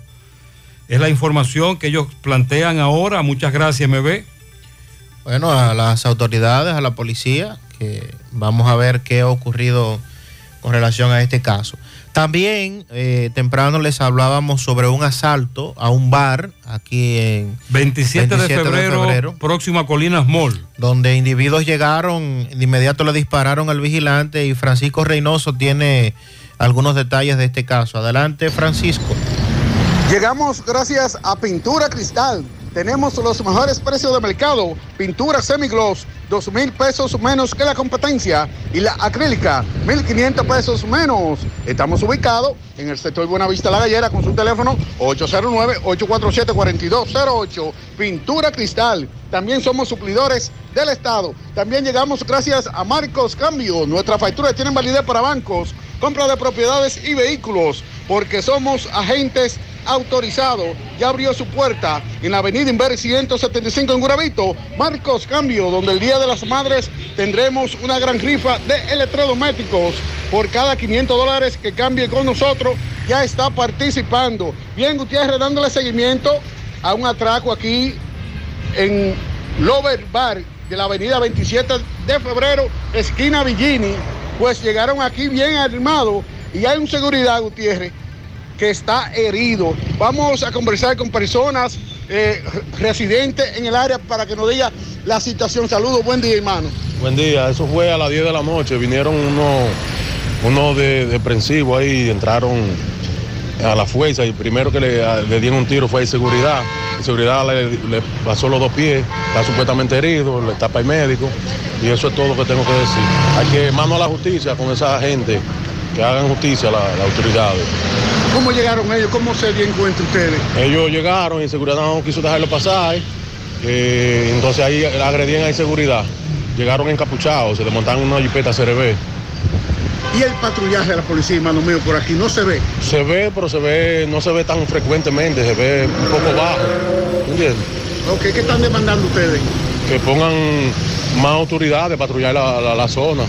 Es la información que ellos plantean ahora. Muchas gracias, MB. Bueno, a las autoridades, a la policía, que vamos a ver qué ha ocurrido con relación a este caso. También eh, temprano les hablábamos sobre un asalto a un bar aquí en 27, de, febrero, próximo a Colinas Mall. donde individuos llegaron, de inmediato le dispararon al vigilante y Francisco Reynoso tiene algunos detalles de este caso. Adelante, Francisco. Llegamos gracias a Pintura Cristal. Tenemos los mejores precios de mercado. Pintura semigloss, dos mil pesos menos que la competencia. Y la acrílica, 1.500 pesos menos. Estamos ubicados en el sector Buenavista La Gallera con su teléfono 809-847-4208. Pintura Cristal. También somos suplidores del Estado. También llegamos gracias a Marcos Cambio. Nuestras facturas tienen validez para bancos, compra de propiedades y vehículos, porque somos agentes autorizados. Ya abrió su puerta en la avenida Inver 175 en Guravito. Marcos Cambio, donde el Día de las Madres tendremos una gran rifa de electrodomésticos. Por cada 500 dólares que cambie con nosotros, ya está participando. Bien, Gutiérrez, dándole seguimiento a un atraco aquí en Lover Bar de la avenida 27 de febrero, esquina Villini, pues llegaron aquí bien armados y hay un seguridad, Gutiérrez, que está herido. Vamos a conversar con personas eh, residentes en el área para que nos diga la situación. Saludos, buen día, hermano. Buen día, eso fue a las 10 de la noche. Vinieron unos uno de, deprensivos ahí, entraron a la fuerza y primero que le, le dieron un tiro fue a seguridad. La seguridad le, le pasó los dos pies, está supuestamente herido, le tapa el médico y eso es todo lo que tengo que decir. Hay que mano a la justicia con esa gente, que hagan justicia a la- las autoridades. ¿Cómo llegaron ellos? ¿Cómo se dio encuentro ustedes? Ellos llegaron y seguridad no quiso dejarlo pasar. eh, entonces ahí agredían a seguridad. Llegaron encapuchados, se desmontaron una jipeta CRB. Y el patrullaje de la policía, hermano mío, por aquí no se ve. Se ve, pero se ve, no se ve tan frecuentemente, se ve un poco bajo. ¿Entiendes? Ok, ¿qué están demandando ustedes? que pongan más autoridades de patrullar la, la- la zona.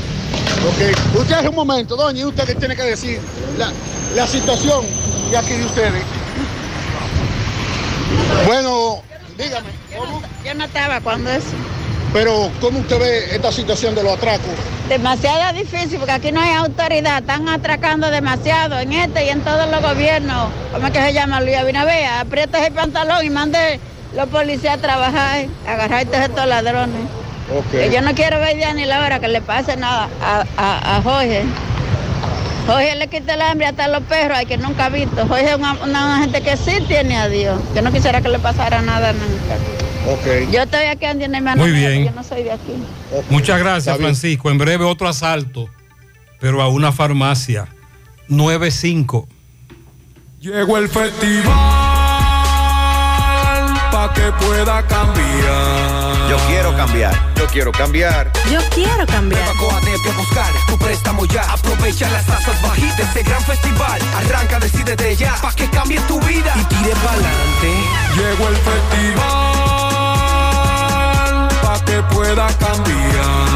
Ok, usted es un momento, doña, y usted qué tiene que decir la, la situación de aquí de ustedes. Bueno, dígame, ¿cómo? Yo no estaba cuando eso. Pero, ¿cómo usted ve esta situación de los atracos? Demasiado difícil porque aquí no hay autoridad, están atracando demasiado en este y en todos los gobiernos. ¿Cómo es que se llama Luis Abinader? Aprieta el pantalón y mande los policías a trabajar, agarrar a estos ladrones. Yo no quiero ver ya ni la hora que le pase nada a, a, a Jorge. Jorge le quita el hambre hasta a los perros, hay que nunca ha visto. Jorge es una, una gente que sí tiene a Dios. Yo no quisiera que le pasara nada nunca. Ok. Yo estoy aquí en mi hermano. Muy bien. Yo no soy de aquí. Muchas gracias, Está bien. Francisco. En breve otro asalto, pero a una farmacia. 95. Llegó el festival pa' que pueda cambiar. Yo quiero cambiar. Yo quiero cambiar. Yo quiero cambiar. Coatete a buscar tu préstamo ya. Aprovecha las tasas bajitas de este gran festival. Arranca, decídete ya, pa' que cambie tu vida y tire pa'lante. Llegó el festival pa' que pueda cambiar.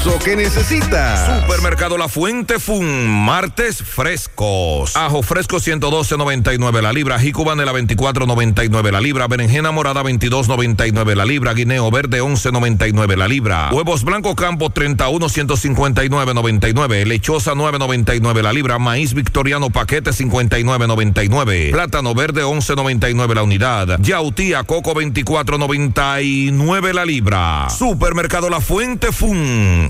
Impulso que necesitas. Supermercado La Fuente Fun, martes frescos. Ajo fresco 112.99 la libra, jícuma la 24.99 la libra, berenjena morada 22.99 la libra, guineo verde 11.99 la libra, huevos blanco campo 31 159.99, lechosa 9.99 la libra, maíz victoriano paquete 59.99, plátano verde 11.99 la unidad, yautía coco 24.99 la libra. Supermercado La Fuente Fun,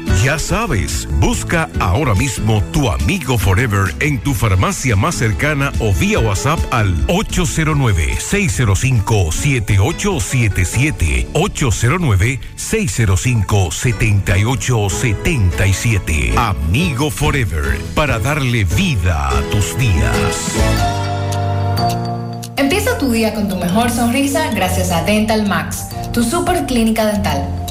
Ya sabes, busca ahora mismo tu Amigo Forever en tu farmacia más cercana o vía WhatsApp al 809-605-7877. 809-605-7877. Amigo Forever, para darle vida a tus días. Empieza tu día con tu mejor sonrisa gracias a Dental Max, tu super clínica dental.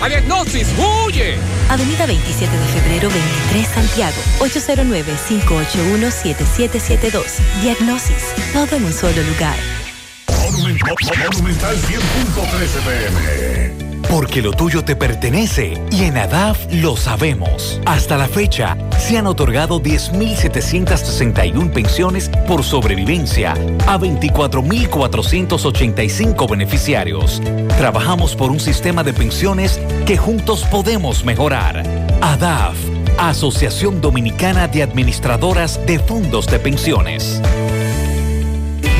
¡A Diagnosis! ¡Huye! Avenida 27 de febrero 23 Santiago, 809-581-7772. Diagnosis, todo en un solo lugar. Monumental 100.13 pm. Porque lo tuyo te pertenece y en ADAF lo sabemos. Hasta la fecha, se han otorgado 10.761 pensiones por sobrevivencia a 24.485 beneficiarios. Trabajamos por un sistema de pensiones que juntos podemos mejorar. ADAF, Asociación Dominicana de Administradoras de Fondos de Pensiones.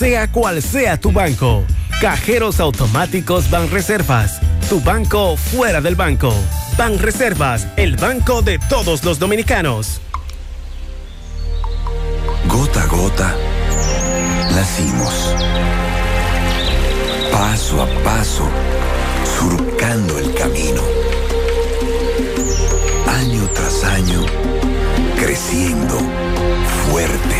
sea cual sea tu banco. Cajeros automáticos Banreservas. Tu banco fuera del banco. Banreservas, el banco de todos los dominicanos. Gota a gota, nacimos. Paso a paso, surcando el camino. Año tras año, creciendo, fuertes,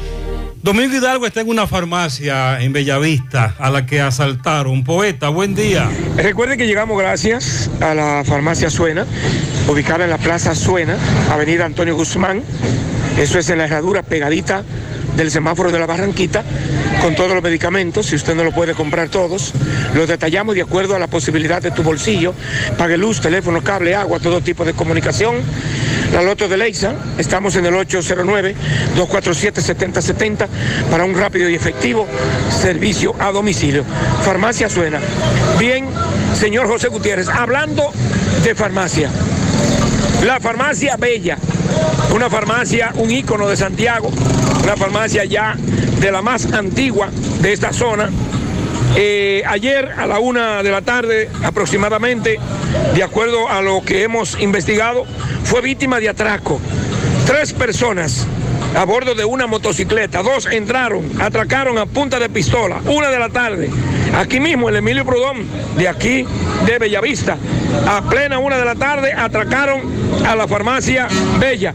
Domingo Hidalgo está en una farmacia en Bellavista a la que asaltaron. Poeta, buen día. Recuerden que llegamos gracias a la farmacia Suena, ubicada en la Plaza Suena, Avenida Antonio Guzmán. Eso es en la herradura pegadita del semáforo de la Barranquita, con todos los medicamentos, si usted no lo puede comprar todos, los detallamos de acuerdo a la posibilidad de tu bolsillo, pague luz, teléfono, cable, agua, todo tipo de comunicación. La Loto de Leisa, estamos en el 809-247-7070 para un rápido y efectivo servicio a domicilio. Farmacia Suena. Bien, señor José Gutiérrez, hablando de farmacia. La farmacia Bella, una farmacia, un ícono de Santiago, una farmacia ya de la más antigua de esta zona. Eh, ayer a la una de la tarde aproximadamente, de acuerdo a lo que hemos investigado, fue víctima de atraco. Tres personas a bordo de una motocicleta, dos entraron, atracaron a punta de pistola, una de la tarde, aquí mismo en Emilio Prudón, de aquí de Bellavista, a plena una de la tarde, atracaron a la farmacia Bella.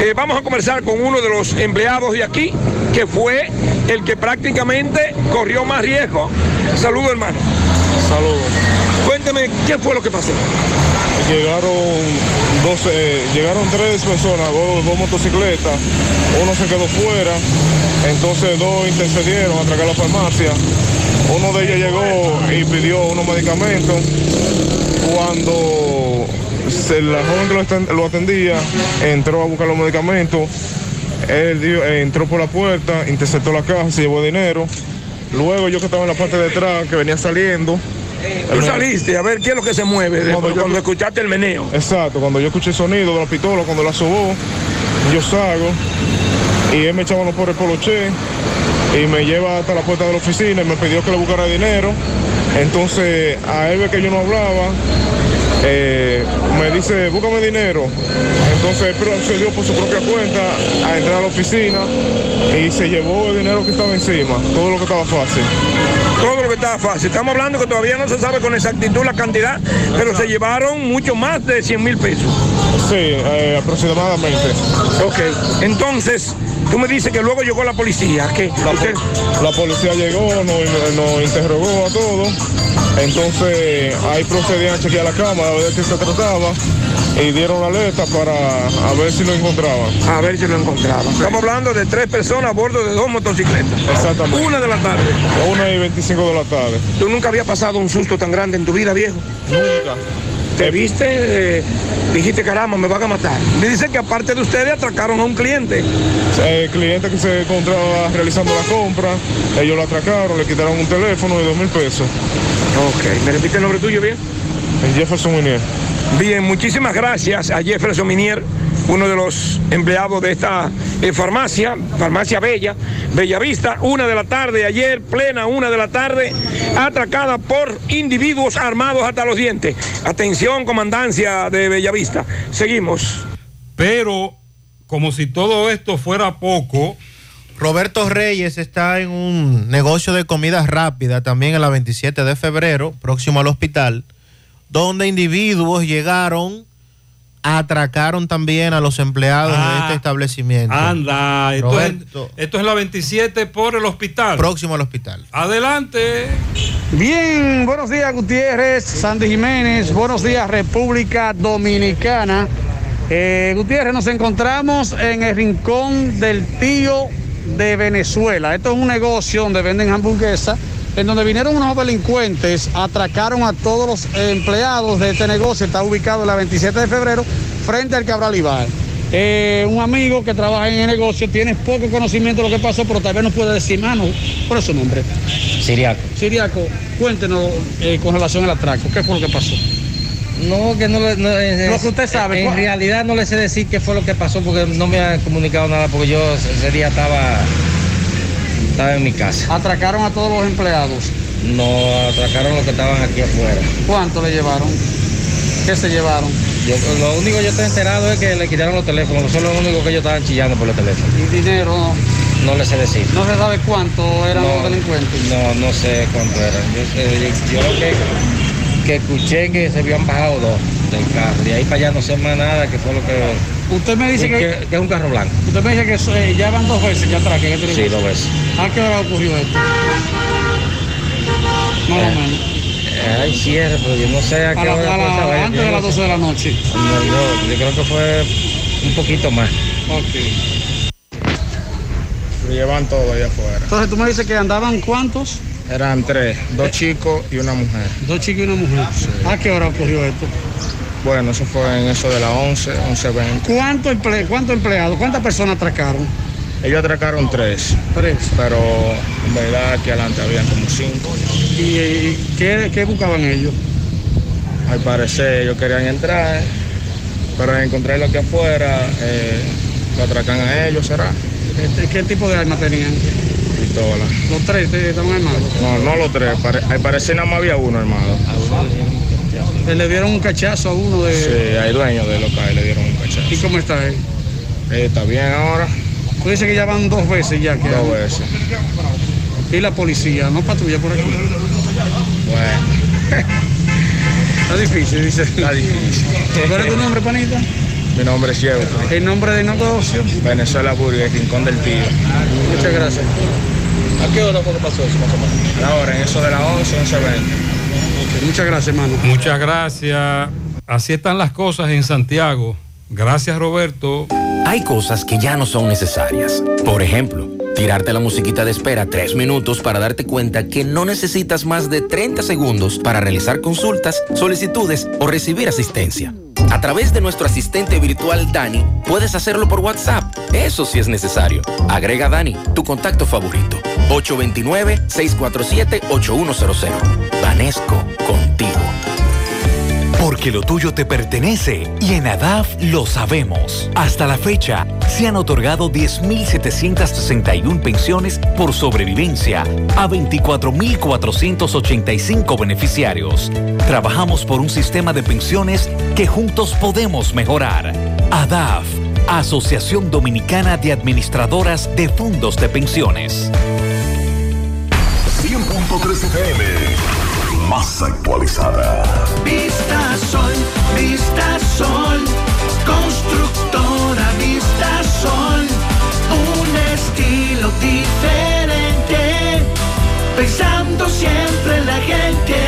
Eh, vamos a conversar con uno de los empleados de aquí, que fue el que prácticamente corrió más riesgo. Saludos, hermano. Saludos. Cuénteme, ¿qué fue lo que pasó? Llegaron dos, eh, llegaron tres personas, dos, dos motocicletas, uno se quedó fuera, entonces dos intercedieron a atracar la farmacia. Uno de ellos llegó y pidió unos medicamentos. Cuando se- la joven que lo aten- lo atendía entró a buscar los medicamentos, él dio- eh, entró por la puerta, interceptó la caja, se llevó dinero. Luego yo que estaba en la parte de atrás, que venía saliendo. Tú saliste a ver qué es lo que se mueve cuando, escuchaste el meneo. Exacto, cuando yo escuché el sonido de la pistola, cuando la sobó, yo salgo y él me echaba por el poloche y me lleva hasta la puerta de la oficina y me pidió que le buscara dinero. Entonces, a él ve que yo no hablaba, eh, me dice, búscame dinero. Entonces él procedió por su propia cuenta a entrar a la oficina y se llevó el dinero que estaba encima, todo lo que estaba fácil. Todo lo que estaba fácil. Estamos hablando que todavía no se sabe con exactitud la cantidad, pero se llevaron mucho más de 100 mil pesos. Sí, eh, aproximadamente. Ok, entonces tú me dices que luego llegó la policía. que La, po- la policía llegó, nos, nos interrogó a todos. Entonces ahí procedían a chequear la cámara, a ver de qué se trataba. Y dieron la alerta para a ver si lo encontraban. A ver si lo encontraban. Estamos hablando de tres personas a bordo de dos motocicletas. Exactamente. Una de la tarde. Una y 25 de la tarde. ¿Tú nunca había pasado un susto tan grande en tu vida, viejo? Nunca. ¿Te viste? Eh, dijiste, caramba, me van a matar. Me dicen que aparte de ustedes atracaron a un cliente. El cliente que se encontraba realizando la compra, ellos lo atracaron, le quitaron un teléfono de dos mil pesos. Ok, ¿me repite el nombre tuyo bien? Jefferson Munier. Bien, muchísimas gracias a Jefferson Minier, uno de los empleados de esta eh, farmacia, farmacia Bella, Bellavista, una de la tarde, ayer, plena una de la tarde, atracada por individuos armados hasta los dientes. Atención, comandancia de Bellavista. Seguimos. Pero, como si todo esto fuera poco, Roberto Reyes está en un negocio de comida rápida también en la 27 de febrero, próximo al hospital, donde individuos llegaron, atracaron también a los empleados de Ah, este establecimiento. anda, esto es, Roberto, esto es la 27 por el hospital. próximo al hospital. Adelante. Bien, buenos días Gutiérrez, Sandy Jiménez, buenos días República Dominicana. Eh, Gutiérrez, nos encontramos en el rincón del tío de Venezuela. Esto es un negocio donde venden hamburguesas, en donde vinieron unos delincuentes, atracaron a todos los empleados de este negocio. Está ubicado en la 27 de febrero, frente al Cabral Ibar. Eh, un amigo que trabaja en el negocio tiene poco conocimiento de lo que pasó, pero tal vez nos puede decir, mano, ¿cuál es su nombre? Siriaco. Siriaco, cuéntenos eh, con relación al atraco, ¿qué fue lo que pasó? No, que no, le- no es- Lo que usted sabe, En ¿cuál- realidad no le sé decir qué fue lo que pasó porque no me han comunicado nada porque yo ese día estaba, estaba en mi casa. Atracaron a todos los empleados. No atracaron los que estaban aquí afuera. ¿Cuánto le llevaron? ¿Qué se llevaron? Yo, lo único que yo estoy enterado es que le quitaron los teléfonos. Eso es lo único que ellos estaban chillando por los teléfonos. ¿Y dinero? No, le sé decir. no se sabe cuánto eran No, los delincuentes. No, no sé cuánto eran. Yo, sé- yo lo que, que escuché que se habían bajado dos del carro. De ahí para allá no sé más nada que fue lo que... Usted me dice que, que es un carro blanco. usted me dice que eh, ya van dos veces que atraquen. este Sí, dos veces. ¿A qué hora ocurrió esto? Más o menos. Hay cierre, pero yo no sé a A qué la- hora a la- antes Yo de no las sé. 12 de la noche. No, yo, yo creo que fue un poquito más. Lo llevan todo allá afuera. Entonces tú me dices que andaban cuántos? Eran tres, dos chicos y una mujer. Dos chicos y una mujer. ¿A qué hora ocurrió esto? Bueno, eso fue en eso de las 11, 11.20. ¿Cuántos emple cuánto empleados? ¿Cuántas personas atracaron? Ellos atracaron tres. Tres. Pero en verdad aquí adelante habían como cinco. ¿Y, y qué, qué buscaban ellos? Al parecer ellos querían entrar, pero al encontrarlo aquí afuera, eh, lo atracan a ellos, ¿será? ¿Qué, qué tipo de arma tenían? Pistola. Los tres estaban armados. No, no los tres, al parecer nada más había uno armado. Eh, Le dieron un cachazo a uno de. Sí, hay dueños del local le dieron un cachazo. ¿Y cómo está él? Eh, está bien ahora, Tú dices que ya van dos veces ya. Que dos veces. Y la policía, ¿no patrulla por aquí? Bueno, Está difícil, dice. está difícil. ¿Cuál es tu nombre, panita? Mi nombre es Diego. El nombre del negocio. Venezuela Burger, Rincón del Tío. Muchas gracias. ¿A qué hora fue que pasó eso, más o menos? Ahora, en eso de las 11, 11.20. Muchas gracias, hermano. Muchas gracias. Así están las cosas en Santiago. Gracias, Roberto. Hay cosas que ya no son necesarias. Por ejemplo, tirarte la musiquita de espera tres minutos para darte cuenta que no necesitas más de 30 segundos para realizar consultas, solicitudes o recibir asistencia. A través de nuestro asistente virtual Dani, puedes hacerlo por WhatsApp. Eso sí es necesario. Agrega a Dani, tu contacto favorito. 829-647-8100. Vanesco, contigo. Porque lo tuyo te pertenece y en ADAF lo sabemos. Hasta la fecha, se han otorgado 10.761 pensiones por sobrevivencia a 24.485 beneficiarios. Trabajamos por un sistema de pensiones que juntos podemos mejorar. ADAF, Asociación Dominicana de Administradoras de Fondos de Pensiones. 100.3 FM, más actualizada. Vista Sol, Vista Sol, constructora Vista Sol, un estilo diferente, pensando siempre en la gente,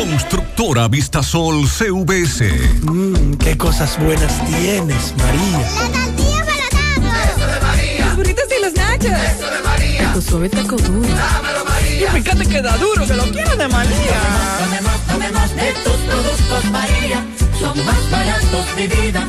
Constructora Vistasol CVS. Mmm, qué cosas buenas tienes, María. La tortilla para Eso de María. Los burritos y los nachos. Eso de María. Tu suave taco duro. Dámelo, María. Y fíjate que da duro, que lo quiero de María. Tomemos, tomemos de tus productos, María. Son más baratos de vida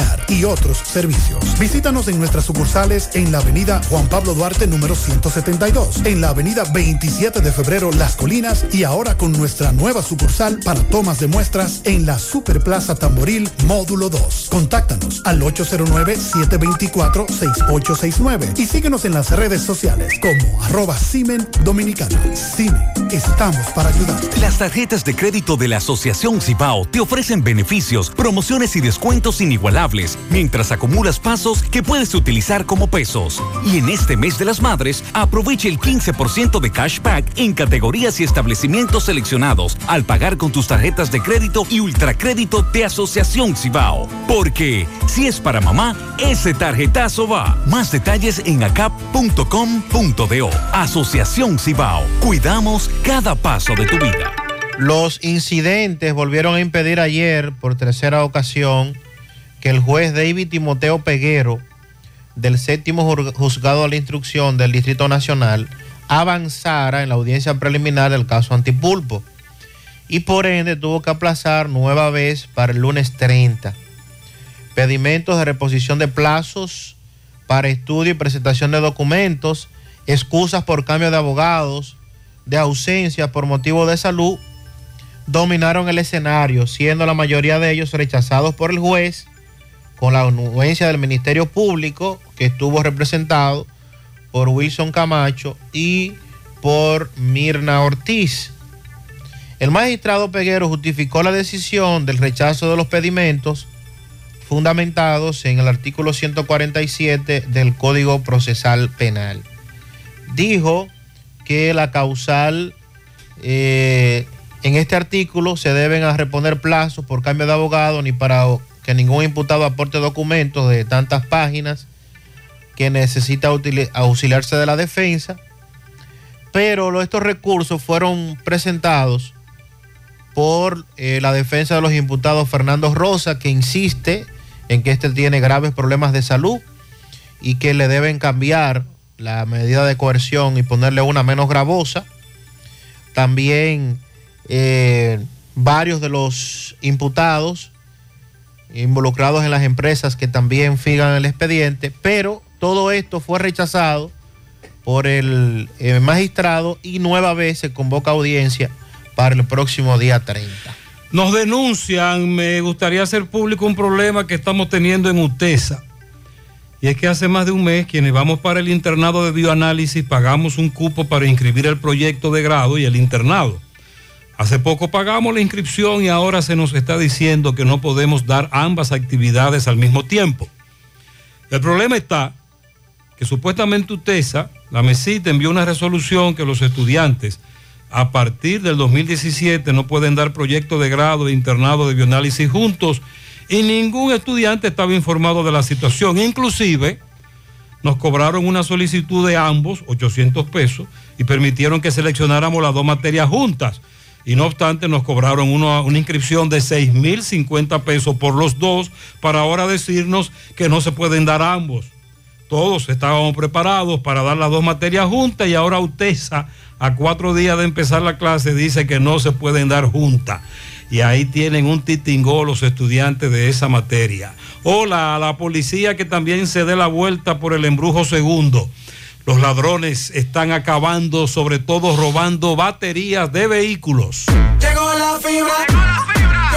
y otros servicios. Visítanos en nuestras sucursales en la avenida Juan Pablo Duarte número 172, en la avenida 27 de febrero Las Colinas y ahora con nuestra nueva sucursal para tomas de muestras en la Superplaza Tamboril Módulo 2. Contáctanos al 809-724-6869 y síguenos en las redes sociales como arroba Simen Dominicana. Simen, estamos para ayudar. Las tarjetas de crédito de la Asociación Cibao te ofrecen beneficios, promociones y descuentos inigualables mientras acumulas pasos que puedes utilizar como pesos. Y en este mes de las madres, aprovecha el 15% de cashback en categorías y establecimientos seleccionados al pagar con tus tarjetas de crédito y ultracrédito de Asociación Cibao. Porque si es para mamá, ese tarjetazo va. Más detalles en acap.com.do. Asociación Cibao. Cuidamos cada paso de tu vida. Los incidentes volvieron a impedir ayer, por tercera ocasión, que el juez David Timoteo Peguero, del séptimo juzgado de la instrucción del Distrito Nacional, avanzara en la audiencia preliminar del caso Antipulpo. Y por ende tuvo que aplazar nueva vez para el lunes 30. Pedimentos de reposición de plazos para estudio y presentación de documentos, excusas por cambio de abogados, de ausencia por motivo de salud, dominaron el escenario, siendo la mayoría de ellos rechazados por el juez, con la anuencia del Ministerio Público, que estuvo representado por Wilson Camacho y por Mirna Ortiz. El magistrado Peguero justificó la decisión del rechazo de los pedimentos fundamentados en el artículo 147 del Código Procesal Penal. Dijo que la causal eh, en este artículo se deben a reponer plazos por cambio de abogado ni para que ningún imputado aporte documentos de tantas páginas que necesita auxiliarse de la defensa, pero estos recursos fueron presentados por eh, la defensa de los imputados Fernando Rosa, que insiste en que este tiene graves problemas de salud y que le deben cambiar la medida de coerción y ponerle una menos gravosa. También eh, varios de los imputados involucrados en las empresas que también fijan el expediente, pero todo esto fue rechazado por el magistrado y nueva vez se convoca audiencia para el próximo día 30. Nos denuncian, me gustaría hacer público un problema que estamos teniendo en UTESA. Y es que hace más de un mes quienes vamos para el internado de bioanálisis pagamos un cupo para inscribir el proyecto de grado y el internado. Hace poco pagamos la inscripción y ahora se nos está diciendo que no podemos dar ambas actividades al mismo tiempo. El problema está que supuestamente UTESA, la MESIT envió una resolución que los estudiantes a partir del 2017 no pueden dar proyectos de grado de internado de bioanálisis juntos y ningún estudiante estaba informado de la situación. Inclusive nos cobraron una solicitud de ambos, 800 pesos, y permitieron que seleccionáramos las dos materias juntas. Y no obstante nos cobraron una, inscripción de 6.050 pesos por los dos para ahora decirnos que no se pueden dar ambos. Todos estábamos preparados para dar las dos materias juntas y ahora UTESA, a cuatro días de empezar la clase, dice que no se pueden dar juntas. Y ahí tienen un titingó los estudiantes de esa materia. Hola a la policía que también se dé la vuelta por el embrujo segundo. Los ladrones están acabando, sobre todo robando baterías de vehículos. Llegó la fibra,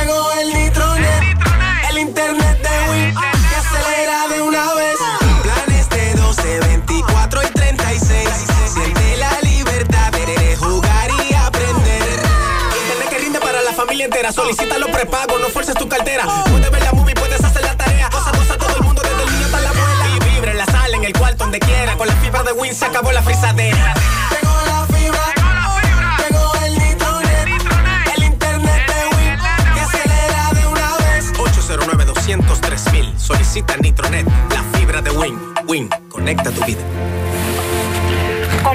llegó el nitronet, el, internet de Win que acelera de una vez. Planes de 12, 24 y 36. Siente la libertad de jugar y aprender. Internet que rinde para la familia entera. Solicita los prepagos, no fuerces tu cartera. Win se acabó la frisadera. Llegó la fibra, llegó el nitronet, el internet de Win que acelera de una vez. 809 203 mil. Solicita Nitronet, la fibra de Win. Win, conecta tu vida.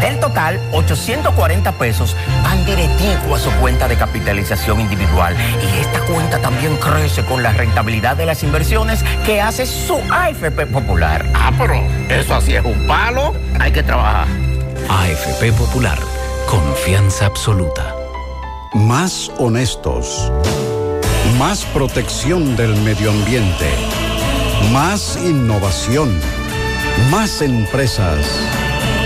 Del total, 840 pesos van directivo a su cuenta de capitalización individual. Y esta cuenta también crece con la rentabilidad de las inversiones que hace su AFP Popular. Ah, pero eso así es un palo. Hay que trabajar. AFP Popular, confianza absoluta. Más honestos. Más protección del medio ambiente. Más innovación. Más empresas.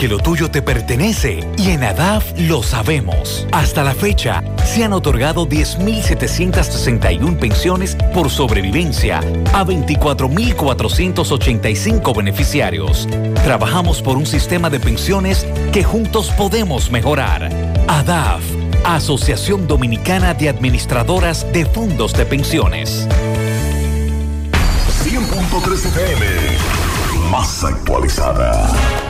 Porque lo tuyo te pertenece y en ADAF lo sabemos. Hasta la fecha, se han otorgado 10.761 pensiones por sobrevivencia a 24.485 beneficiarios. Trabajamos por un sistema de pensiones que juntos podemos mejorar. ADAF, Asociación Dominicana de Administradoras de Fondos de Pensiones. 100.3 FM, más actualizada.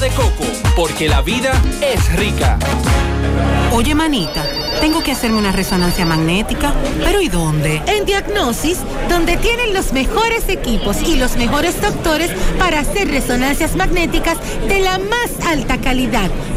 de coco, porque la vida es rica. Oye, manita, tengo que hacerme una resonancia magnética. ¿Pero y dónde? En Diagnosis, donde tienen los mejores equipos y los mejores doctores para hacer resonancias magnéticas de la más alta calidad,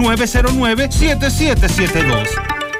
829-909-7772.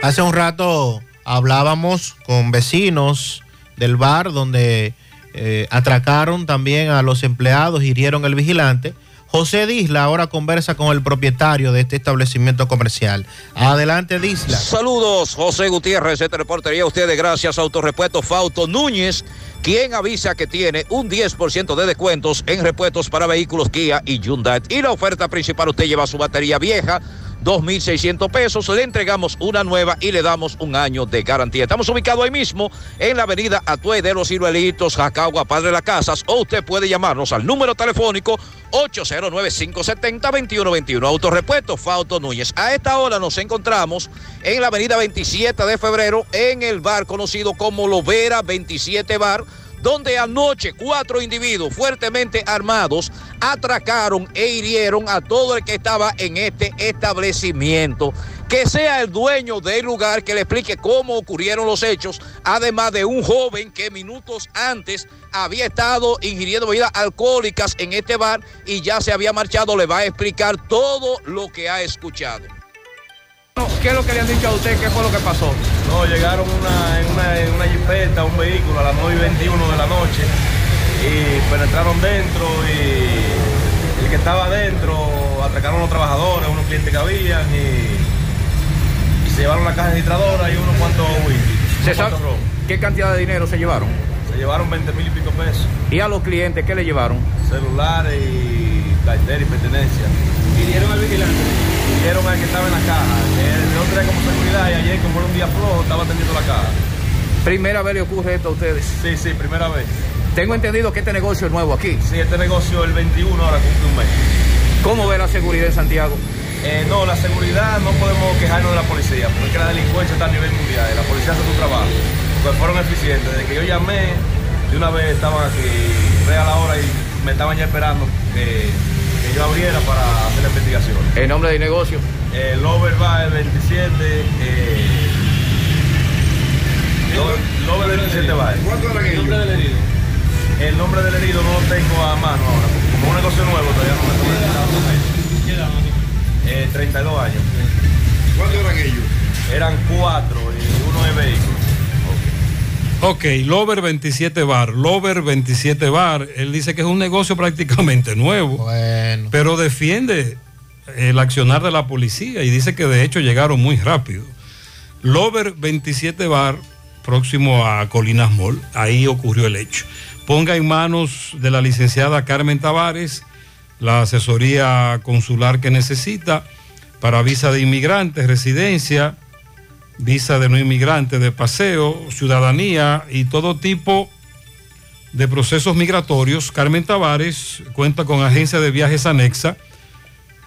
Hace un rato hablábamos con vecinos del bar donde eh, atracaron también a los empleados, hirieron el vigilante. José Disla ahora conversa con el propietario de este establecimiento comercial. Adelante, Disla. Saludos, José Gutiérrez, este reportería ustedes gracias a Autorepuesto Fauto Núñez, quien avisa que tiene un 10% de descuentos en repuestos para vehículos Kia y Hyundai. Y la oferta principal, usted lleva su batería vieja, 2.600 pesos, le entregamos una nueva y le damos un año de garantía. Estamos ubicados ahí mismo en la avenida Atue de los Ciruelitos, Jacagua, Padre Las Casas, o usted puede llamarnos al número telefónico 809-570-2121. Autorepuesto Fauto Núñez. A esta hora nos encontramos en la avenida 27 de febrero en el bar conocido como Lovera 27 Bar donde anoche cuatro individuos fuertemente armados atracaron e hirieron a todo el que estaba en este establecimiento. Que sea el dueño del lugar que le explique cómo ocurrieron los hechos, además de un joven que minutos antes había estado ingiriendo bebidas alcohólicas en este bar y ya se había marchado, le va a explicar todo lo que ha escuchado. ¿Qué es lo que le han dicho a usted? ¿Qué fue lo que pasó? No, llegaron una, en, una, en una jipeta, un vehículo a las 9 y 21 de la noche y penetraron dentro y el que estaba adentro atracaron a los trabajadores, unos clientes que habían y, y se llevaron la caja registradora y unos cuantos whisky. ¿Se unos sabe cuantos ron. qué cantidad de dinero se llevaron? Se llevaron 20 mil y pico pesos. ¿Y a los clientes qué le llevaron? Celulares y cartera y pertenencia. ¿Hirieron al vigilante? Hirieron al que estaba en la caja. que Yo entré como seguridad y ayer, como era un día flojo, estaba atendiendo la caja. ¿Primera vez le ocurre esto a ustedes? Sí, sí, primera vez. Tengo entendido que este negocio es nuevo aquí. Sí, este negocio el 21 ahora cumple un mes. ¿Cómo ve la seguridad en Santiago? Eh, no, la seguridad no podemos quejarnos de la policía, porque la delincuencia está a nivel mundial, y la policía hace su trabajo, porque fueron eficientes. Desde que yo llamé, de una vez estaban aquí, re a la hora y me estaban ya esperando que, que yo abriera para hacer la investigación. ¿El nombre del negocio? El Lover Bar 27, eh, Lover- Lover 27 Bar. ¿Cuánto era el nombre del herido? El nombre del herido no lo tengo a mano ahora, como es un negocio nuevo todavía no me tomo ¿Qué edad? eh, 32 años. ¿Cuántos eran ellos? Eran cuatro y uno es vehículo. Ok, Lover 27 Bar, Lover 27 Bar, él dice que es un negocio prácticamente nuevo, pero defiende el accionar de la policía y dice que de hecho llegaron muy rápido. Lover 27 Bar, próximo a Colinas Mall, ahí ocurrió el hecho. Ponga en manos de la licenciada Carmen Tavares la asesoría consular que necesita para visa de inmigrantes, residencia, visa de no inmigrante, de paseo, ciudadanía y todo tipo de procesos migratorios. Carmen Tavares cuenta con agencia de viajes anexa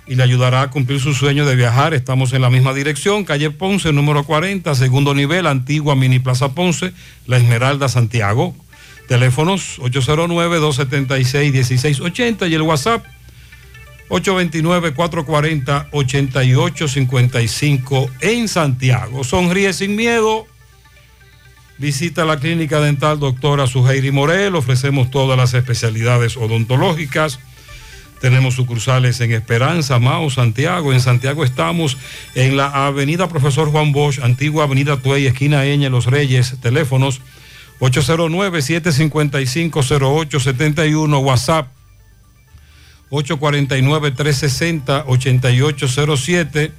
y le ayudará a cumplir su sueño de viajar. Estamos en la misma dirección, calle Ponce, número 40, segundo nivel, antigua Mini Plaza Ponce, La Esmeralda, Santiago. Teléfonos 809-276-1680 y el WhatsApp 829-440-8855 en Santiago. Sonríe sin miedo. Visita la clínica dental doctora Suheiri Morel. Ofrecemos todas las especialidades odontológicas. Tenemos sucursales en Esperanza, Mao, Santiago. En Santiago estamos en la avenida Profesor Juan Bosch, antigua avenida Tuey, esquina Eña, Los Reyes. Teléfonos 809-755-0871, WhatsApp 849-360-8807.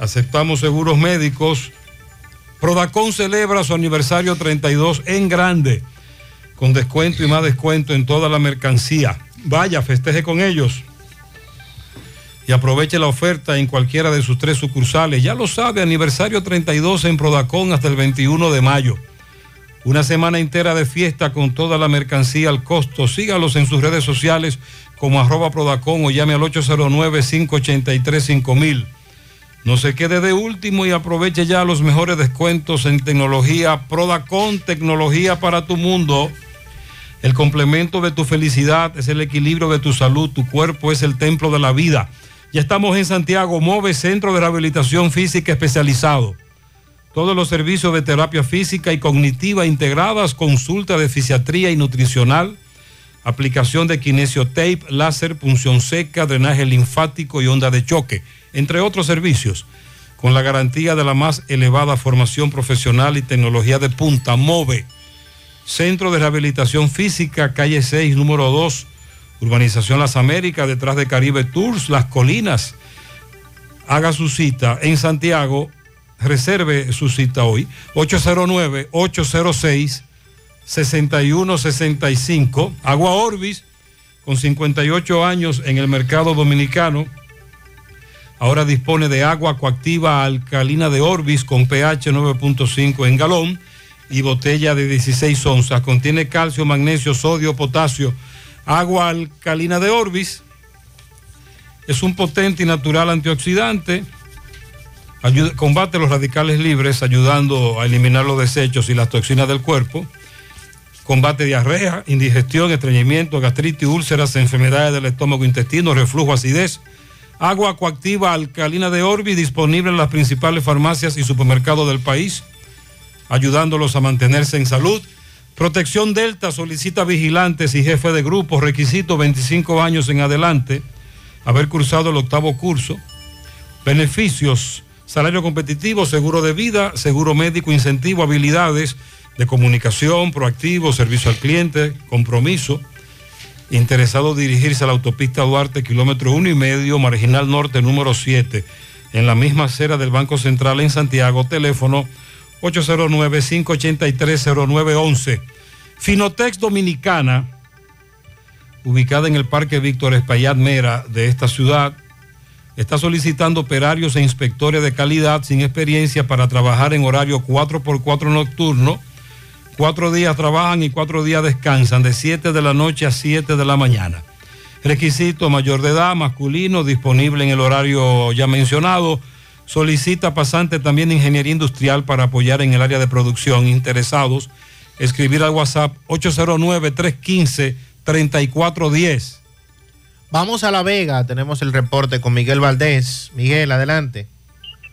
Aceptamos seguros médicos. Prodacón celebra su aniversario 32 en grande, con descuento y más descuento en toda la mercancía. Vaya, festeje con ellos y aproveche la oferta en cualquiera de sus tres sucursales. Ya lo sabe, aniversario 32 en Prodacón hasta el 21 de mayo. Una semana entera de fiesta con toda la mercancía al costo. Sígalos en sus redes sociales como arroba Prodacón o llame al 809-583-5000. No se quede de último y aproveche ya los mejores descuentos en tecnología Prodacon, tecnología para tu mundo. El complemento de tu felicidad es el equilibrio de tu salud, tu cuerpo es el templo de la vida. Ya estamos en Santiago, MOVE, Centro de Rehabilitación Física Especializado. Todos los servicios de terapia física y cognitiva integradas, consulta de fisiatría y nutricional, aplicación de kinesiotape, láser, punción seca, drenaje linfático y onda de choque, entre otros servicios, con la garantía de la más elevada formación profesional y tecnología de punta, MOVE. Centro de Rehabilitación Física, calle 6, número 2, Urbanización Las Américas, detrás de Caribe Tours, Las Colinas. Haga su cita en Santiago, reserve su cita hoy, 809-806-6165. Agua Orbis, con 58 años en el mercado dominicano. Ahora dispone de agua coactiva alcalina de Orbis con pH 9.5 en galón y botella de 16 onzas. Contiene calcio, magnesio, sodio, potasio. Agua alcalina de Orbis. Es un potente y natural antioxidante. Combate los radicales libres, ayudando a eliminar los desechos y las toxinas del cuerpo. Combate diarrea, indigestión, estreñimiento, gastritis, úlceras, enfermedades del estómago, intestino, reflujo, acidez. Agua coactiva alcalina de Orbis disponible en las principales farmacias y supermercados del país ayudándolos a mantenerse en salud. Protección Delta solicita vigilantes y jefes de grupos, requisito 25 años en adelante, haber cursado el octavo curso. Beneficios, salario competitivo, seguro de vida, seguro médico, incentivo, habilidades de comunicación, proactivo, servicio al cliente, compromiso. Interesado dirigirse a la autopista Duarte, kilómetro uno y medio, marginal norte número 7, en la misma acera del Banco Central en Santiago, teléfono 809-583-0911. Finotex Dominicana, ubicada en el Parque Víctor Espaillat Mera de esta ciudad, está solicitando operarios e inspectores de calidad sin experiencia para trabajar en horario 4x4 nocturno. Cuatro días trabajan y cuatro días descansan, de 7 de la noche a 7 de la mañana. Requisito mayor de edad, masculino, disponible en el horario ya mencionado. Solicita pasante también de ingeniería industrial para apoyar en el área de producción. Interesados, escribir al WhatsApp 809-315-3410. Vamos a La Vega, tenemos el reporte con Miguel Valdés. Miguel, adelante.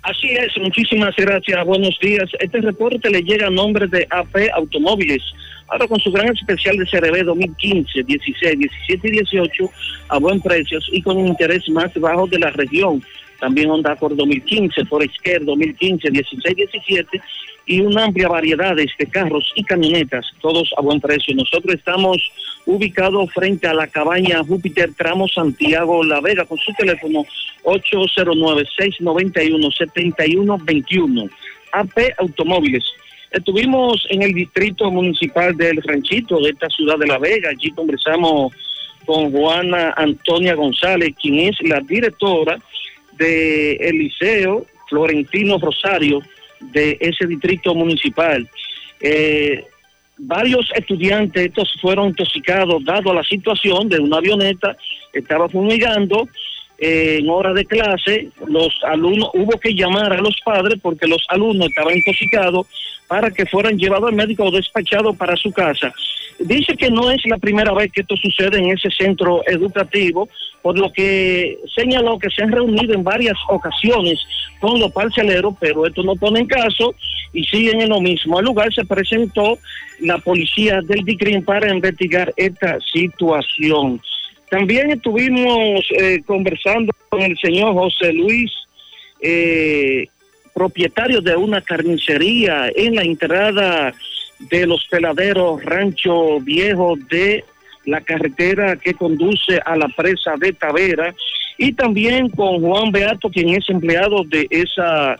Así es, muchísimas gracias, buenos días. Este reporte le llega a nombre de AP Automóviles. Ahora con su gran especial de CRB 2015, 16, 17 y 18 a buen precios y con un interés más bajo de la región. También Honda Accord 2015, Forester 2015, 16, 17 y una amplia variedad de este, carros y camionetas, todos a buen precio. Nosotros estamos ubicados frente a la cabaña Júpiter Tramo Santiago La Vega con su teléfono 809-691-7121. AP Automóviles. Estuvimos en el distrito municipal del Ranchito de esta ciudad de La Vega. Allí conversamos con Juana Antonia González, quien es la directora del el Liceo Florentino Rosario de ese distrito municipal. Eh, varios estudiantes estos fueron intoxicados dado a la situación de una avioneta estaba fumigando eh, en hora de clase los alumnos hubo que llamar a los padres porque los alumnos estaban intoxicados para que fueran llevados al médico o despachados para su casa dice que no es la primera vez que esto sucede en ese centro educativo, por lo que señaló que se han reunido en varias ocasiones con los parceleros, pero esto no pone en caso y siguen en lo mismo. Al lugar se presentó la policía del DICRIM para investigar esta situación. También estuvimos eh, conversando con el señor José Luis, eh, propietario de una carnicería en la entrada de los peladeros Rancho Viejo de la carretera que conduce a la presa de Tavera y también con Juan Beato, quien es empleado de esa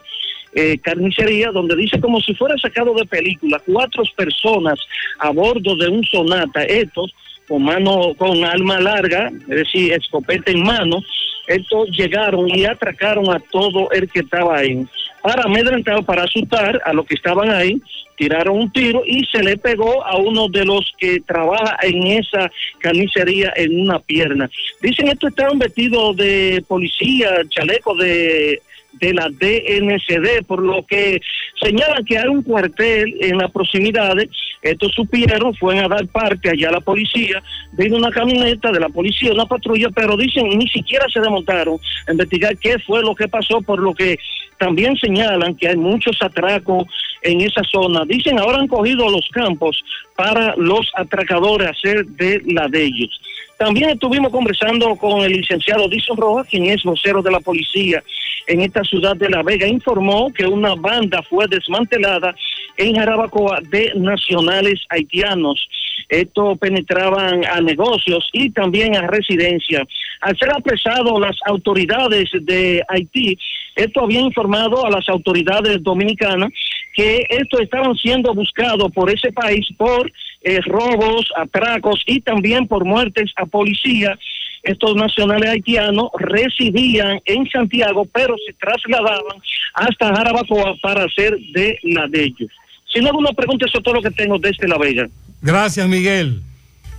eh, carnicería, donde dice como si fuera sacado de película, cuatro personas a bordo de un sonata, estos con mano, con alma larga, es decir, escopeta en mano, estos llegaron y atracaron a todo el que estaba ahí. Para amedrentar, para asustar a los que estaban ahí, tiraron un tiro y se le pegó a uno de los que trabaja en esa carnicería en una pierna. Dicen estos estaban vestidos de policía, chaleco de de la DNCD, por lo que señalan que hay un cuartel en las proximidades. Estos supieron, fueron a dar parte allá a la policía, vino una camioneta de la policía, una patrulla, pero dicen ni siquiera se desmontaron a investigar qué fue lo que pasó, por lo que también señalan que hay muchos atracos en esa zona. Dicen ahora han cogido los campos para los atracadores hacer de la de ellos. También estuvimos conversando con el licenciado Dixon Rojas, quien es vocero de la policía en esta ciudad de La Vega. Informó que una banda fue desmantelada en Jarabacoa de nacionales haitianos. Esto penetraban a negocios y también a residencias. Al ser apresado las autoridades de Haití, esto había informado a las autoridades dominicanas que estos estaban siendo buscados por ese país por eh, robos, atracos y también por muertes a policía. Estos nacionales haitianos residían en Santiago, pero se trasladaban hasta Jarabacoa para hacer de la de ellos. Si no alguna pregunta, eso es todo lo que tengo desde La Vega. Gracias, Miguel.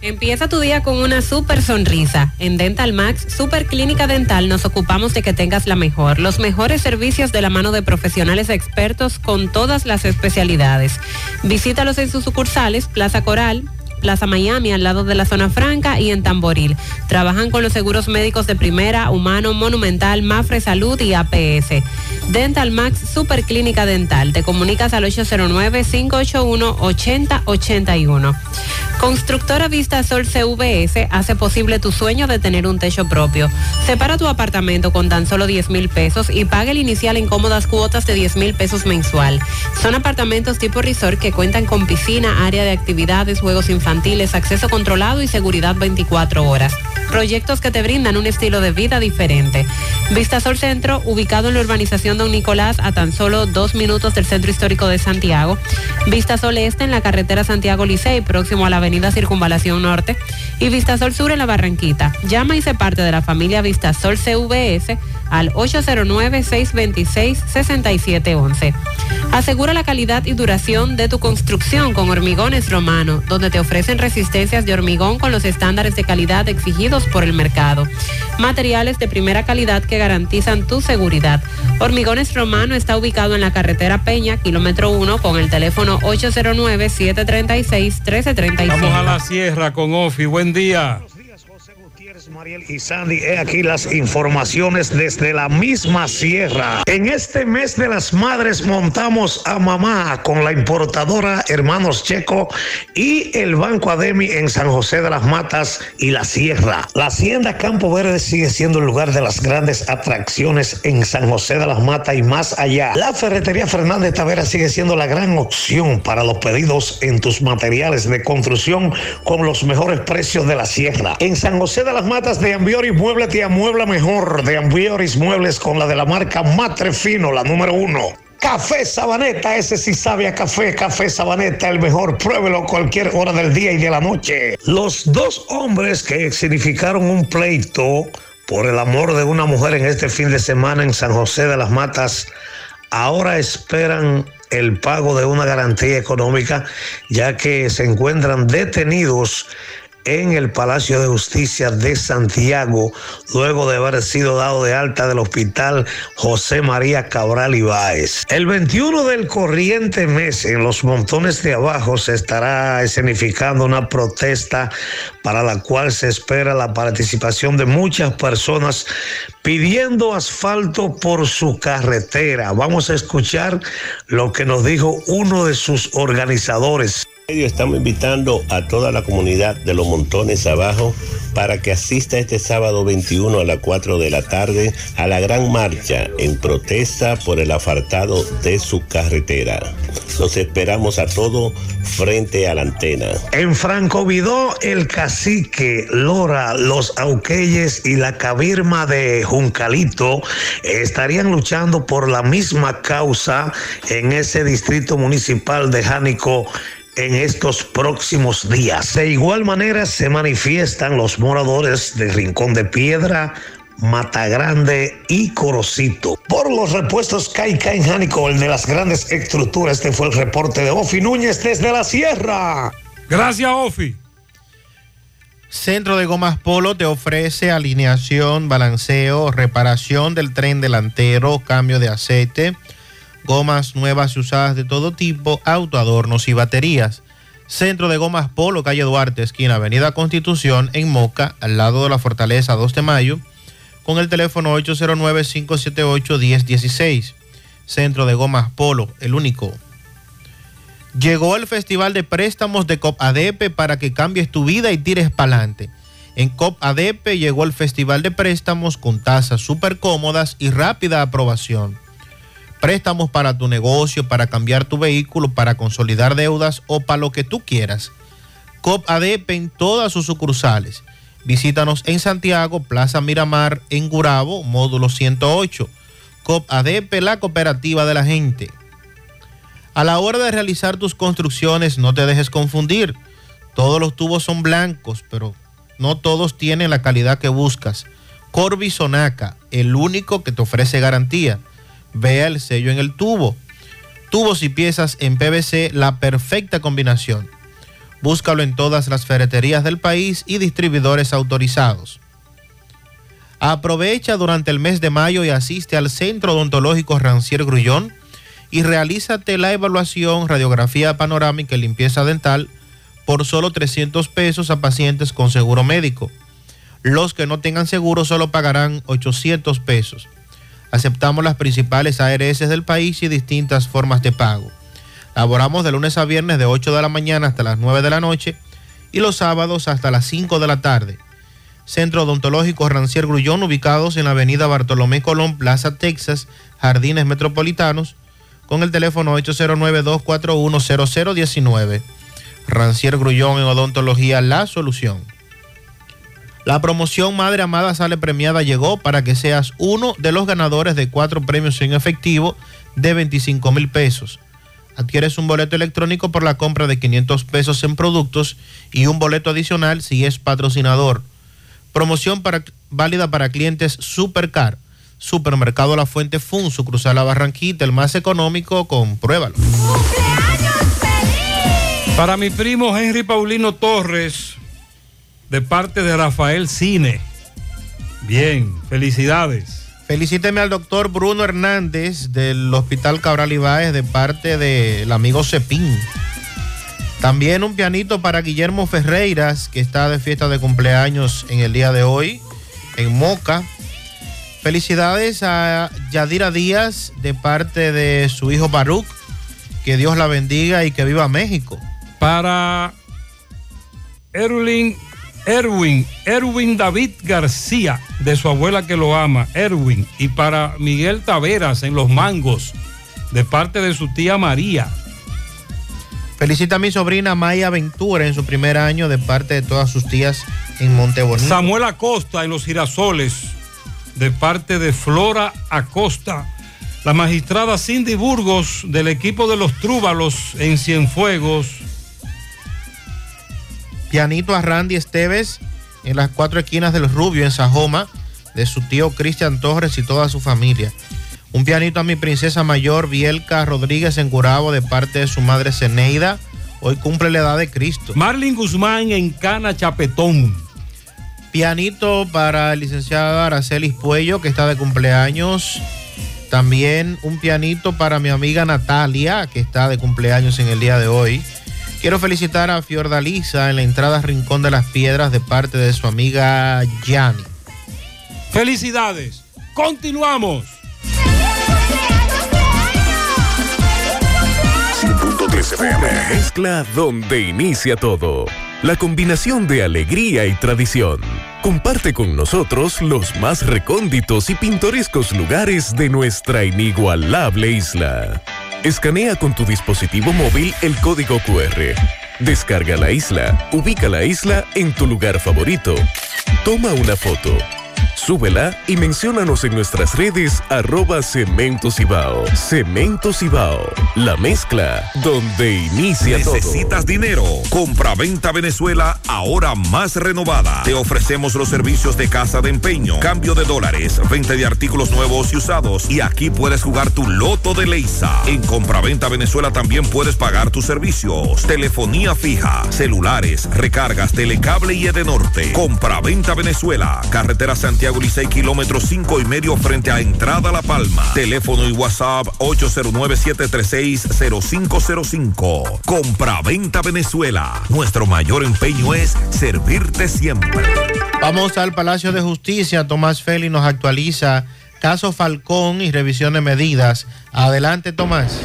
Empieza tu día con una super sonrisa. En Dental Max, Super Clínica Dental, nos ocupamos de que tengas la mejor, los mejores servicios de la mano de profesionales expertos con todas las especialidades. Visítalos en sus sucursales, Plaza Coral, Plaza Miami, al lado de la zona franca y en Tamboril. Trabajan con los seguros médicos de primera, humano, monumental, Mafre Salud y APS. Dental Max Super Clínica Dental. Te comunicas al 809-581-8081. Constructora Vista Sol CVS hace posible tu sueño de tener un techo propio. Separa tu apartamento con tan solo 10 mil pesos y paga el inicial en cómodas cuotas de 10 mil pesos mensual. Son apartamentos tipo resort que cuentan con piscina, área de actividades, juegos infantiles, acceso controlado y seguridad 24 horas. Proyectos que te brindan un estilo de vida diferente. Vistasol Centro, ubicado en la urbanización Don Nicolás, a tan solo dos minutos del centro histórico de Santiago. Vistasol Este en la carretera Santiago Licey, próximo a la avenida Circunvalación Norte. Y Vistasol Sur en la Barranquita. Llama y se parte de la familia Vistasol CVS al 809-626-6711. Asegura la calidad y duración de tu construcción con Hormigones Romano, donde te ofrecen resistencias de hormigón con los estándares de calidad exigidos por el mercado. Materiales de primera calidad que garantizan tu seguridad. Hormigones Romano está ubicado en la carretera Peña, kilómetro 1, con el teléfono 809-736-1335. Vamos a la sierra con Ofi. Buen día. Mariel y Sandy, he aquí las informaciones desde la misma sierra. En este mes de las madres montamos a mamá con la importadora Hermanos Checo y el Banco Ademi en San José de las Matas y la Sierra. La hacienda Campo Verde sigue siendo el lugar de las grandes atracciones en San José de las Matas y más allá. La ferretería Fernández Tavera sigue siendo la gran opción para los pedidos en tus materiales de construcción con los mejores precios de la sierra. En San José de las Matas de Ambioris Muebles te amuebla mejor. De Ambioris Muebles con la de la marca Matre Fino, la número uno. Café Sabaneta, ese sí sabe a café. Café Sabaneta, el mejor. Pruébelo cualquier hora del día y de la noche. Los dos hombres que significaron un pleito por el amor de una mujer en este fin de semana en San José de las Matas, ahora esperan el pago de una garantía económica, ya que se encuentran detenidos en el Palacio de Justicia de Santiago, luego de haber sido dado de alta del hospital José María Cabral Ibáez. El 21 del corriente mes, en los montones de abajo, se estará escenificando una protesta para la cual se espera la participación de muchas personas pidiendo asfalto por su carretera. Vamos a escuchar lo que nos dijo uno de sus organizadores. Estamos invitando a toda la comunidad de los montones abajo para que asista este sábado 21 a las 4 de la tarde a la gran marcha en protesta por el afartado de su carretera. Los esperamos a todos frente a la antena. En Franco Vidó, el cacique, Lora, los Auqueyes y la cabirma de Juncalito estarían luchando por la misma causa en ese distrito municipal de Jánico en estos próximos días. De igual manera se manifiestan los moradores de Rincón de Piedra, Mata Grande y Corocito. Por los repuestos Caica en Jánico, el de las grandes estructuras, este fue el reporte de Ofi Núñez desde la Sierra. Gracias, Ofi. Centro de Gomas Polo te ofrece alineación, balanceo, reparación del tren delantero, cambio de aceite, gomas nuevas y usadas de todo tipo, autoadornos y baterías. Centro de Gomas Polo, calle Duarte, esquina Avenida Constitución, en Moca, al lado de la Fortaleza 2 de Mayo, con el teléfono 809-578-1016. Centro de Gomas Polo, el único. Llegó el Festival de Préstamos de COP ADP para que cambies tu vida y tires para adelante. En COP ADP llegó el Festival de Préstamos con tasas súper cómodas y rápida aprobación. Préstamos para tu negocio, para cambiar tu vehículo, para consolidar deudas o para lo que tú quieras. COP ADP en todas sus sucursales. Visítanos en Santiago, Plaza Miramar, en Gurabo, módulo 108. COP ADP, la cooperativa de la gente. A la hora de realizar tus construcciones, no te dejes confundir. Todos los tubos son blancos, pero no todos tienen la calidad que buscas. Corby Sonaca, el único que te ofrece garantía. Vea el sello en el tubo. Tubos y piezas en PVC, la perfecta combinación. Búscalo en todas las ferreterías del país y distribuidores autorizados. Aprovecha durante el mes de mayo y asiste al Centro Odontológico Rancier Grullón y realízate la evaluación, radiografía panorámica y limpieza dental por solo 300 pesos a pacientes con seguro médico. Los que no tengan seguro solo pagarán 800 pesos. Aceptamos las principales ARS del país y distintas formas de pago. Laboramos de lunes a viernes de 8 de la mañana hasta las 9 de la noche y los sábados hasta las 5 de la tarde. Centro Odontológico Rancier Grullón, ubicados en la avenida Bartolomé Colón, Plaza Texas, Jardines Metropolitanos, con el teléfono 809-241-0019. Rancier Grullón en Odontología, la solución. La promoción Madre Amada Sale Premiada llegó para que seas uno de los ganadores de cuatro premios en efectivo de 25 mil pesos. Adquieres un boleto electrónico por la compra de 500 pesos en productos y un boleto adicional si es patrocinador. Promoción para, válida para clientes Supercar. Supermercado La Fuente Fun, su cruzar la Barranquita, el más económico, compruébalo. Para mi primo Henry Paulino Torres, de parte de Rafael Cine. Bien, felicidades. Felicíteme al doctor Bruno Hernández del Hospital Cabral Ibáez de parte del amigo Cepín. También un pianito para Guillermo Ferreiras, que está de fiesta de cumpleaños en el día de hoy, en Moca. Felicidades a Yadira Díaz de parte de su hijo Baruch. Que Dios la bendiga y que viva México. Para Erwin, Erwin, Erwin David García, de su abuela que lo ama, Erwin. Y para Miguel Taveras en Los Mangos, de parte de su tía María. Felicita a mi sobrina Maya Ventura en su primer año de parte de todas sus tías en Montebonito. Samuel Acosta en Los Girasoles, de parte de Flora Acosta. La magistrada Cindy Burgos del equipo de los Trúbalos en Cienfuegos. Pianito a Randy Esteves en las cuatro esquinas del Rubio en Sajoma, de su tío Cristian Torres y toda su familia. Un pianito a mi princesa mayor Bielka Rodríguez en Curabo de parte de su madre Ceneida. Hoy cumple la edad de Cristo. Marlin Guzmán en Cana Chapetón. Pianito para el licenciado Aracelis Puello, que está de cumpleaños. También un pianito para mi amiga Natalia, que está de cumpleaños en el día de hoy. Quiero felicitar a Fiordalisa en la entrada Rincón de las Piedras de parte de su amiga Yani. Felicidades. Continuamos. 100.3 FM. Mezcla donde inicia todo. La combinación de alegría y tradición. Comparte con nosotros los más recónditos y pintorescos lugares de nuestra inigualable isla. Escanea con tu dispositivo móvil el código QR. Descarga la isla, ubica la isla en tu lugar favorito. Toma una foto Súbela y menciónanos en nuestras redes arroba Cemento Cibao. Cemento Cibao, la mezcla donde inicia. ¿Necesitas dinero? Compra-venta Venezuela ahora más renovada. Te ofrecemos los servicios de casa de empeño, cambio de dólares, venta de artículos nuevos y usados. Y aquí puedes jugar tu loto de Leisa. En Compra-venta Venezuela también puedes pagar tus servicios. Telefonía fija, celulares, recargas, telecable y Edenorte. Compra-venta Venezuela. Carretera Santiago Licey, kilómetro 5 y medio frente a Entrada La Palma. Teléfono y WhatsApp 809-736-0505. Compra-venta Venezuela. Nuestro mayor empeño es servirte siempre. Vamos al Palacio de Justicia. Tomás Feli nos actualiza caso Falcón y revisión de medidas. Adelante, Tomás.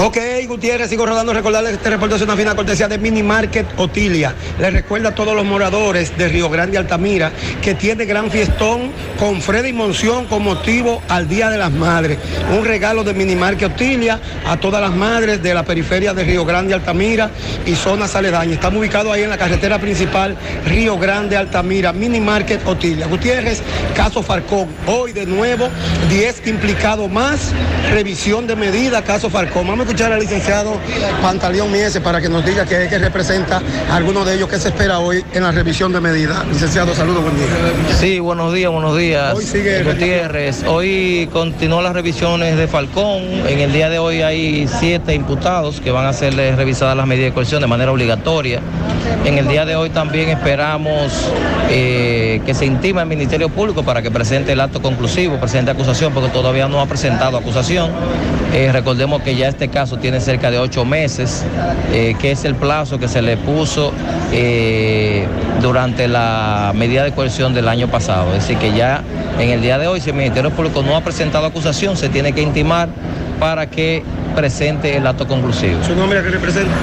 Ok, Gutiérrez, sigo rodando. Recordarles este reporte es una fina cortesía de Mini Market Otilia. Les recuerda a todos los moradores de Río Grande Altamira que tiene gran fiestón con Freddy Monción con motivo al Día de las Madres. Un regalo de Mini Market Otilia a todas las madres de la periferia de Río Grande Altamira y zonas aledañas. Estamos ubicados ahí en la carretera principal Río Grande Altamira, Mini Market Otilia. Gutiérrez, caso Farcón. Hoy de nuevo, 10 implicados más. Revisión de medida, caso Farcón. Vamos a escuchar al licenciado Pantaleón Miese para que nos diga qué es que representa a alguno de ellos que se espera hoy en la revisión de medida. Licenciado, saludos, buen día. Sí, buenos días, buenos días. Hoy sigue Gutiérrez. Hoy continúan las revisiones de Falcón. En el día de hoy hay siete imputados que van a hacerles revisadas las medidas de coerción de manera obligatoria. En el día de hoy también esperamos eh, que se intima el Ministerio Público para que presente el acto conclusivo, presente acusación, porque todavía no ha presentado acusación. Eh, recordemos que ya este caso tiene cerca de ocho meses, eh, que es el plazo que se le puso eh, durante la medida de coerción del año pasado. Es decir, que ya en el día de hoy, si el Ministerio Público no ha presentado acusación, se tiene que intimar para que presente el acto conclusivo. ¿Su nombre a qué representa?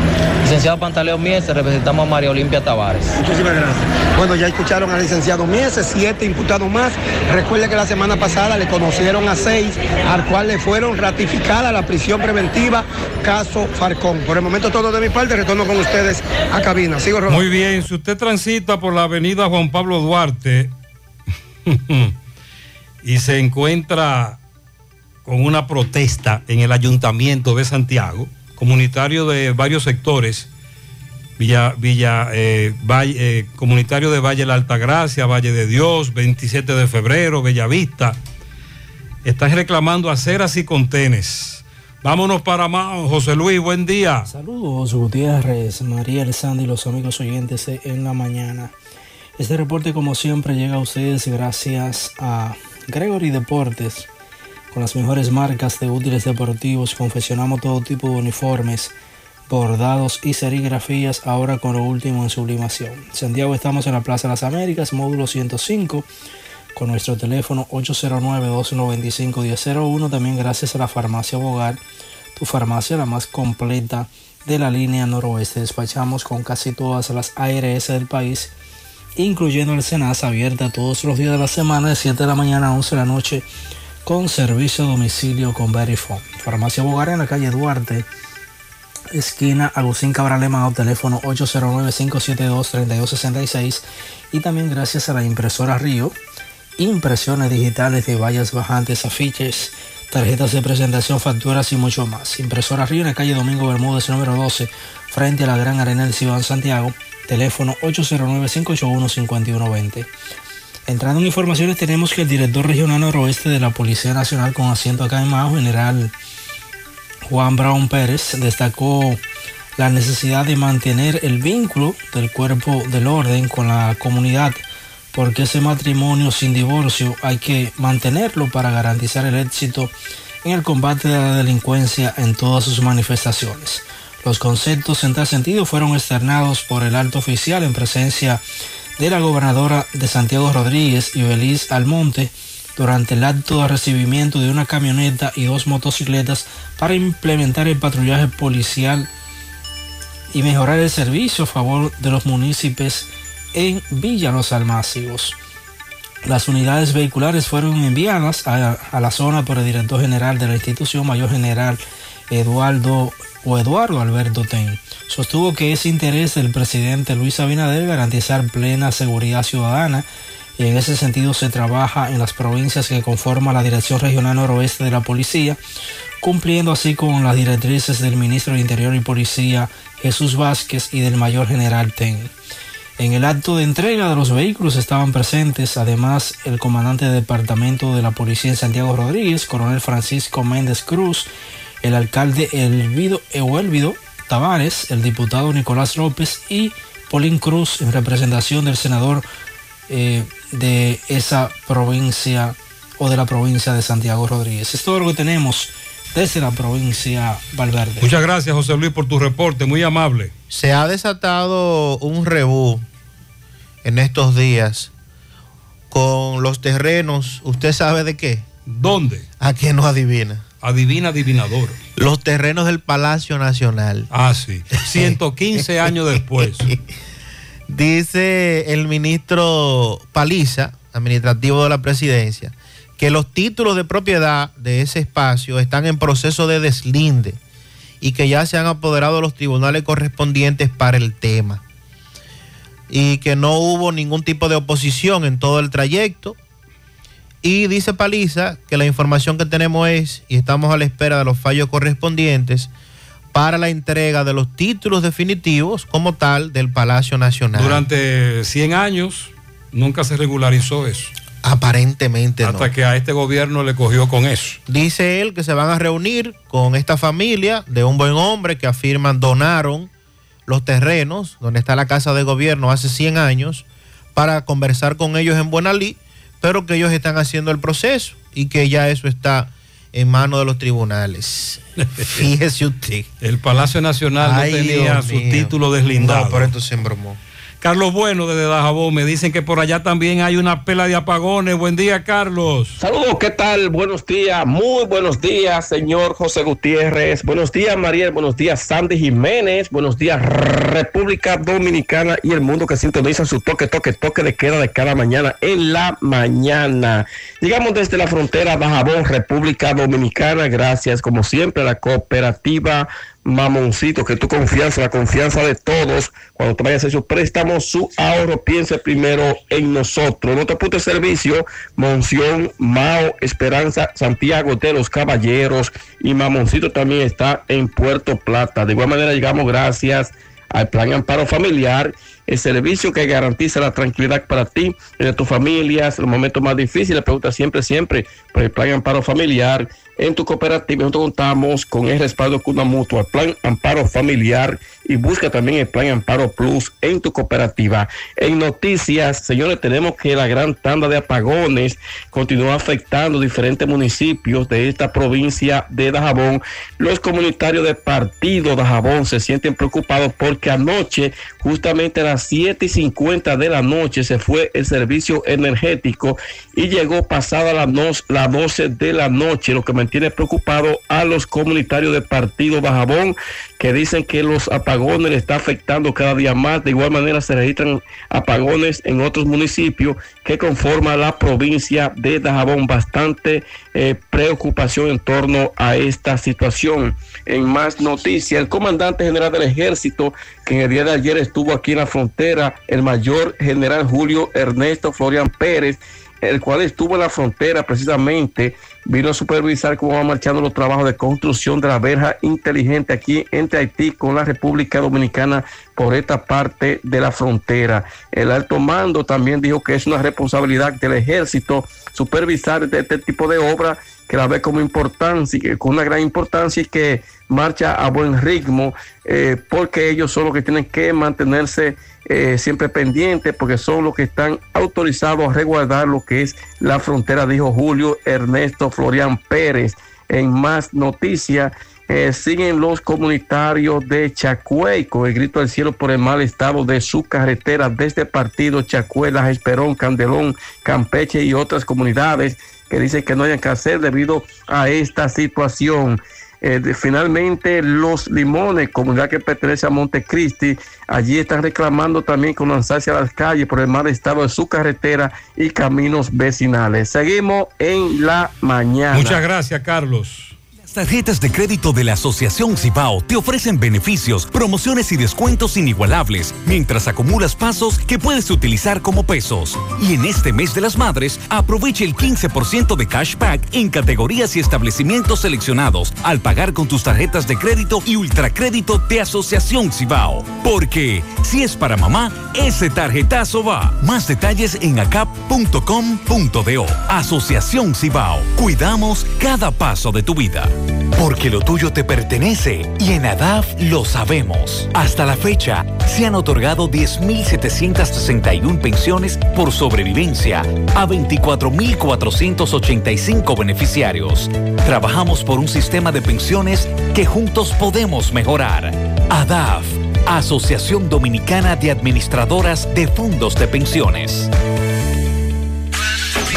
Licenciado Pantaleón Mies, representamos a María Olimpia Tavares. Muchísimas gracias. Bueno, ya escucharon al licenciado Mieses, siete imputados más. Recuerde que la semana pasada le conocieron a seis, al cual le fueron ratificada la prisión preventiva, caso Farcón. Por el momento todo de mi parte, retorno con ustedes a cabina. Sigo rodando. Muy bien, si usted transita por la avenida Juan Pablo Duarte y se encuentra con una protesta en el ayuntamiento de Santiago, comunitario de varios sectores, Villa, Villa, eh, Valle, eh, comunitario de Valle La Altagracia, Valle de Dios, 27 de febrero, Bellavista, están reclamando aceras y contenes. Vámonos para Mao, José Luis, buen día. Saludos Gutiérrez, María Alessandra y los amigos oyentes en la mañana. Este reporte como siempre llega a ustedes gracias a Gregory Deportes. Con las mejores marcas de útiles deportivos confeccionamos todo tipo de uniformes, bordados y serigrafías ahora con lo último en sublimación. Santiago estamos en la Plaza de las Américas, módulo 105 con nuestro teléfono 809-295-1001. También gracias a la farmacia Bogar, tu farmacia la más completa de la línea noroeste. Despachamos con casi todas las ARS del país, incluyendo el Senasa, abierta todos los días de la semana de 7 de la mañana a 11 de la noche con servicio a domicilio con Verifone. Farmacia Bogar en la calle Duarte, esquina Agustín Cabral Emao, teléfono 809-572-3266 y también gracias a la impresora Río impresiones digitales de vallas bajantes, afiches, tarjetas de presentación, facturas y mucho más. Impresora Río en la calle Domingo Bermúdez, número 12, frente a la Gran Arena del Ciudad Santiago, teléfono 809-581-5120. Entrando en informaciones, tenemos que el director regional noroeste de la Policía Nacional con asiento acá en Mao, general Juan Brown Pérez, destacó la necesidad de mantener el vínculo del cuerpo del orden con la comunidad porque ese matrimonio sin divorcio hay que mantenerlo para garantizar el éxito en el combate de la delincuencia en todas sus manifestaciones. Los conceptos en tal sentido fueron externados por el alto oficial en presencia de la gobernadora de Santiago Rodríguez y Beliz Almonte durante el acto de recibimiento de una camioneta y dos motocicletas para implementar el patrullaje policial y mejorar el servicio a favor de los municipios en Villa Los Almácigos. Las unidades vehiculares fueron enviadas a, la zona por el director general de la institución, mayor general Eduardo o Eduardo Alberto Ten. Sostuvo que es interés del presidente Luis Abinader garantizar plena seguridad ciudadana y en ese sentido se trabaja en las provincias que conforman la Dirección Regional Noroeste de la Policía, cumpliendo así con las directrices del Ministro de Interior y Policía Jesús Vázquez y del Mayor General TEN. En el acto de entrega de los vehículos estaban presentes además el comandante de departamento de la policía en Santiago Rodríguez, coronel Francisco Méndez Cruz, el alcalde Elvido Ehuelvido Tavares, el diputado Nicolás López y Polín Cruz en representación del senador eh, de esa provincia o de la provincia de Santiago Rodríguez. Es todo lo que tenemos desde la provincia Valverde. Muchas gracias José Luis por tu reporte, muy amable. Se ha desatado un rebú en estos días con los terrenos, ¿usted sabe de qué? ¿Dónde? ¿A quién no adivina? Adivina adivinador. Los terrenos del Palacio Nacional. Ah, sí. 115 años después. Dice el ministro Paliza, administrativo de la presidencia, que los títulos de propiedad de ese espacio están en proceso de deslinde y que ya se han apoderado los tribunales correspondientes para el tema. Y que no hubo ningún tipo de oposición en todo el trayecto. Y dice Paliza que la información que tenemos es, y estamos a la espera de los fallos correspondientes, para la entrega de los títulos definitivos como tal del Palacio Nacional. Durante 100 años nunca se regularizó eso. Aparentemente Hasta no. que a este gobierno le cogió con eso. Dice él que se van a reunir con esta familia de un buen hombre que afirman donaron los terrenos donde está la casa de gobierno hace 100 años para conversar con ellos en Buenalí, pero que ellos están haciendo el proceso y que ya eso está en manos de los tribunales. Fíjese usted. El Palacio Nacional Ay, no tenía Dios su mío. título deslindado. No, pero esto se embromó. Carlos Bueno desde Dajabón me dicen que por allá también hay una pela de apagones. Buen día, Carlos. Saludos, ¿qué tal? Buenos días, muy buenos días, señor José Gutiérrez. Buenos días, Mariel. Buenos días, Sandy Jiménez. Buenos días, República Dominicana y el mundo que sintoniza su toque, toque, toque de queda de cada mañana en la mañana. Llegamos desde la frontera Dajabón, República Dominicana. Gracias, como siempre, a la cooperativa Mamoncito, que tu confianza, la confianza de todos, cuando te vayas a hacer su préstamo, su ahorro, piense primero en nosotros. Nuestro punto de servicio, Monción, Mao, Esperanza, Santiago de los Caballeros y Mamoncito también está en Puerto Plata. De igual manera llegamos gracias al Plan Amparo Familiar, el servicio que garantiza la tranquilidad para ti y de tus familias, los momentos más difíciles, pregunta siempre, siempre por el Plan Amparo Familiar. En tu cooperativa nosotros contamos con el respaldo de Cuna Mutua, Plan Amparo Familiar y busca también el Plan Amparo Plus en tu cooperativa. En noticias, señores, tenemos que la gran tanda de apagones continúa afectando diferentes municipios de esta provincia de Dajabón. Los comunitarios de partido Dajabón se sienten preocupados porque anoche, justamente a las 7 y 50 de la noche, se fue el servicio energético y llegó pasada la, no- la 12 de la noche, lo que mantiene preocupado a los comunitarios de partido Dajabón que dicen que los apagones le está afectando cada día más. De igual manera se registran apagones en otros municipios que conforman la provincia de Dajabón. Bastante eh, preocupación en torno a esta situación. En más noticias, el comandante general del ejército, que en el día de ayer estuvo aquí en la frontera, el mayor general Julio Ernesto Florian Pérez, el cual estuvo en la frontera precisamente, vino a supervisar cómo van marchando los trabajos de construcción de la verja inteligente aquí entre Haití con la República Dominicana por esta parte de la frontera. El alto mando también dijo que es una responsabilidad del ejército supervisar este, tipo de obra que la ve como importancia, con una gran importancia y que marcha a buen ritmo, eh, porque ellos son los que tienen que mantenerse eh, siempre pendientes, porque son los que están autorizados a resguardar lo que es la frontera, dijo Julio Ernesto Florian Pérez. En más noticias, eh, siguen los comunitarios de Chacuey con el grito al cielo por el mal estado de su carretera desde partido Chacuey, Las Esperón, Candelón, Campeche y otras comunidades que dicen que no hayan que hacer debido a esta situación. Eh, finalmente, los limones, comunidad que pertenece a Montecristi, allí están reclamando también con lanzarse a las calles por el mal estado de su carretera y caminos vecinales. Seguimos en la mañana. Muchas gracias, Carlos. Tarjetas de crédito de la Asociación Cibao te ofrecen beneficios, promociones y descuentos inigualables mientras acumulas pasos que puedes utilizar como pesos. Y en este mes de las madres, aprovecha el 15% de cashback en categorías y establecimientos seleccionados al pagar con tus tarjetas de crédito y ultracrédito de Asociación Cibao. Porque si es para mamá, ese tarjetazo va. Más detalles en acap.com.do. Asociación Cibao. Cuidamos cada paso de tu vida. Porque lo tuyo te pertenece y en ADAF lo sabemos. Hasta la fecha, se han otorgado 10.761 pensiones por sobrevivencia a 24.485 beneficiarios. Trabajamos por un sistema de pensiones que juntos podemos mejorar. ADAF, Asociación Dominicana de Administradoras de Fondos de Pensiones.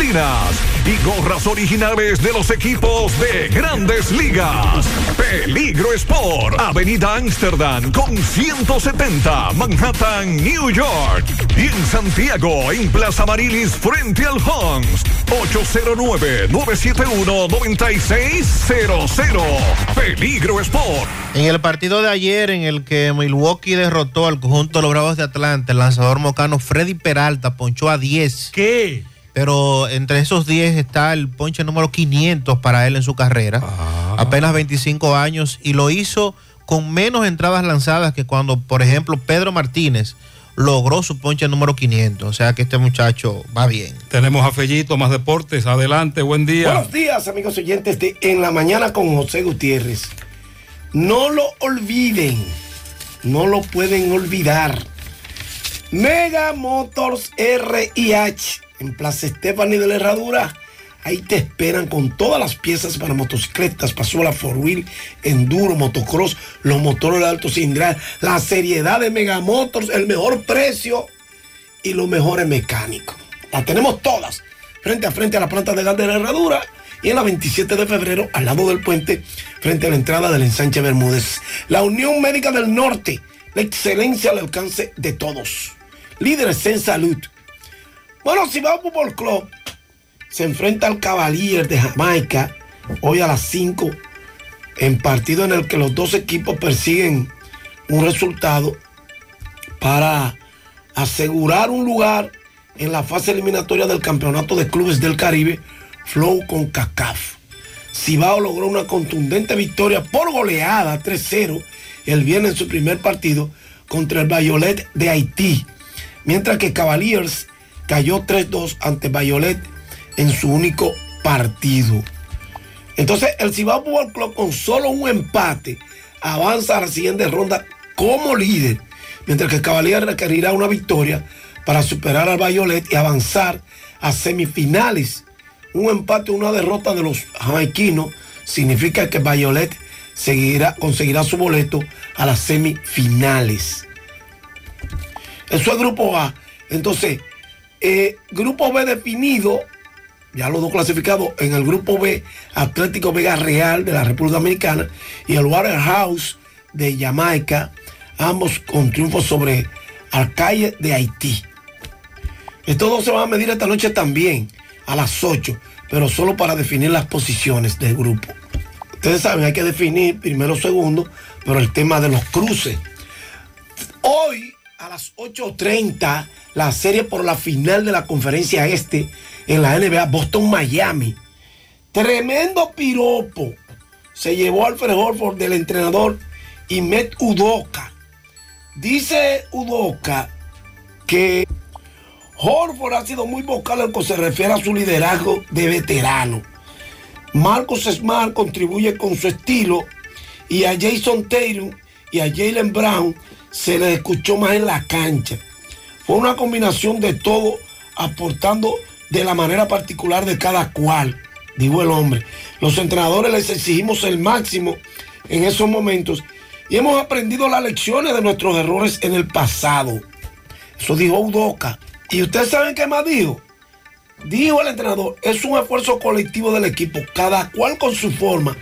y gorras originales de los equipos de grandes ligas. Peligro Sport, Avenida Amsterdam con 170, Manhattan, New York. Y en Santiago, en Plaza Marilis, frente al Hans, 809-971-9600. Peligro Sport. En el partido de ayer en el que Milwaukee derrotó al conjunto de los Bravos de Atlanta, el lanzador mocano Freddy Peralta ponchó a 10. ¿Qué? Pero entre esos 10 está el ponche número 500 para él en su carrera. Apenas 25 años y lo hizo con menos entradas lanzadas que cuando, por ejemplo, Pedro Martínez logró su ponche número 500. O sea que este muchacho va bien. Tenemos a Fellito, más deportes. Adelante, buen día. Buenos días, amigos oyentes de En la Mañana con José Gutiérrez. No lo olviden, no lo pueden olvidar. Mega Motors RIH en Plaza Estefani de la Herradura. Ahí te esperan con todas las piezas para motocicletas, pasola, four wheel, enduro, motocross, los motores de alto cilindral, la seriedad de Megamotors, el mejor precio y los mejores mecánicos. Las tenemos todas, frente a frente a la planta de gas de la Herradura y en la 27 de febrero, al lado del puente, frente a la entrada del ensanche Bermúdez. La Unión Médica del Norte, la excelencia al alcance de todos. Líderes en salud. Bueno, va Fútbol Club se enfrenta al Cavalier de Jamaica hoy a las 5 en partido en el que los dos equipos persiguen un resultado para asegurar un lugar en la fase eliminatoria del Campeonato de Clubes del Caribe, Flow con CACAF. Cibao logró una contundente victoria por goleada 3-0 el viernes en su primer partido contra el Bayolet de Haití, mientras que Cavaliers cayó 3-2 ante Bayolet en su único partido. Entonces, el Cibao Football Club con solo un empate avanza a la siguiente ronda como líder, mientras que Cavalier requerirá una victoria para superar al Bayolet y avanzar a semifinales. Un empate una derrota de los jamaiquinos significa que Bayolet seguirá, conseguirá su boleto a las semifinales. Eso es grupo A. Entonces, eh, grupo B definido, ya los dos clasificados, en el grupo B, Atlético Vega Real de la República Dominicana y el Waterhouse de Jamaica, ambos con triunfo sobre Alcaide de Haití. Estos dos se van a medir esta noche también, a las 8, pero solo para definir las posiciones del grupo. Ustedes saben, hay que definir primero, segundo, pero el tema de los cruces. Hoy, a las 8.30, la serie por la final de la conferencia este en la NBA Boston-Miami. Tremendo piropo se llevó Alfred Horford del entrenador Imet Udoka. Dice Udoka que Horford ha sido muy vocal en lo que se refiere a su liderazgo de veterano. Marcus Smart contribuye con su estilo y a Jason Tatum y a Jalen Brown se les escuchó más en la cancha. Fue una combinación de todo aportando de la manera particular de cada cual, dijo el hombre. Los entrenadores les exigimos el máximo en esos momentos y hemos aprendido las lecciones de nuestros errores en el pasado. Eso dijo Udoca. ¿Y ustedes saben qué más dijo? Dijo el entrenador, es un esfuerzo colectivo del equipo, cada cual con su forma.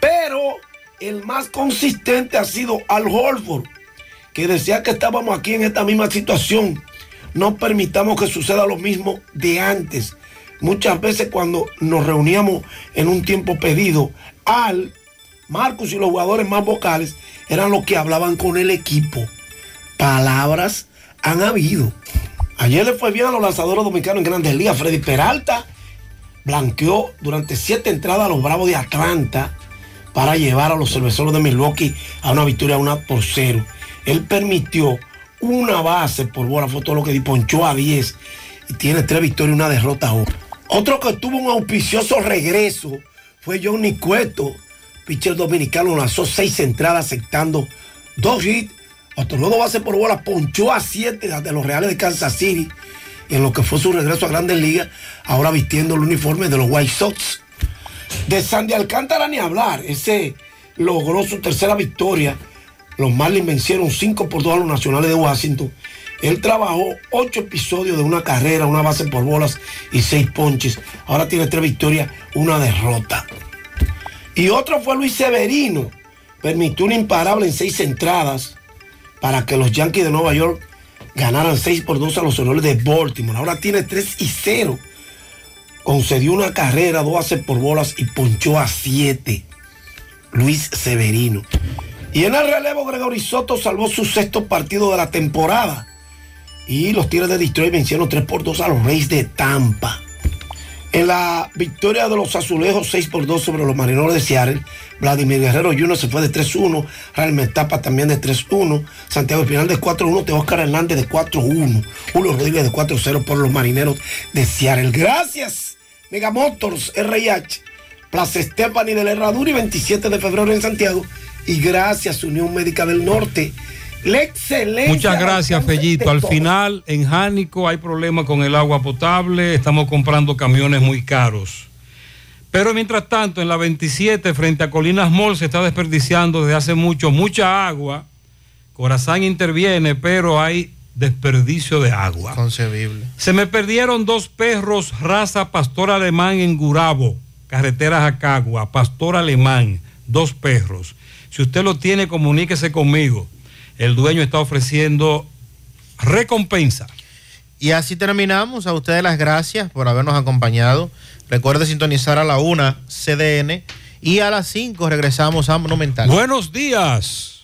Pero el más consistente ha sido Al Holford, que decía que estábamos aquí en esta misma situación. No permitamos que suceda lo mismo de antes. Muchas veces cuando nos reuníamos en un tiempo pedido, Al, Marcus y los jugadores más vocales eran los que hablaban con el equipo. Palabras han habido. Ayer le fue bien a los lanzadores dominicanos en Grandes Ligas. Freddy Peralta blanqueó durante siete entradas a los Bravos de Atlanta para llevar a los cerveceros de Milwaukee a una victoria 1 por 0. Él permitió una base por bola, fue todo lo que ponchó a 10 y tiene tres victorias y una derrota. Otro que tuvo un auspicioso regreso fue Johnny Cueto, pitcher dominicano, lanzó seis entradas aceptando dos hits otorgó dos bases por bola, ponchó a siete de los Reales de Kansas City en lo que fue su regreso a Grandes Ligas, ahora vistiendo el uniforme de los White Sox. De Sandy Alcántara ni hablar, ese logró su tercera victoria. Los Marlins vencieron 5 por 2 a los Nacionales de Washington. Él trabajó ocho episodios de una carrera, una base por bolas y seis ponches. Ahora tiene tres victorias, una derrota. Y otro fue Luis Severino. Permitió un imparable en seis entradas para que los Yankees de Nueva York ganaran 6 por 2 a los Orioles de Baltimore. Ahora tiene 3 y 0. Concedió una carrera, dos hace por bolas y ponchó a 7. Luis Severino. Y en el relevo, Gregory Soto salvó su sexto partido de la temporada. Y los Tigres de Detroit vencieron 3 por 2 a los Reyes de Tampa. En la victoria de los azulejos 6 por 2 sobre los marineros de Seattle, Vladimir Guerrero Jr. se fue de 3-1, Real Metapa también de 3-1, Santiago Espinal de 4-1, Teóscar Hernández de 4-1, Julio Rodríguez de 4-0 por los marineros de Seattle. Gracias, Megamotors RH, Plaza Estefani de la Herradura y 27 de febrero en Santiago. Y gracias, Unión Médica del Norte. La excelencia. Muchas gracias, Fellito. Al final, en Jánico hay problemas con el agua potable. Estamos comprando camiones muy caros. Pero mientras tanto, en la 27, frente a Colinas Mall, se está desperdiciando desde hace mucho mucha agua. Corazán interviene, pero hay desperdicio de agua. Concebible. Se me perdieron dos perros raza pastor alemán en Gurabo, carretera Jacagua, pastor alemán, dos perros. Si usted lo tiene, comuníquese conmigo el dueño está ofreciendo recompensa. Y así terminamos. A ustedes las gracias por habernos acompañado. Recuerde sintonizar a la 1 CDN y a las 5 regresamos a Monumental. Buenos días.